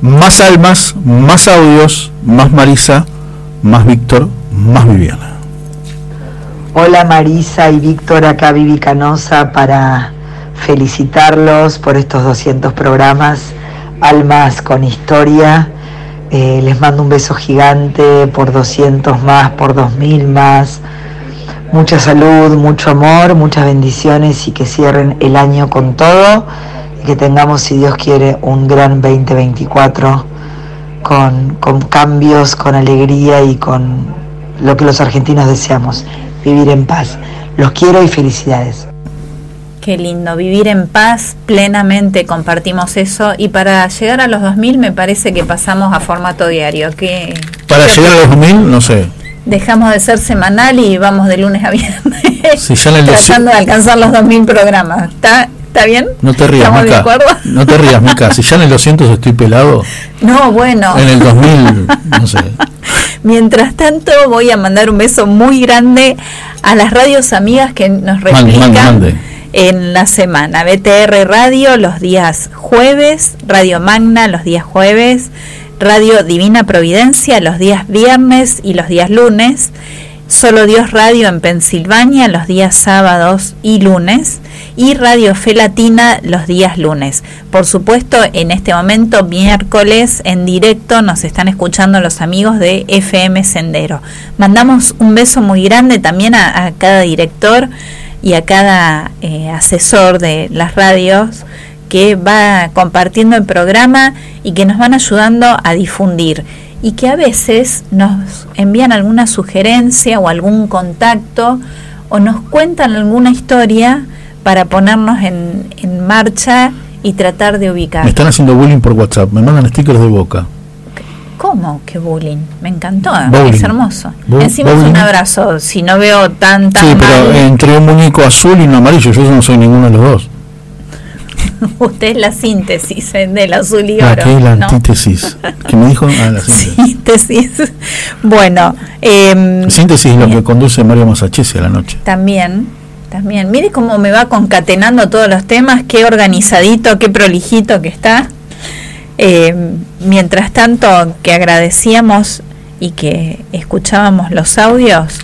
C: más almas, más audios, más Marisa, más Víctor, más Viviana.
T: Hola Marisa y Víctor, acá Vivi Canosa para felicitarlos por estos 200 programas, Almas con Historia. Eh, les mando un beso gigante por 200 más, por 2000 más. Mucha salud, mucho amor, muchas bendiciones y que cierren el año con todo y que tengamos, si Dios quiere, un gran 2024 con, con cambios, con alegría y con lo que los argentinos deseamos, vivir en paz. Los quiero y felicidades.
B: Qué lindo, vivir en paz plenamente, compartimos eso y para llegar a los 2000 me parece que pasamos a formato diario, que
C: Para llegar a los 2000, no sé,
B: dejamos de ser semanal y vamos de lunes a viernes
C: si ya en el [laughs]
B: tratando de alcanzar los 2000 programas. ¿Está, está bien?
C: No te rías. No te rías, Mica. Si ya en el 200 estoy pelado,
B: No, bueno.
C: en el 2000, no sé.
B: Mientras tanto, voy a mandar un beso muy grande a las radios amigas que nos
C: Mande,
B: replican
C: mande, mande.
B: en la semana. BTR Radio los días jueves, Radio Magna los días jueves, Radio Divina Providencia los días viernes y los días lunes. Solo Dios Radio en Pensilvania los días sábados y lunes y Radio Fe Latina los días lunes. Por supuesto, en este momento, miércoles, en directo, nos están escuchando los amigos de FM Sendero. Mandamos un beso muy grande también a, cada director y a cada eh, asesor de las radios que va compartiendo el programa y que nos van ayudando a difundir y que a veces nos envían alguna sugerencia o algún contacto o nos cuentan alguna historia para ponernos en, en marcha y tratar de
C: Me
B: ubicar.
C: están haciendo bullying por WhatsApp, me mandan stickers de boca.
B: ¿Cómo que bullying? Me encantó,
C: Bowling.
B: es hermoso.
C: Bu-
B: Encima es un abrazo, si no veo tan tan
C: Sí, pero entre un muñeco azul y un amarillo, yo no soy ninguno de los dos. [laughs]
B: usted es la síntesis eh, del azul y oro.
C: Aquí es la
B: ¿no?
C: antítesis. que me dijo? Ah, la [laughs] síntesis.
B: Síntesis. Bueno, em,
C: Síntesis es lo que conduce Mario Masachesi a la noche.
B: También, también. Mire cómo me va concatenando todos los temas, qué organizadito, qué prolijito que está. Eh, mientras tanto, que agradecíamos y que escuchábamos los audios,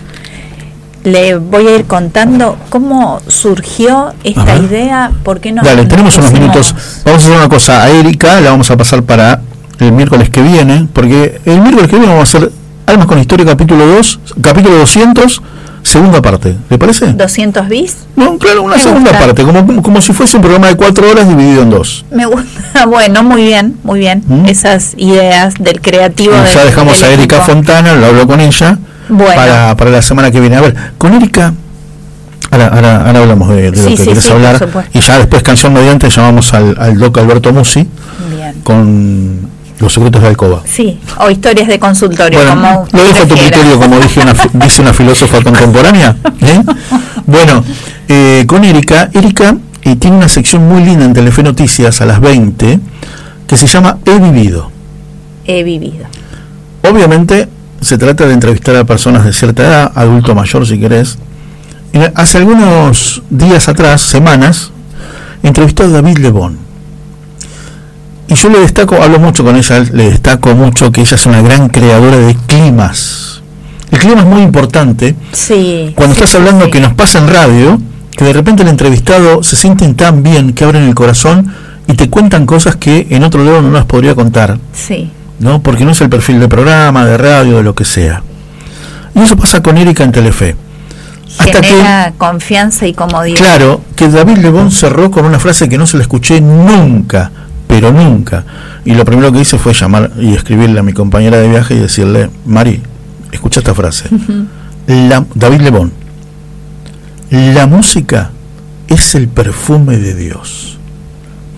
B: le voy a ir contando cómo surgió esta
C: Ajá.
B: idea, por qué no
C: Dale, tenemos unos minutos. Vamos a hacer una cosa. A Erika la vamos a pasar para el miércoles que viene, porque el miércoles que viene vamos a hacer Almas con Historia capítulo 2, capítulo 200, segunda parte. ¿Le parece?
B: 200 bis.
C: No, claro, una
B: Me
C: segunda
B: gusta.
C: parte, como, como si fuese un programa de cuatro horas dividido en dos.
B: Me gusta, [laughs] bueno, muy bien, muy bien. Esas ideas del creativo.
C: ¿Mm? ya
B: del-
C: dejamos
B: del
C: a Erika. Fontana, lo hablo con ella,
B: Bueno.
C: para, para la semana que viene. A ver, con Erika, ahora, ahora, ahora hablamos de, de
B: Sí,
C: lo que
B: sí,
C: querés
B: sí, por
C: hablar, y ya después, canción mediante, llamamos al, al doc Alberto Musi
B: Bien.
C: con Los secretos de Alcoba.
B: Sí, o historias de consultorio,
C: Bueno,
B: como
C: lo dejo a tu criterio, como dije una, dice una filósofa contemporánea. ¿eh? [laughs] Bueno, eh, con Erika, Erika eh, tiene una sección muy linda en Telefe Noticias a las 20 que se llama He vivido.
B: He vivido.
C: Obviamente se trata de entrevistar a personas de cierta edad, adulto mayor si querés. Hace algunos días atrás, semanas, entrevistó a David Lebón. Y yo le destaco, hablo mucho con ella, le destaco mucho que ella es una gran creadora de climas. El clima es muy importante.
B: Sí.
C: Cuando
B: sí,
C: estás hablando
B: sí.
C: que nos pasa en radio, que de repente el entrevistado se sienten tan bien que abren el corazón y te cuentan cosas que en otro lado no las podría contar.
B: Sí.
C: ¿No? Porque no es el perfil de programa, de radio, de lo que sea. Y eso pasa con Erika en Telefe. Hasta que,
B: Genera confianza y comodidad.
C: claro, que David Lebón cerró con una frase que no se la escuché nunca, pero nunca. Y lo primero que hice fue llamar y escribirle a mi compañera de viaje y decirle, Mari, escucha esta frase. La- David Lebón, la música es el perfume de Dios.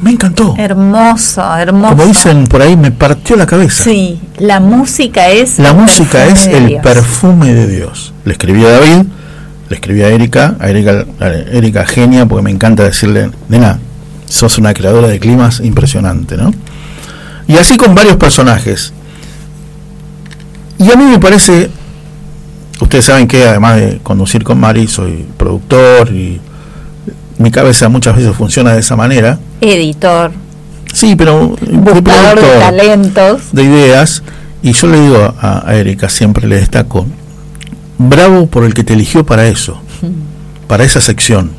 C: Me encantó.
B: Hermoso, hermoso.
C: Como dicen por ahí, me partió la cabeza.
B: Sí, la música es.
C: La música es el
B: Dios.
C: perfume de Dios. Le escribí a David, le escribí a Erika, a Erika, a Erika genia, porque me encanta decirle, nena, sos una creadora de climas impresionante, ¿no? Y así con varios personajes. Y a mí me parece, ustedes saben que además de conducir con Mari, soy productor y mi cabeza muchas veces funciona de esa manera.
B: Editor,
C: Sí, pero de
B: buscador de
C: productor,
B: talentos.
C: de ideas. Y yo le digo a, a Erika, siempre le destaco, bravo por el que te eligió para eso, [laughs] para esa sección.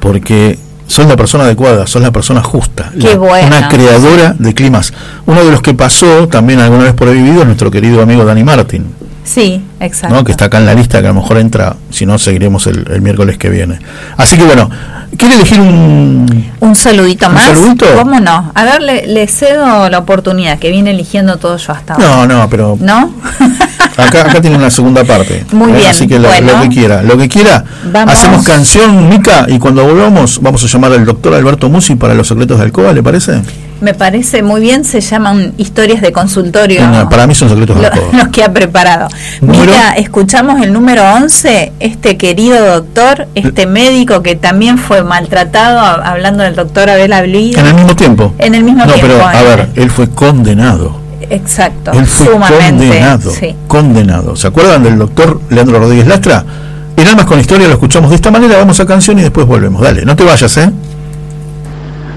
C: Porque sos la persona adecuada, sos la persona justa,
B: Qué
C: la-
B: bueno.
C: una creadora de climas. Uno de los que pasó también alguna vez por ahí vivido es nuestro querido amigo Dani Martin,
B: Sí, exacto.
C: ¿no? que está acá en la lista, que a lo mejor entra, si no, seguiremos el, el miércoles que viene. Así que bueno, ¿quiere elegir un,
B: Un saludito
C: ¿Un
B: más.
C: saludito?
B: ¿Cómo no? A ver, le, le cedo la oportunidad que viene eligiendo todo yo hasta ahora.
C: No, no, pero
B: ¿No? [laughs]
C: acá, acá tiene una segunda parte. [laughs]
B: Muy
C: ¿eh?
B: bien,
C: Así que lo,
B: bueno.
C: lo que quiera, lo que quiera.
B: Vamos.
C: Hacemos canción, Mica, y cuando volvamos vamos a llamar al doctor Alberto Musi para los secretos de Alcoba, ¿le parece?
B: Me parece muy bien, se llaman historias de consultorio.
C: No, para mí son secretos de
B: lo- los que ha preparado.
C: Número.
B: Mira, escuchamos el número 11, este querido doctor, este médico que también fue maltratado, hablando del doctor Abel Ablida.
C: En el mismo tiempo.
B: En el mismo
C: no,
B: tiempo.
C: pero a
B: eh.
C: ver, él fue condenado.
B: Exacto,
C: Él fue
B: sumamente.
C: condenado.
B: Sí.
C: Condenado. ¿Se acuerdan del doctor Leandro Rodríguez Lastra? En Almas con Historia lo escuchamos de esta manera, vamos a canción y después volvemos. Dale, no te vayas, ¿eh?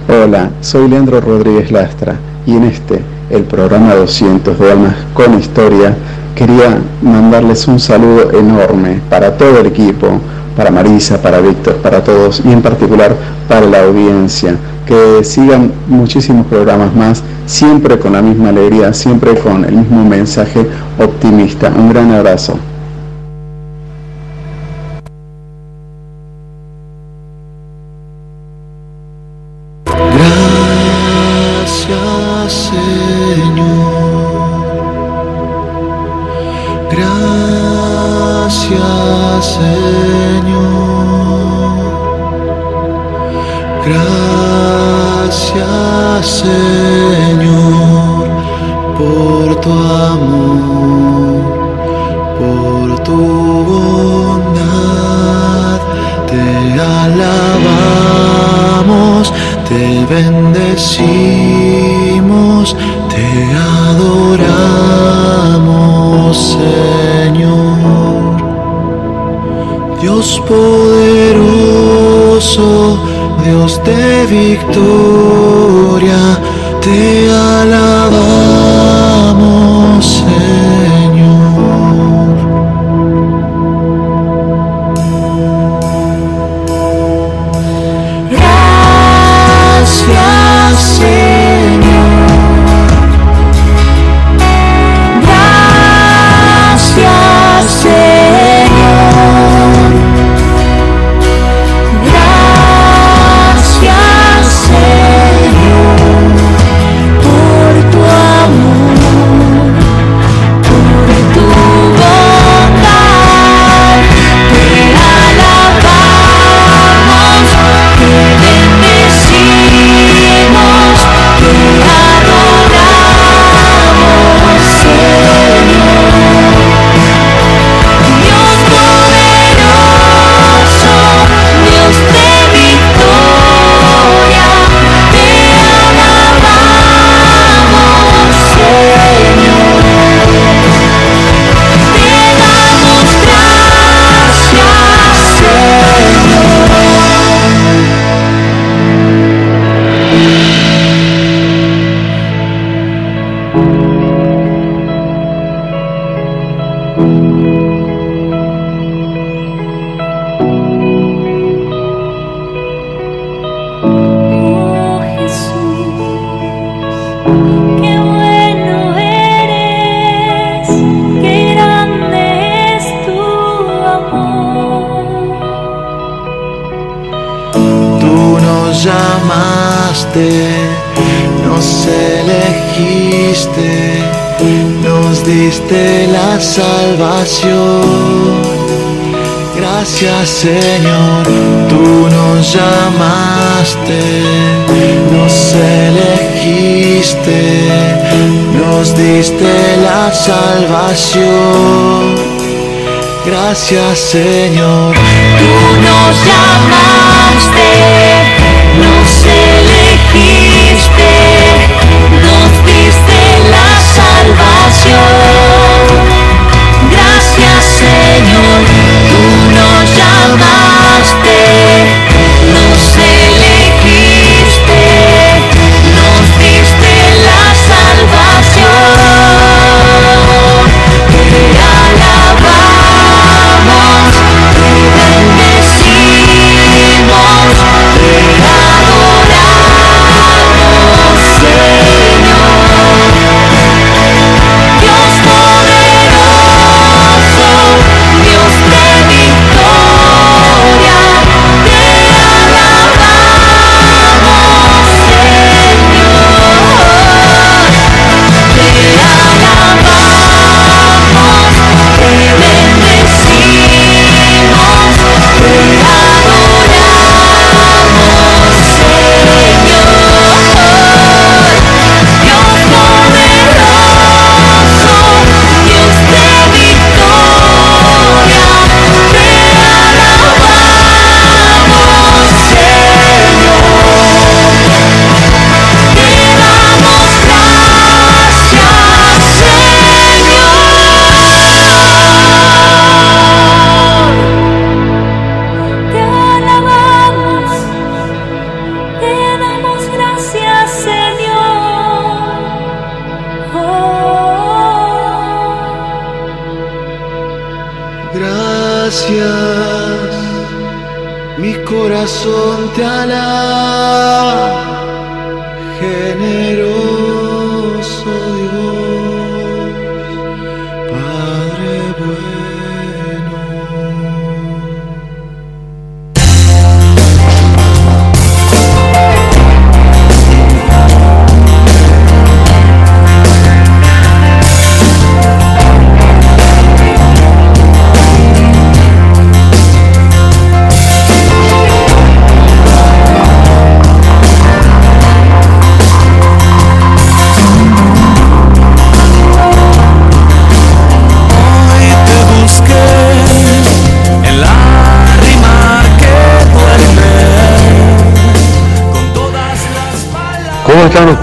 O: Hola, soy Leandro Rodríguez Lastra y en este, el programa 200 de Almas con Historia, quería mandarles un saludo enorme para todo el equipo, para Marisa, para Víctor, para todos y en particular para la audiencia. Que sigan muchísimos programas más, siempre con la misma alegría, siempre con el mismo mensaje optimista. Un gran abrazo.
U: Gracias Señor. Tú nos llamaste,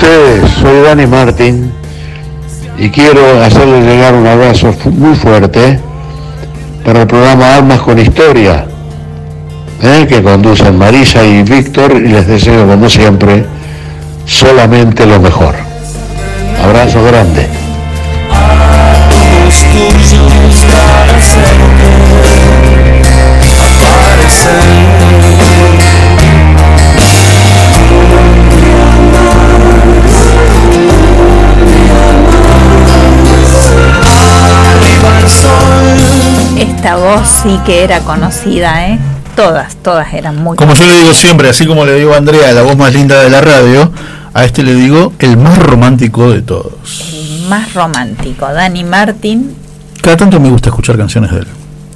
G: ustedes? Soy Dani Martín y quiero hacerles llegar un abrazo muy fuerte para el programa Almas con Historia, ¿eh? que conducen Marisa y Víctor y les deseo como siempre solamente lo mejor. Abrazo grande.
B: Voz sí que era conocida, ¿eh? Todas, todas eran muy
C: Como yo le digo siempre, así como le digo a Andrea, la voz más linda de la radio, a este le digo el más romántico de todos.
B: más romántico. Dani Martin,
C: Cada tanto me gusta escuchar canciones de él.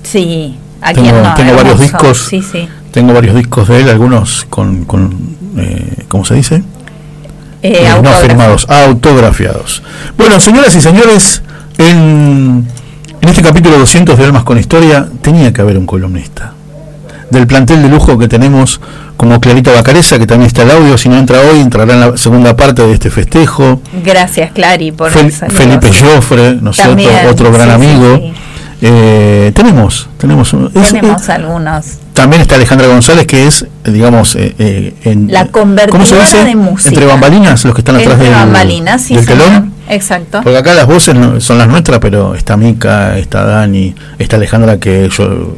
B: sí, a
C: Tengo-
B: no,
C: tengo varios discos.
B: Sí, sí.
C: Tengo varios discos de él, algunos con, con eh, ¿cómo se dice?
B: Eh,
C: Eh, no firmados, autografiados. Bueno, señoras y señores, en, en este capítulo 200 de Almas con Historia tenía que haber un columnista. Del plantel de lujo que tenemos como Clarita Bacareza, que también está el audio, si no entra hoy, entrará en la segunda parte de este festejo.
B: Gracias, Clary, por
C: Fel-. Felipe Joffre, Otro gran
B: sí,
C: amigo.
B: sí.
C: Eh, tenemos, tenemos, un- es-
B: Tenemos algunos.
C: También está Alejandra González, que es, digamos, eh, eh, en,
B: La
C: ¿cómo se dice?
B: de música.
C: Entre bambalinas, los que están atrás
B: Entre
C: del,
B: bambalinas, sí,
C: del telón.
B: Exacto.
C: Porque acá las voces no- son las nuestras, pero está Mica, está Dani, está Alejandra, que yo,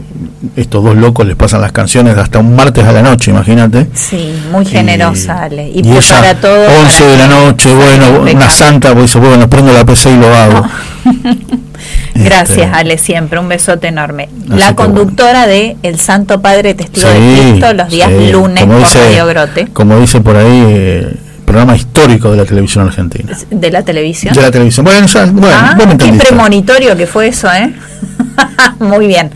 C: estos dos locos les pasan las canciones hasta un martes a la noche, imagínate.
B: Sí, muy generosa, Ale. Y,
C: Y ella,
B: prepara todo.
C: 11 de la noche, bueno, una santa, pues dice, bueno, prendo la PC y lo hago. [laughs]
B: Gracias, Ale, siempre. Un besote enorme. La conductora de El Santo Padre Testigo de
C: Sí,
B: Cristo los días
C: sí,
B: lunes
C: como
B: por
C: dice-
B: Radio Grote
C: Como dice por ahí, eh, programa histórico de la televisión argentina.
B: de la televisión.
C: De la televisión. Bueno, ya, bueno,
B: Ah, qué premonitorio que fue eso, ¿eh? [laughs] Muy bien.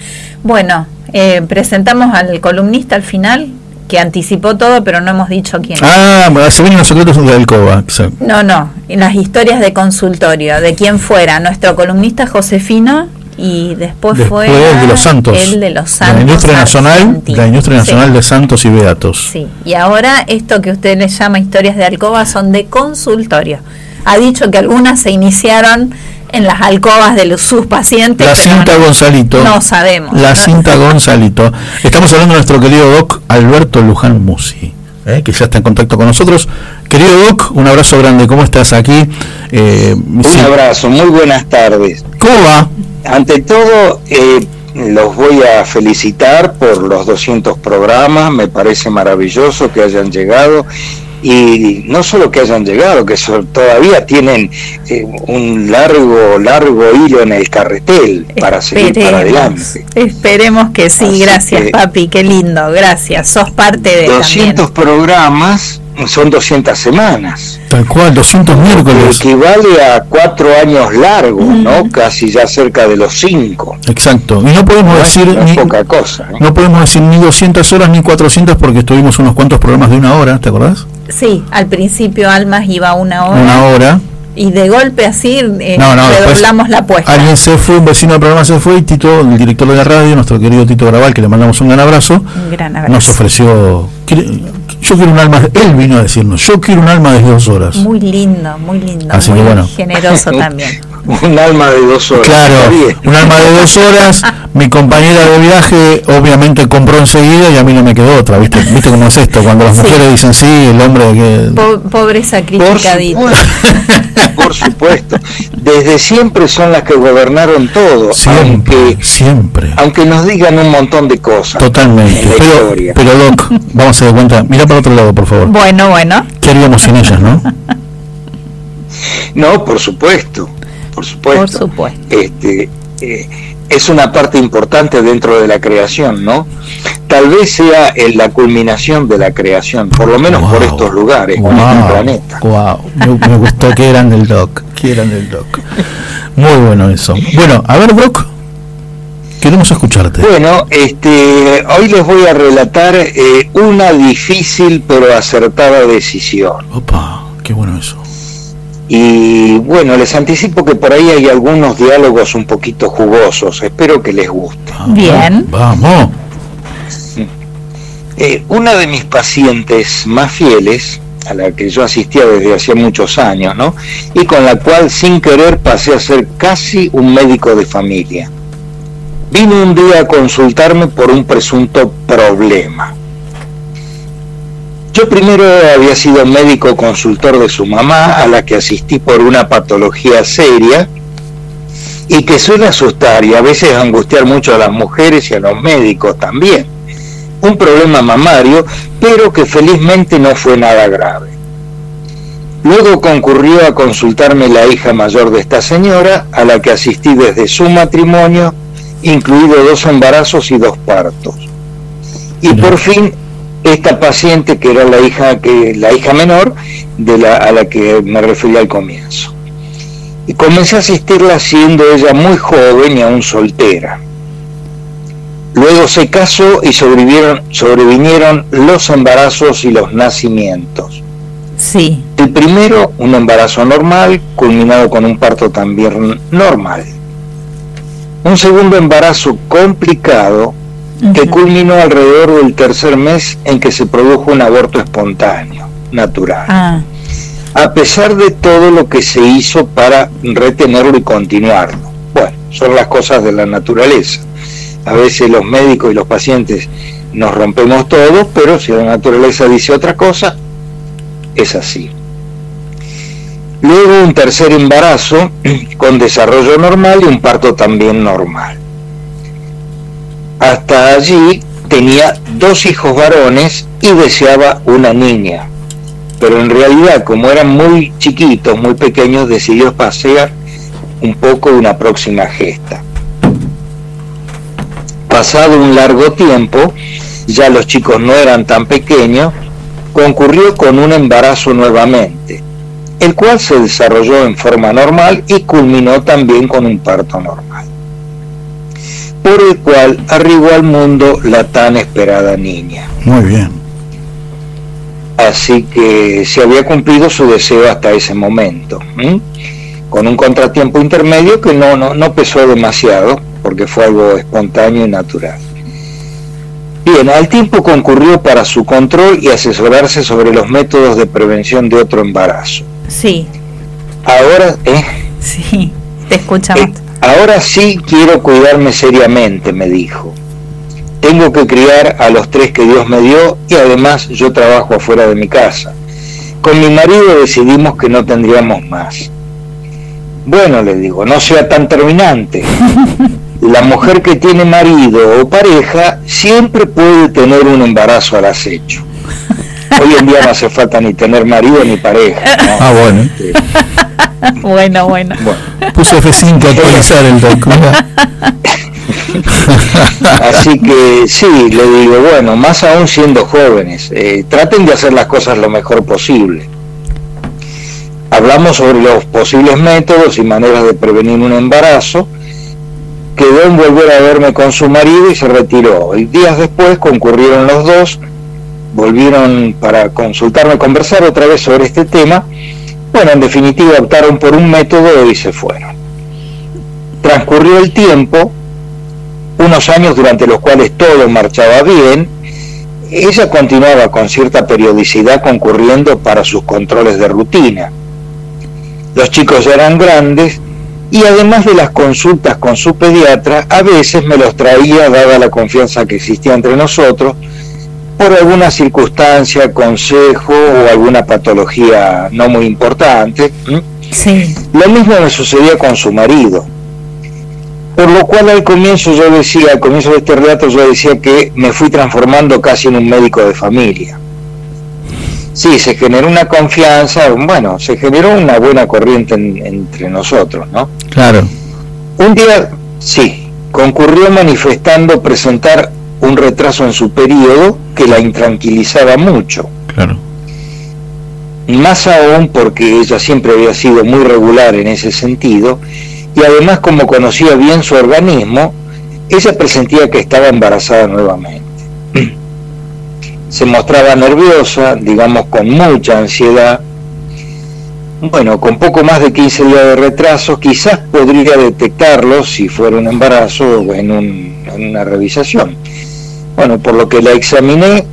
B: Bueno, eh, presentamos al columnista al final. que anticipó todo, pero no hemos dicho quién.
C: Ah, bueno, se vienen los secretos de alcoba.
B: No, no, en las historias de consultorio, de quién fuera, nuestro columnista Josefino y después,
C: Después
B: fue
C: de los santos.
B: el de los santos.
C: La industria nacional, la industria
B: Sí.
C: nacional de santos y beatos.
B: Sí, y ahora esto que usted le llama historias de alcoba son de consultorio. Ha dicho que algunas se iniciaron en las alcobas de los, sus pacientes.
C: La cinta
B: no-
C: Gonzalito.
B: No sabemos.
C: La
B: No-
C: cinta Gonzalito. Estamos hablando de nuestro querido Doc Alberto Luján Musi, eh, que ya está en contacto con nosotros. Querido Doc, un abrazo grande. ¿Cómo estás aquí? Eh,
V: Un
C: sí.
V: abrazo, muy buenas tardes.
C: ¿Cómo va?
V: Ante todo, eh, los voy a felicitar por los 200 programas, me parece maravilloso que hayan llegado y no solo que hayan llegado, que so- todavía tienen eh, un largo, largo hilo en el carretel para seguir para adelante.
B: esperemos que sí,
V: Así
B: gracias
V: que-
B: papi, qué lindo, gracias, sos parte de
V: 200 programas son 200 semanas.
C: Tal cual, 200 miércoles.
V: Equivale a cuatro años largos, ¿no? Casi ya cerca de los cinco.
C: Exacto. Y no podemos
V: No
C: decir ni,
V: poca cosa. ¿eh?
C: no podemos decir ni 200 horas ni 400 porque estuvimos unos cuantos programas de una hora, ¿te acordás?
B: Sí, al principio Almas iba una hora
C: Una hora.
B: y de golpe así eh,
C: No,
B: redoblamos la apuesta.
C: Alguien se fue, un vecino del programa se fue y Tito, el director de la radio, nuestro querido Tito Graval, que le mandamos un gran abrazo,
B: Un gran abrazo.
C: nos ofreció, yo quiero un alma, él vino a decirnos, yo quiero un alma de dos horas.
B: Muy lindo, muy lindo,
C: Así
B: muy
C: que bueno.
B: generoso [laughs] también. [laughs]
V: Un alma de dos horas.
C: Claro, un alma de dos horas, [laughs] mi compañera de viaje obviamente compró enseguida y a mí no me quedó otra, ¿viste? ¿Viste cómo es esto? Cuando las
B: Sí.
C: mujeres dicen sí, el hombre que...
B: Po- pobre sacrificadito. [laughs]
V: Por supuesto. Desde siempre son las que gobernaron todo.
C: Siempre,
V: aunque,
C: siempre.
V: aunque nos digan un montón de cosas.
C: Totalmente. Pero,
V: historia.
C: pero Doc, vamos a dar cuenta, mira para otro lado, por favor.
B: Bueno, bueno.
C: ¿Qué haríamos sin ellas, no?
V: No, por supuesto. Por supuesto.
B: Por supuesto.
V: Este, eh, es una parte importante dentro de la creación, ¿no? Tal vez sea en la culminación de la creación, por lo menos por estos lugares, como este planeta.
C: wow, me, me gustó que eran del Doc, que eran del Doc. Muy bueno eso. Bueno, a ver, Doc, queremos escucharte.
V: Bueno, este, hoy les voy a relatar eh, una difícil pero acertada decisión.
C: Opa, qué bueno eso.
V: Y bueno, les anticipo que por ahí hay algunos diálogos un poquito jugosos. Espero que les guste.
B: Bien.
C: Vamos.
V: Eh, una de mis pacientes más fieles, a la que yo asistía desde hacía muchos años, ¿no? Y con la cual sin querer pasé a ser casi un médico de familia. Vino un día a consultarme por un presunto problema. Yo primero había sido médico consultor de su mamá, a la que asistí por una patología seria y que suele asustar y a veces angustiar mucho a las mujeres y a los médicos también. Un problema mamario, pero que felizmente no fue nada grave. Luego concurrió a consultarme la hija mayor de esta señora, a la que asistí desde su matrimonio, incluido dos embarazos y dos partos. Y por fin esta paciente que era la hija que la hija menor de la a la que me refería al comienzo. Y comencé a asistirla siendo ella muy joven y aún soltera. Luego se casó y sobrevivieron, sobrevinieron los embarazos y los nacimientos.
B: Sí.
V: El primero, un embarazo normal, culminado con un parto también normal. Un segundo embarazo complicado que culminó alrededor del tercer mes en que se produjo un aborto espontáneo, natural.
B: Ah,
V: A pesar de todo lo que se hizo para retenerlo y continuarlo. Bueno, son las cosas de la naturaleza. A veces los médicos y los pacientes nos rompemos todos, pero si la naturaleza dice otra cosa, es así. Luego un tercer embarazo [clears throat] con desarrollo normal y un parto también normal. Hasta allí tenía dos hijos varones y deseaba una niña. Pero en realidad, como eran muy chiquitos, muy pequeños, decidió espaciar un poco una próxima gesta. Pasado un largo tiempo, ya los chicos no eran tan pequeños, concurrió con un embarazo nuevamente, el cual se desarrolló en forma normal y culminó también con un parto normal, por el cual arribó al mundo la tan esperada niña.
C: Muy bien.
V: así que se había cumplido su deseo hasta ese momento, ¿m? con un contratiempo intermedio que no, no, no pesó demasiado, porque fue algo espontáneo y natural. Bien, al tiempo concurrió para su control y asesorarse sobre los métodos de prevención de otro embarazo.
B: Sí,
V: Ahora, ¿eh?
B: sí, te escuchamos.
V: Eh, ahora sí quiero cuidarme seriamente, me dijo. Tengo que criar a los tres que Dios me dio y además yo trabajo afuera de mi casa. Con mi marido decidimos que no tendríamos más. Bueno, le digo, no sea tan terminante. [laughs] La mujer que tiene marido o pareja siempre puede tener un embarazo al acecho. Hoy en día no hace falta ni tener marido ni pareja. ¿no?
C: Ah, bueno. [laughs]
B: bueno, bueno.
C: Puso F5 a actualizar el doc. [laughs]
V: Así que sí, le digo, bueno, más aún siendo jóvenes, eh, traten de hacer las cosas lo mejor posible. Hablamos sobre los posibles métodos y maneras de prevenir un embarazo. Quedó en volver a verme con su marido y se retiró. Y días después concurrieron los dos, volvieron para consultarme, conversar otra vez sobre este tema. Bueno, en definitiva optaron por un método y se fueron. Transcurrió el tiempo, unos años durante los cuales todo marchaba bien, ella continuaba con cierta periodicidad concurriendo para sus controles de rutina. Los chicos ya eran grandes y además de las consultas con su pediatra, a veces me los traía, dada la confianza que existía entre nosotros, por alguna circunstancia, consejo o alguna patología no muy importante.
B: Sí.
V: Lo mismo me sucedía con su marido. Por lo cual al comienzo yo decía, al comienzo de este relato yo decía que me fui transformando casi en un médico de familia. Sí, se generó una confianza, bueno, se generó una buena corriente en- entre nosotros, ¿no?
C: Claro.
V: Un día, sí, concurrió manifestando presentar un retraso en su periodo que la intranquilizaba mucho.
C: Claro.
V: Más aún porque ella siempre había sido muy regular en ese sentido y además como conocía bien su organismo, ella presentía que estaba embarazada nuevamente. [clears throat] Se mostraba nerviosa, digamos con mucha ansiedad. Bueno, con poco más de 15 días de retraso, quizás podría detectarlo si fuera un embarazo o en, un- en una revisación. Bueno, por lo que la examiné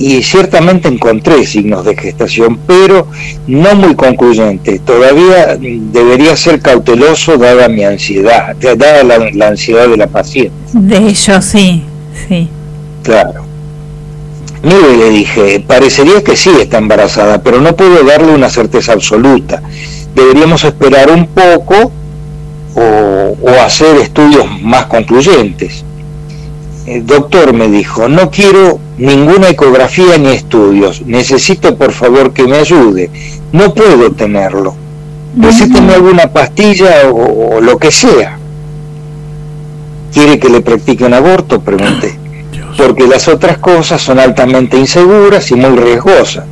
V: y ciertamente encontré signos de gestación, pero no muy concluyentes. Todavía debería ser cauteloso dada mi ansiedad, dada la, la ansiedad de la paciente.
B: De ello, sí, sí.
V: Claro. Mire, le dije, parecería que sí está embarazada, pero no puedo darle una certeza absoluta. Deberíamos esperar un poco o, o hacer estudios más concluyentes. El doctor me dijo, no quiero ninguna ecografía ni estudios, necesito por favor que me ayude, no puedo tenerlo. Recíteme alguna pastilla o, o lo que sea. ¿Quiere que le practique un aborto? Pregunté. Porque las otras cosas son altamente inseguras y muy riesgosas,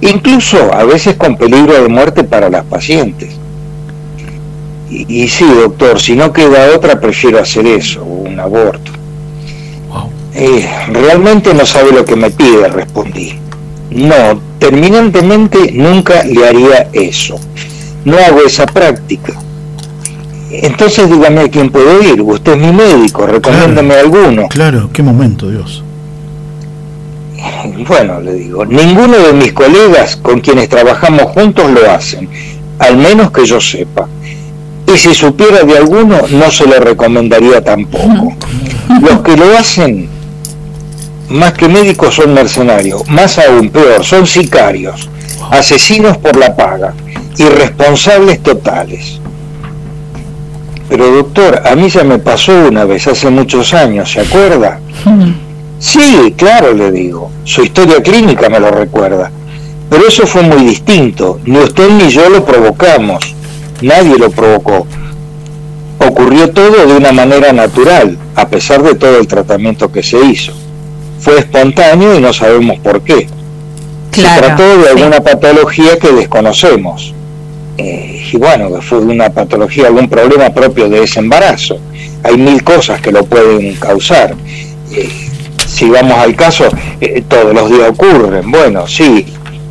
V: incluso a veces con peligro de muerte para las pacientes. Y, y sí, doctor, si no queda otra, prefiero hacer eso, un aborto. Eh, realmente no sabe lo que me pide, respondí. No, terminantemente nunca le haría eso. No hago esa práctica. Entonces dígame a quién puedo ir. Usted es mi médico, recomiéndame alguno.
C: Claro, qué momento, Dios. [laughs]
V: Bueno, le digo, ninguno de mis colegas con quienes trabajamos juntos lo hacen, al menos que yo sepa. Y si supiera de alguno, no se lo recomendaría tampoco. [laughs] Los que lo hacen, más que médicos, son mercenarios, más aún peor, son sicarios, asesinos por la paga, irresponsables totales. Pero doctor, a mí ya me pasó una vez, hace muchos años, ¿se acuerda? [laughs] Sí, claro, le digo. Su historia clínica me lo recuerda. Pero eso fue muy distinto. Ni usted ni yo lo provocamos. Nadie lo provocó. Ocurrió todo de una manera natural, a pesar de todo el tratamiento que se hizo. Fue espontáneo y no sabemos por qué.
B: Claro,
V: se trató de
B: sí.
V: alguna patología que desconocemos. Eh, y bueno, que fue una patología, algún problema propio de ese embarazo. Hay mil cosas que lo pueden causar. Eh, si vamos al caso, eh, todos los días ocurren. Bueno, sí,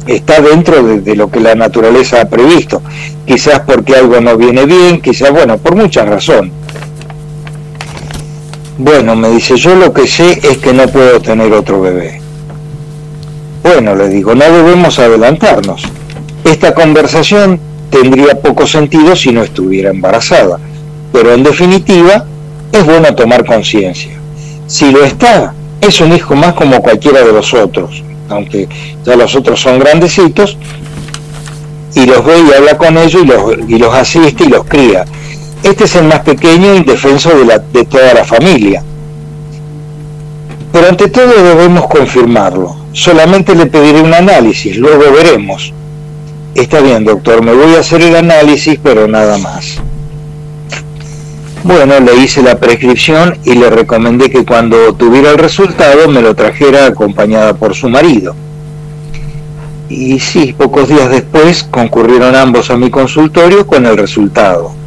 V: está dentro de, de, lo que la naturaleza ha previsto. Quizás porque algo no viene bien, quizás, bueno, por muchas razones. Bueno, me dice, yo lo que sé es que no puedo tener otro bebé. Bueno, le digo, no debemos adelantarnos. Esta conversación tendría poco sentido si no estuviera embarazada, pero en definitiva es bueno tomar conciencia. Si lo está, es un hijo más como cualquiera de los otros, aunque ya los otros son grandecitos, y los ve y habla con ellos y los, y los asiste y los cría. Este es el más pequeño indefenso de, la, de toda la familia. Pero ante todo debemos confirmarlo. Solamente le pediré un análisis, luego veremos. Está bien, doctor, me voy a hacer el análisis, pero nada más. Bueno, le hice la prescripción y le recomendé que cuando tuviera el resultado me lo trajera acompañada por su marido. Y sí, pocos días después concurrieron ambos a mi consultorio con el resultado.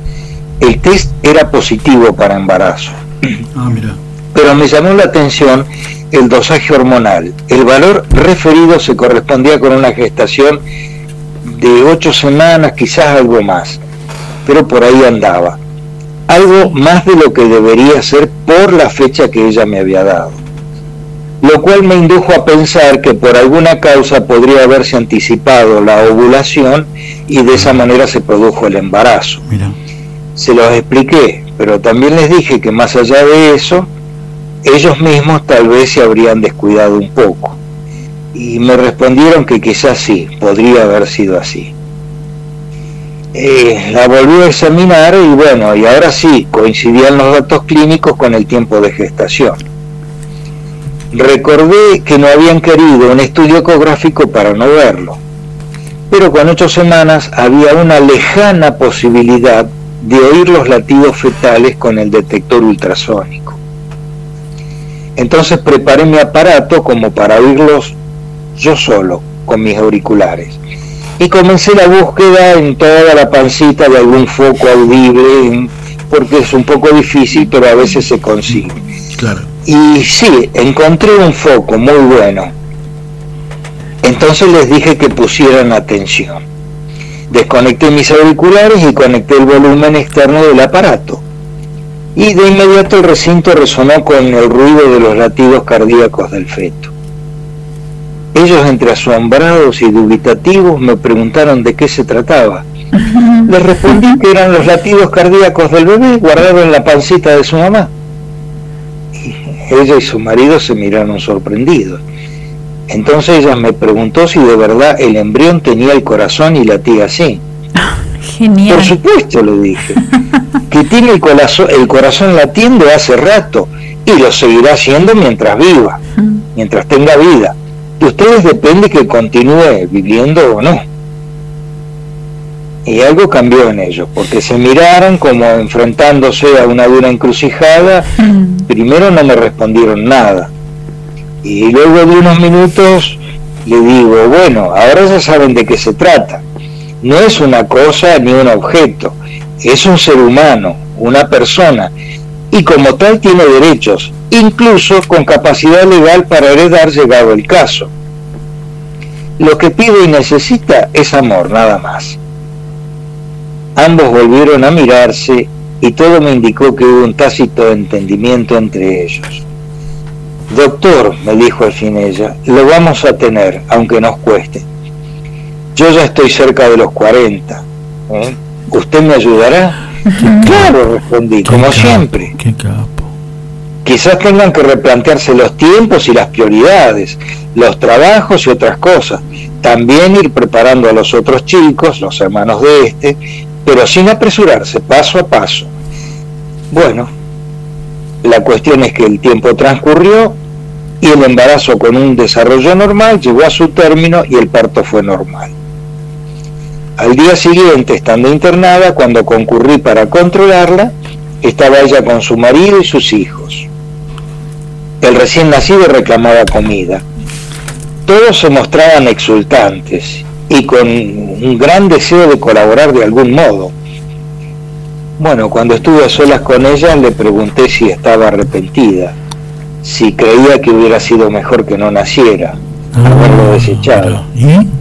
V: El test era positivo para embarazo. [clears throat]
C: Ah, mira.
V: Pero me llamó la atención el dosaje hormonal. El valor referido se correspondía con una gestación de ocho semanas, quizás algo más, pero por ahí andaba. Algo más de lo que debería ser por la fecha que ella me había dado. Lo cual me indujo a pensar que por alguna causa podría haberse anticipado la ovulación y de esa manera se produjo el embarazo.
C: Mira.
V: Se los expliqué, pero también les dije que más allá de eso, ellos mismos tal vez se habrían descuidado un poco. Y me respondieron que quizás sí, podría haber sido así. Eh, la volví a examinar y bueno, y ahora sí, coincidían los datos clínicos con el tiempo de gestación. Recordé que no habían querido un estudio ecográfico para no verlo, pero con ocho semanas había una lejana posibilidad de oír los latidos fetales con el detector ultrasónico. Entonces preparé mi aparato como para oírlos yo solo, con mis auriculares. Y comencé la búsqueda en toda la pancita de algún foco audible, porque es un poco difícil, pero a veces se consigue.
C: Claro.
V: Y sí, encontré un foco muy bueno. Entonces les dije que pusieran atención. Desconecté mis auriculares y conecté el volumen externo del aparato. Y de inmediato el recinto resonó con el ruido de los latidos cardíacos del feto. Ellos, entre asombrados y dubitativos, me preguntaron de qué se trataba. [laughs] Les respondí que eran los latidos cardíacos del bebé guardado en la pancita de su mamá. Y ella y su marido se miraron sorprendidos. Entonces ella me preguntó si de verdad el embrión tenía el corazón y latía así. [laughs]
B: Genial.
V: Por supuesto, le dije, [laughs] que tiene el corazón, el corazón latiendo hace rato y lo seguirá haciendo mientras viva, mientras tenga vida. De ustedes depende que continúe viviendo o no. Y algo cambió en ellos, porque se miraron como enfrentándose a una dura encrucijada. Primero no me respondieron nada. Y luego de unos minutos le digo, bueno, ahora ya saben de qué se trata. No es una cosa ni un objeto, es un ser humano, una persona, y como tal tiene derechos, incluso con capacidad legal para heredar llegado el caso. Lo que pide y necesita es amor, nada más. Ambos volvieron a mirarse y todo me indicó que hubo un tácito entendimiento entre ellos. Doctor, me dijo al fin ella, lo vamos a tener, aunque nos cueste. Yo ya estoy cerca de los 40. ¿eh? ¿Usted me ayudará? Claro, respondí, como siempre.
C: Qué capo.
V: Quizás tengan que replantearse los tiempos y las prioridades, los trabajos y otras cosas. También ir preparando a los otros chicos, los hermanos de este, pero sin apresurarse, paso a paso. Bueno, la cuestión es que el tiempo transcurrió y el embarazo con un desarrollo normal llegó a su término y el parto fue normal. Al día siguiente, estando internada, cuando concurrí para controlarla, estaba ella con su marido y sus hijos. El recién nacido reclamaba comida. Todos se mostraban exultantes y con un gran deseo de colaborar de algún modo. Bueno, cuando estuve a solas con ella le pregunté si estaba arrepentida, si creía que hubiera sido mejor que no naciera. haberlo desechado.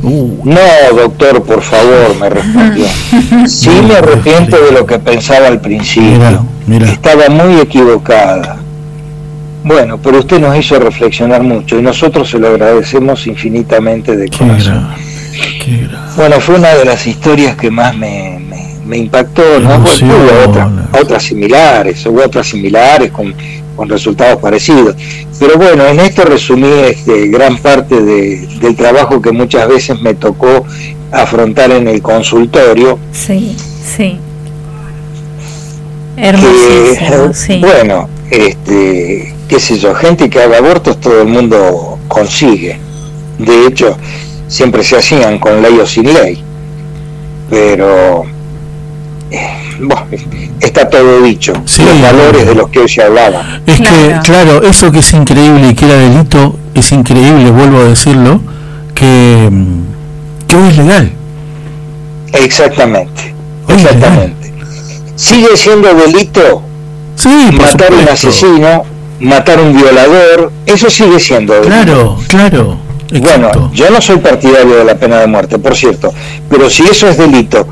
V: No, doctor, por favor, me respondió. Sí me arrepiento de lo que pensaba al principio. Estaba muy equivocada. Bueno, pero usted nos hizo reflexionar mucho y nosotros se lo agradecemos infinitamente de corazón. Bueno, fue una de las historias que más me, me, impactó, ¿no? Hubo otras, otras similares, hubo otras similares con, con resultados parecidos. Pero bueno, en esto resumí este, gran parte de, del trabajo que muchas veces me tocó afrontar en el consultorio.
B: Sí, sí.
V: Hermosísimo, sí. Bueno, este, qué sé yo, gente que haga abortos todo el mundo consigue. De hecho, siempre se hacían con ley o sin ley. Pero eh, bueno, está todo dicho. los valores de los que hoy se hablaba.
C: Es que, claro, eso que es increíble y que era delito, es increíble, vuelvo a decirlo, que, que hoy es legal.
V: Exactamente. exactamente. Sigue siendo delito matar a un asesino, matar a un violador, eso sigue siendo delito.
C: Claro, claro.
V: Bueno, yo no soy partidario de la pena de muerte, por cierto, pero si eso es delito,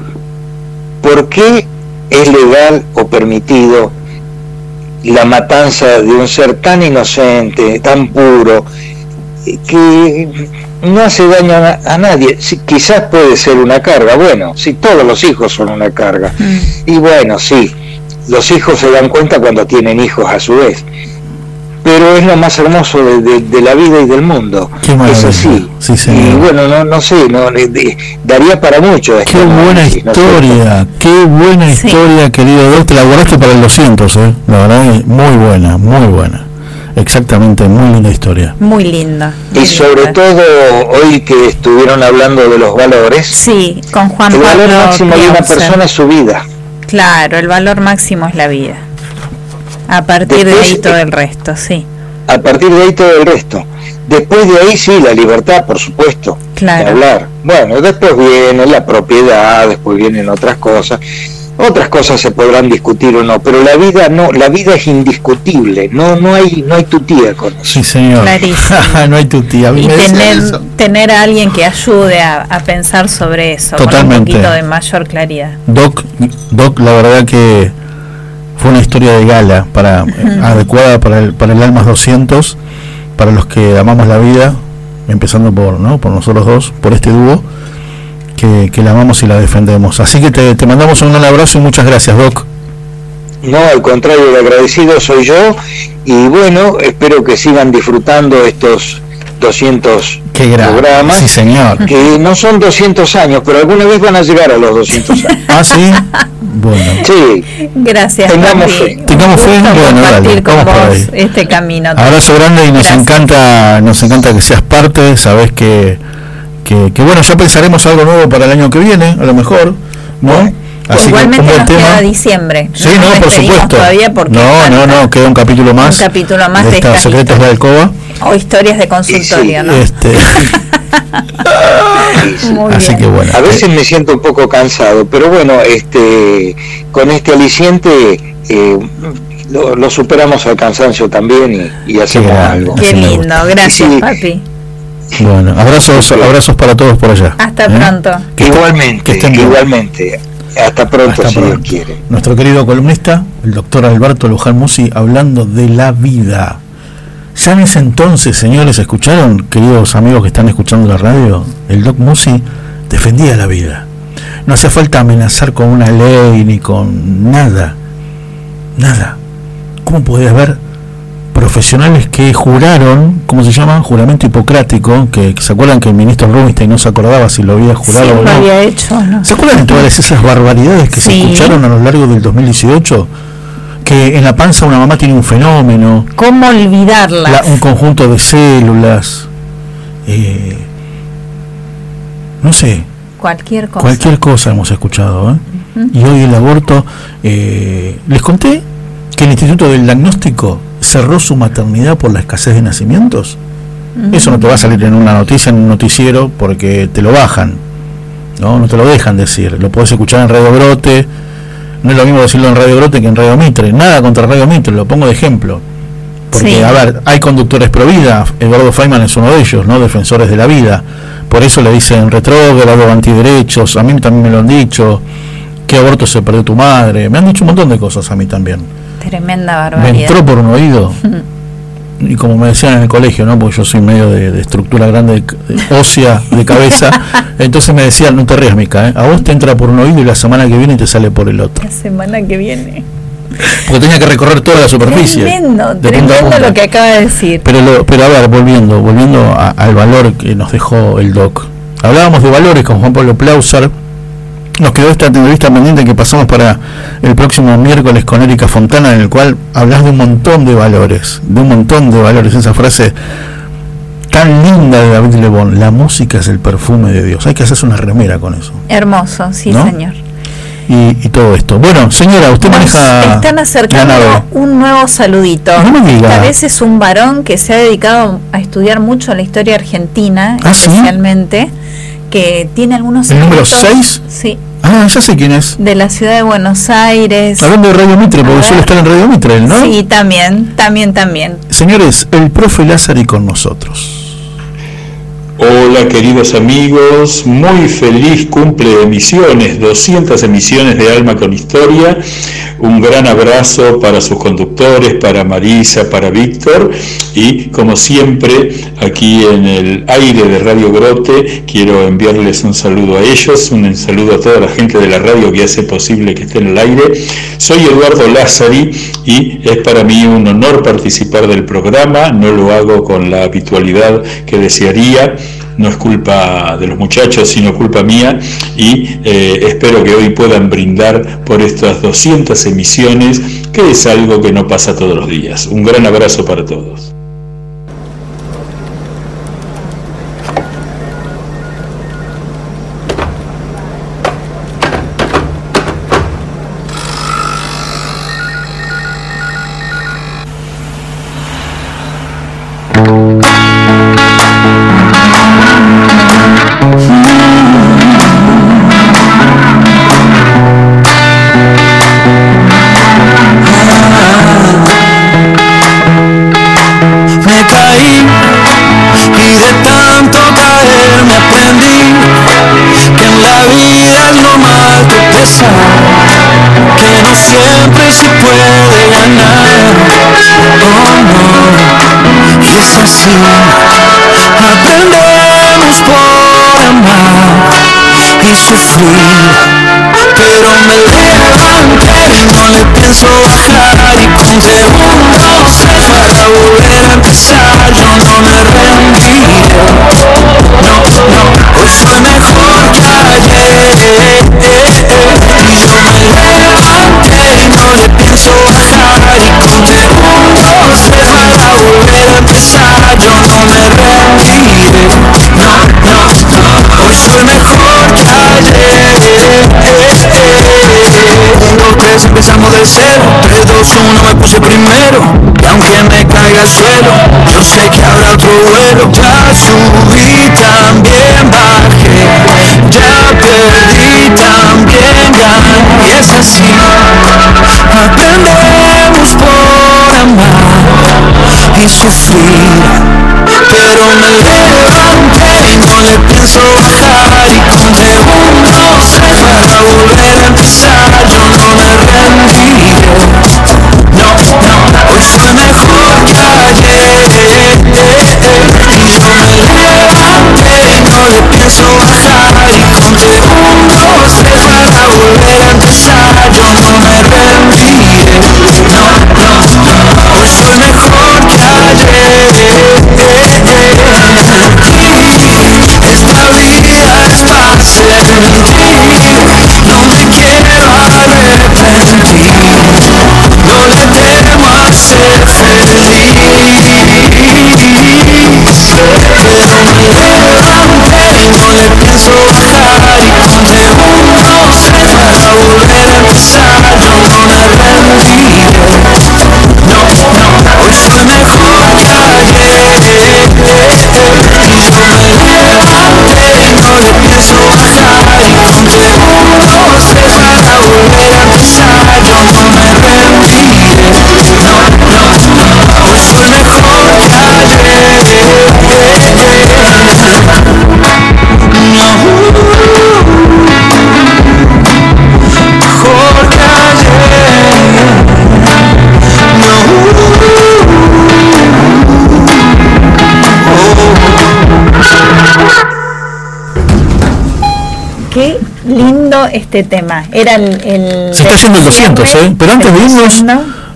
V: ¿por qué es legal o permitido la matanza de un ser tan inocente, tan puro, que no hace daño a, nadie. quizás puede ser una carga, bueno, si todos los hijos son una carga. Mm. Y bueno, sí, los hijos se dan cuenta cuando tienen hijos a su vez pero es lo más hermoso de, la vida y del mundo. es así. y bueno, no, no sé, no, daría para mucho.
C: Qué buena historia, qué buena historia, querido Doc. Te la guardaste para el 200, ¿eh? la verdad, muy buena, muy buena. Exactamente, muy linda historia.
B: Muy linda.
V: y sobre todo hoy que estuvieron hablando de los valores.
B: Sí, con Juan
V: El valor máximo de una persona es su vida.
B: Claro, el valor máximo es la vida. A partir de ahí todo el resto, sí.
V: A partir de ahí todo el resto. Después de ahí sí, la libertad, por supuesto. Claro. De hablar. Bueno, después viene la propiedad, después vienen otras cosas. Otras cosas se podrán discutir o no, pero la vida no, la vida es indiscutible, no, no hay, no hay tutía con eso.
C: Sí, señor. [laughs] no hay tutía.
B: Y tener, tener a alguien que ayude a, pensar sobre eso
C: Totalmente.
B: con un poquito de mayor claridad.
C: Doc, Doc, la verdad que fue una historia de gala para adecuada para el, para el Almas 200 para los que amamos la vida empezando por no por nosotros dos por este dúo que, que la amamos y la defendemos. Así que te, te mandamos un gran abrazo y muchas gracias Doc.
V: No, al contrario, el agradecido soy yo. Y bueno, espero que sigan disfrutando estos 200 programas.
C: Sí, señor.
V: Que no son 200 años, pero alguna vez van a llegar a los 200 años. [laughs]
C: ah, sí. Bueno.
V: Sí.
B: Gracias.
V: Tengamos fe.
C: Tengamos fe. Bueno,
B: dale, con vos este camino.
C: Abrazo grande y nos encanta, nos encanta que seas parte. Sabes que, que, que, bueno, ya pensaremos algo nuevo para el año que viene, a lo mejor, ¿no?
B: Así Igualmente que, nos tema... queda diciembre.
C: Sí, no, por supuesto. no, no, no, queda un capítulo más.
B: Un capítulo más de,
C: de esta Secretos de Alcoba.
B: O historias de consultorio, ¿no?
C: Este... [laughs]
V: Así que bueno. A veces me siento un poco cansado, pero bueno, este, con este aliciente eh, lo, superamos al cansancio también y, hacemos algo.
B: Qué lindo, gracias, papi.
C: Bueno, abrazos, abrazos para todos por allá.
B: Hasta ¿eh? pronto.
V: igualmente, igualmente. Hasta pronto, si Dios quiere.
C: Nuestro querido columnista, el doctor Alberto Luján Musi, hablando de la vida. Ya en ese entonces, señores, ¿escucharon, queridos amigos que están escuchando la radio? El Doc Musi defendía la vida. No hace falta amenazar con una ley ni con nada. Nada. ¿Cómo podés ver profesionales que juraron, ¿cómo se llama? Juramento hipocrático, que, se acuerdan que el ministro Rubinstein no se acordaba si lo había jurado o no.
B: había hecho,
C: ¿Se acuerdan de todas esas barbaridades que se escucharon a lo largo del 2018? que en la panza una mamá tiene un fenómeno.
B: ¿Cómo olvidarla?
C: un conjunto de células. Eh, no sé.
B: Cualquier cosa.
C: Cualquier cosa hemos escuchado. ¿eh? Y hoy el aborto. Eh, les conté que el Instituto del Diagnóstico cerró su maternidad por la escasez de nacimientos. Eso no te va a salir en una noticia, en un noticiero, porque te lo bajan. No, no te lo dejan decir. Lo puedes escuchar en Radio Brote no es lo mismo decirlo en Radio Grote que en Radio Mitre. Nada contra Radio Mitre, lo pongo de ejemplo. Porque,
B: Sí.
C: a ver, hay conductores pro vida, Eduardo Feynman es uno de ellos, ¿no? Defensores de la vida. Por eso le dicen retrógrado, antiderechos, a mí también me lo han dicho, que aborto se perdió tu madre, me han dicho un montón de cosas a mí también.
B: Tremenda
C: Me
B: barbaridad.
C: entró por un oído, [laughs] y como me decían en el colegio, ¿no? Porque yo soy medio de, de estructura grande, de, de ósea, de cabeza, [laughs] entonces me decían, no te rías, Mica, ¿eh? a vos te entra por un oído y la semana que viene te sale por el otro.
B: La semana que viene.
C: Porque tenía que recorrer toda la superficie.
B: Tremendo, lo que acaba de decir.
C: Pero, lo- pero a ver, volviendo, volviendo a- al valor que nos dejó el doc. Hablábamos de valores con Juan Pablo Plauser. Nos quedó esta entrevista pendiente que pasamos para el próximo miércoles con Erika Fontana, en el cual hablas de un montón de valores, de un montón de valores. Esa frase tan linda de David Lebón, la música es el perfume de Dios. Hay que hacerse una remera con eso.
B: Hermoso, sí,
C: ¿No?
B: señor.
C: Y, y todo esto. Bueno, señora, usted
B: Nos
C: maneja
B: están acercando un nuevo saludito.
C: No me diga.
B: Esta vez es un varón que se ha dedicado a estudiar mucho la historia argentina,
C: ¿Ah, sí?
B: Que tiene algunos
C: ¿El número
B: escritos-
C: 6?
B: Sí,
C: Ah, ya sé quién es.
B: de la ciudad de Buenos Aires.
C: Hablando de Radio Mitre, porque suele estar en Radio Mitre, ¿no?
B: Sí, también, también, también.
C: Señores, el profe Lázari con nosotros.
Q: Hola queridos amigos, muy feliz cumple de emisiones, 200 emisiones de Alma con Historia. Un gran abrazo para sus conductores, para Marisa, para Víctor y como siempre aquí en el aire de Radio Grote quiero enviarles un saludo a ellos, un saludo a toda la gente de la radio que hace posible que esté en el aire. Soy Eduardo Lázari y es para mí un honor participar del programa, no lo hago con la habitualidad que desearía no es culpa de los muchachos, sino culpa mía, y eh, espero que hoy puedan brindar por estas 200 emisiones, que es algo que no pasa todos los días. Un gran abrazo para todos.
B: Este tema. Era el. el
C: Se está haciendo el 200, ¿eh? Pero antes de irnos,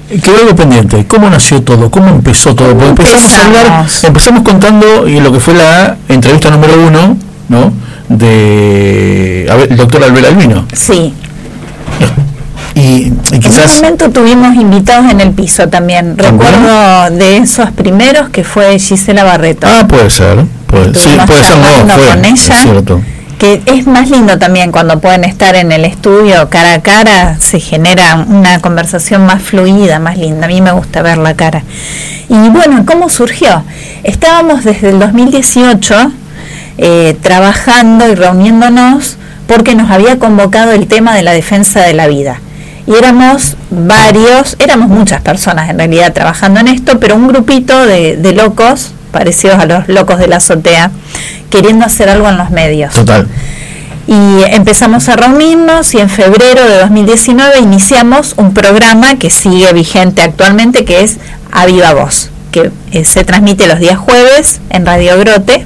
C: eh, quedó algo pendiente. ¿Cómo nació todo? ¿Cómo empezó todo? Porque empezamos a hablar, empezamos contando y lo que fue la entrevista número uno, ¿no? De a ver, el doctor Albert Albino.
B: Sí.
C: Y, y
B: En
C: quizás
B: un momento tuvimos invitados en el piso también. Recuerdo de esos primeros que fue Gisela Barreto.
C: Ah, puede ser. Puede, sí, puede ser, no, fue.
B: con
C: es
B: ella.
C: cierto.
B: Es más lindo también cuando pueden estar en el estudio cara a cara, se genera una conversación más fluida, más linda. A mí me gusta ver la cara. Y bueno, ¿cómo surgió? Estábamos desde el 2018 eh, trabajando y reuniéndonos porque nos había convocado el tema de la defensa de la vida. Y éramos varios, éramos muchas personas en realidad trabajando en esto, pero un grupito de locos, parecidos a los locos de la azotea, queriendo hacer algo en los medios.
C: Total.
B: Y empezamos a reunirnos y en febrero de 2019 iniciamos un programa que sigue vigente actualmente, que es A Viva Voz, que eh, se transmite los días jueves en Radio Grote,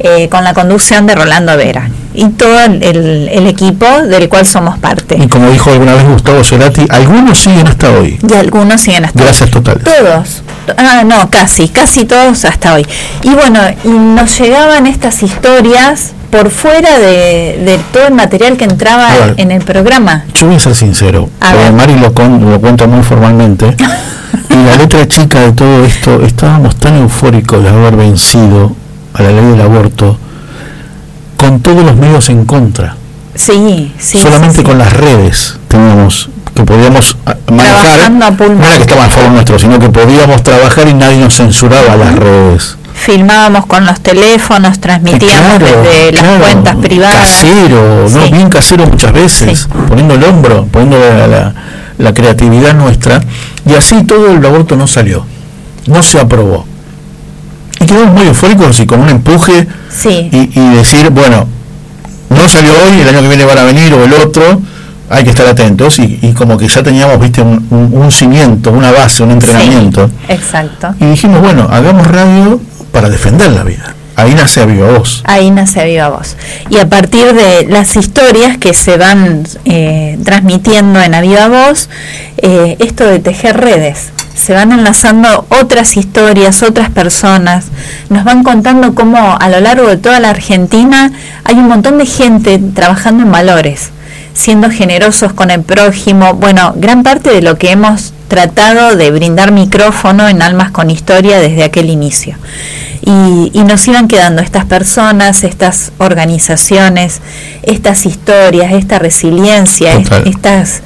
B: eh, con la conducción de Rolando Vera y todo el, equipo del cual somos parte.
C: Y como dijo alguna vez Gustavo Cerati, algunos siguen hasta hoy.
B: Y algunos siguen hasta
C: Gracias totales.
B: Todos. Ah, no, casi, casi todos hasta hoy. Y bueno, y nos llegaban estas historias por fuera de, de todo el material que entraba
C: ver.
B: en el programa.
C: Yo voy a ser sincero,
B: A ver.
C: Mari lo, con- lo cuenta muy formalmente, [laughs] y la letra chica de todo esto, estábamos tan eufóricos de haber vencido a la ley del aborto, con todos los medios en contra,
B: Sí, sí.
C: solamente
B: sí, sí.
C: con las redes teníamos que podíamos ah, manejar, no era que estaba a favor nuestro, sino que podíamos trabajar y nadie nos censuraba las redes.
B: Filmábamos con los teléfonos, transmitíamos
C: Claro,
B: desde las cuentas privadas.
C: Casero. Bien casero muchas veces, poniendo el hombro, poniendo la, la- la creatividad nuestra. Y así todo el aborto no salió, no se aprobó. Y quedamos muy eufóricos y con un empuje
B: Sí.
C: y, y decir, bueno, no salió hoy, el año que viene van a venir o el otro, hay que estar atentos. Y, y como que ya teníamos, viste, un, un- cimiento, una base, un entrenamiento.
B: Exacto.
C: Y dijimos, bueno, hagamos radio para defender la vida. Ahí nace a viva voz.
B: Ahí nace Viva Voz. Y a partir de las historias que se van eh, transmitiendo en Aviva Voz, eh, esto de tejer redes, se van enlazando otras historias, otras personas, nos van contando cómo a lo largo de toda la Argentina hay un montón de gente trabajando en valores, siendo generosos con el prójimo. Bueno, gran parte de lo que hemos tratado de brindar micrófono en Almas con Historia desde aquel inicio. Y, y nos iban quedando estas personas, estas organizaciones, estas historias, esta resiliencia, est- estas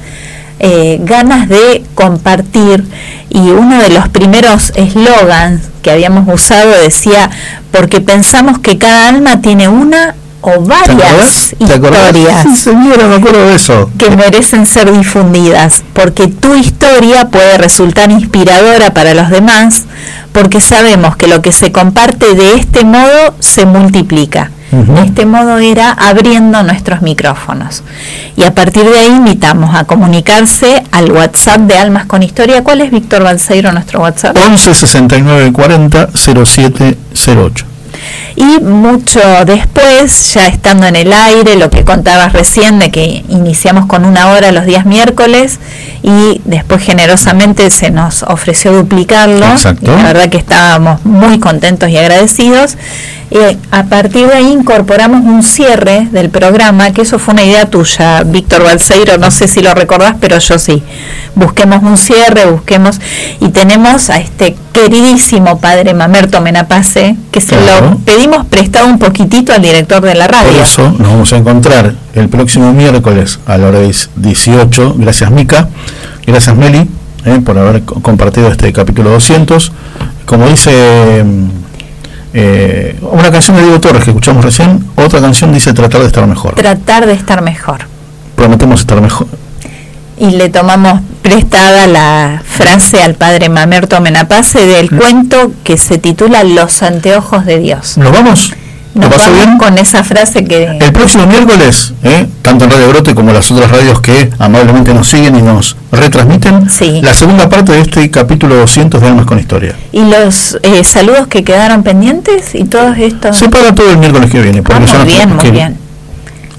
B: eh, ganas de compartir. Y uno de los primeros eslogans que habíamos usado decía, porque pensamos que cada alma tiene una o
C: ¿Te
B: varias historias
C: Sí, señora, me acuerdo de eso.
B: que merecen ser difundidas, porque tu historia puede resultar inspiradora para los demás, porque sabemos que lo que se comparte de este modo se multiplica. De este modo era abriendo nuestros micrófonos. Y a partir de ahí invitamos a comunicarse al WhatsApp de Almas con Historia. ¿Cuál es Víctor Balseiro nuestro WhatsApp?
C: 11 69 40 0708.
B: Y mucho después, ya estando en el aire, lo que contabas recién de que iniciamos con una hora los días miércoles y después generosamente se nos ofreció duplicarlo.
C: Exacto.
B: Y la verdad que estábamos muy contentos y agradecidos. Y a partir de ahí incorporamos un cierre del programa, que eso fue una idea tuya, Víctor Balseiro, no sé si lo recordás, pero yo sí. Busquemos un cierre, busquemos, y tenemos a este queridísimo padre Mamerto Menapace, que se
C: Claro.
B: lo pedimos prestado un poquitito al director de la
C: Por
B: radio.
C: eso nos vamos a encontrar el próximo miércoles a la hora 18. Gracias Mica, gracias Meli eh, por haber co- compartido este capítulo 200. Como dice mm, eh, una canción de Diego Torres que escuchamos recién, otra canción dice tratar de estar mejor.
B: Tratar de estar mejor.
C: Prometemos estar mejor.
B: Y le tomamos prestada la frase al padre Mamerto Menapace del cuento que se titula Los anteojos de Dios.
C: ¿Nos vamos? ¿Lo
B: Nos
C: pasó bien?
B: con esa frase que
C: El próximo miércoles, eh, tanto en Radio Brote como las otras radios que amablemente nos siguen y nos retransmiten, la segunda parte de este capítulo 200 de Almas con Historia.
B: y los eh, saludos que quedaron pendientes y todos estos
C: Se para todo el miércoles que viene. Porque
B: Ah, muy bien, muy bien.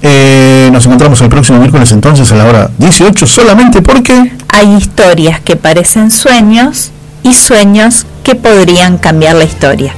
C: Eh, nos encontramos el próximo miércoles entonces a la hora 18 solamente porque...
B: Hay historias que parecen sueños y sueños que podrían cambiar la historia.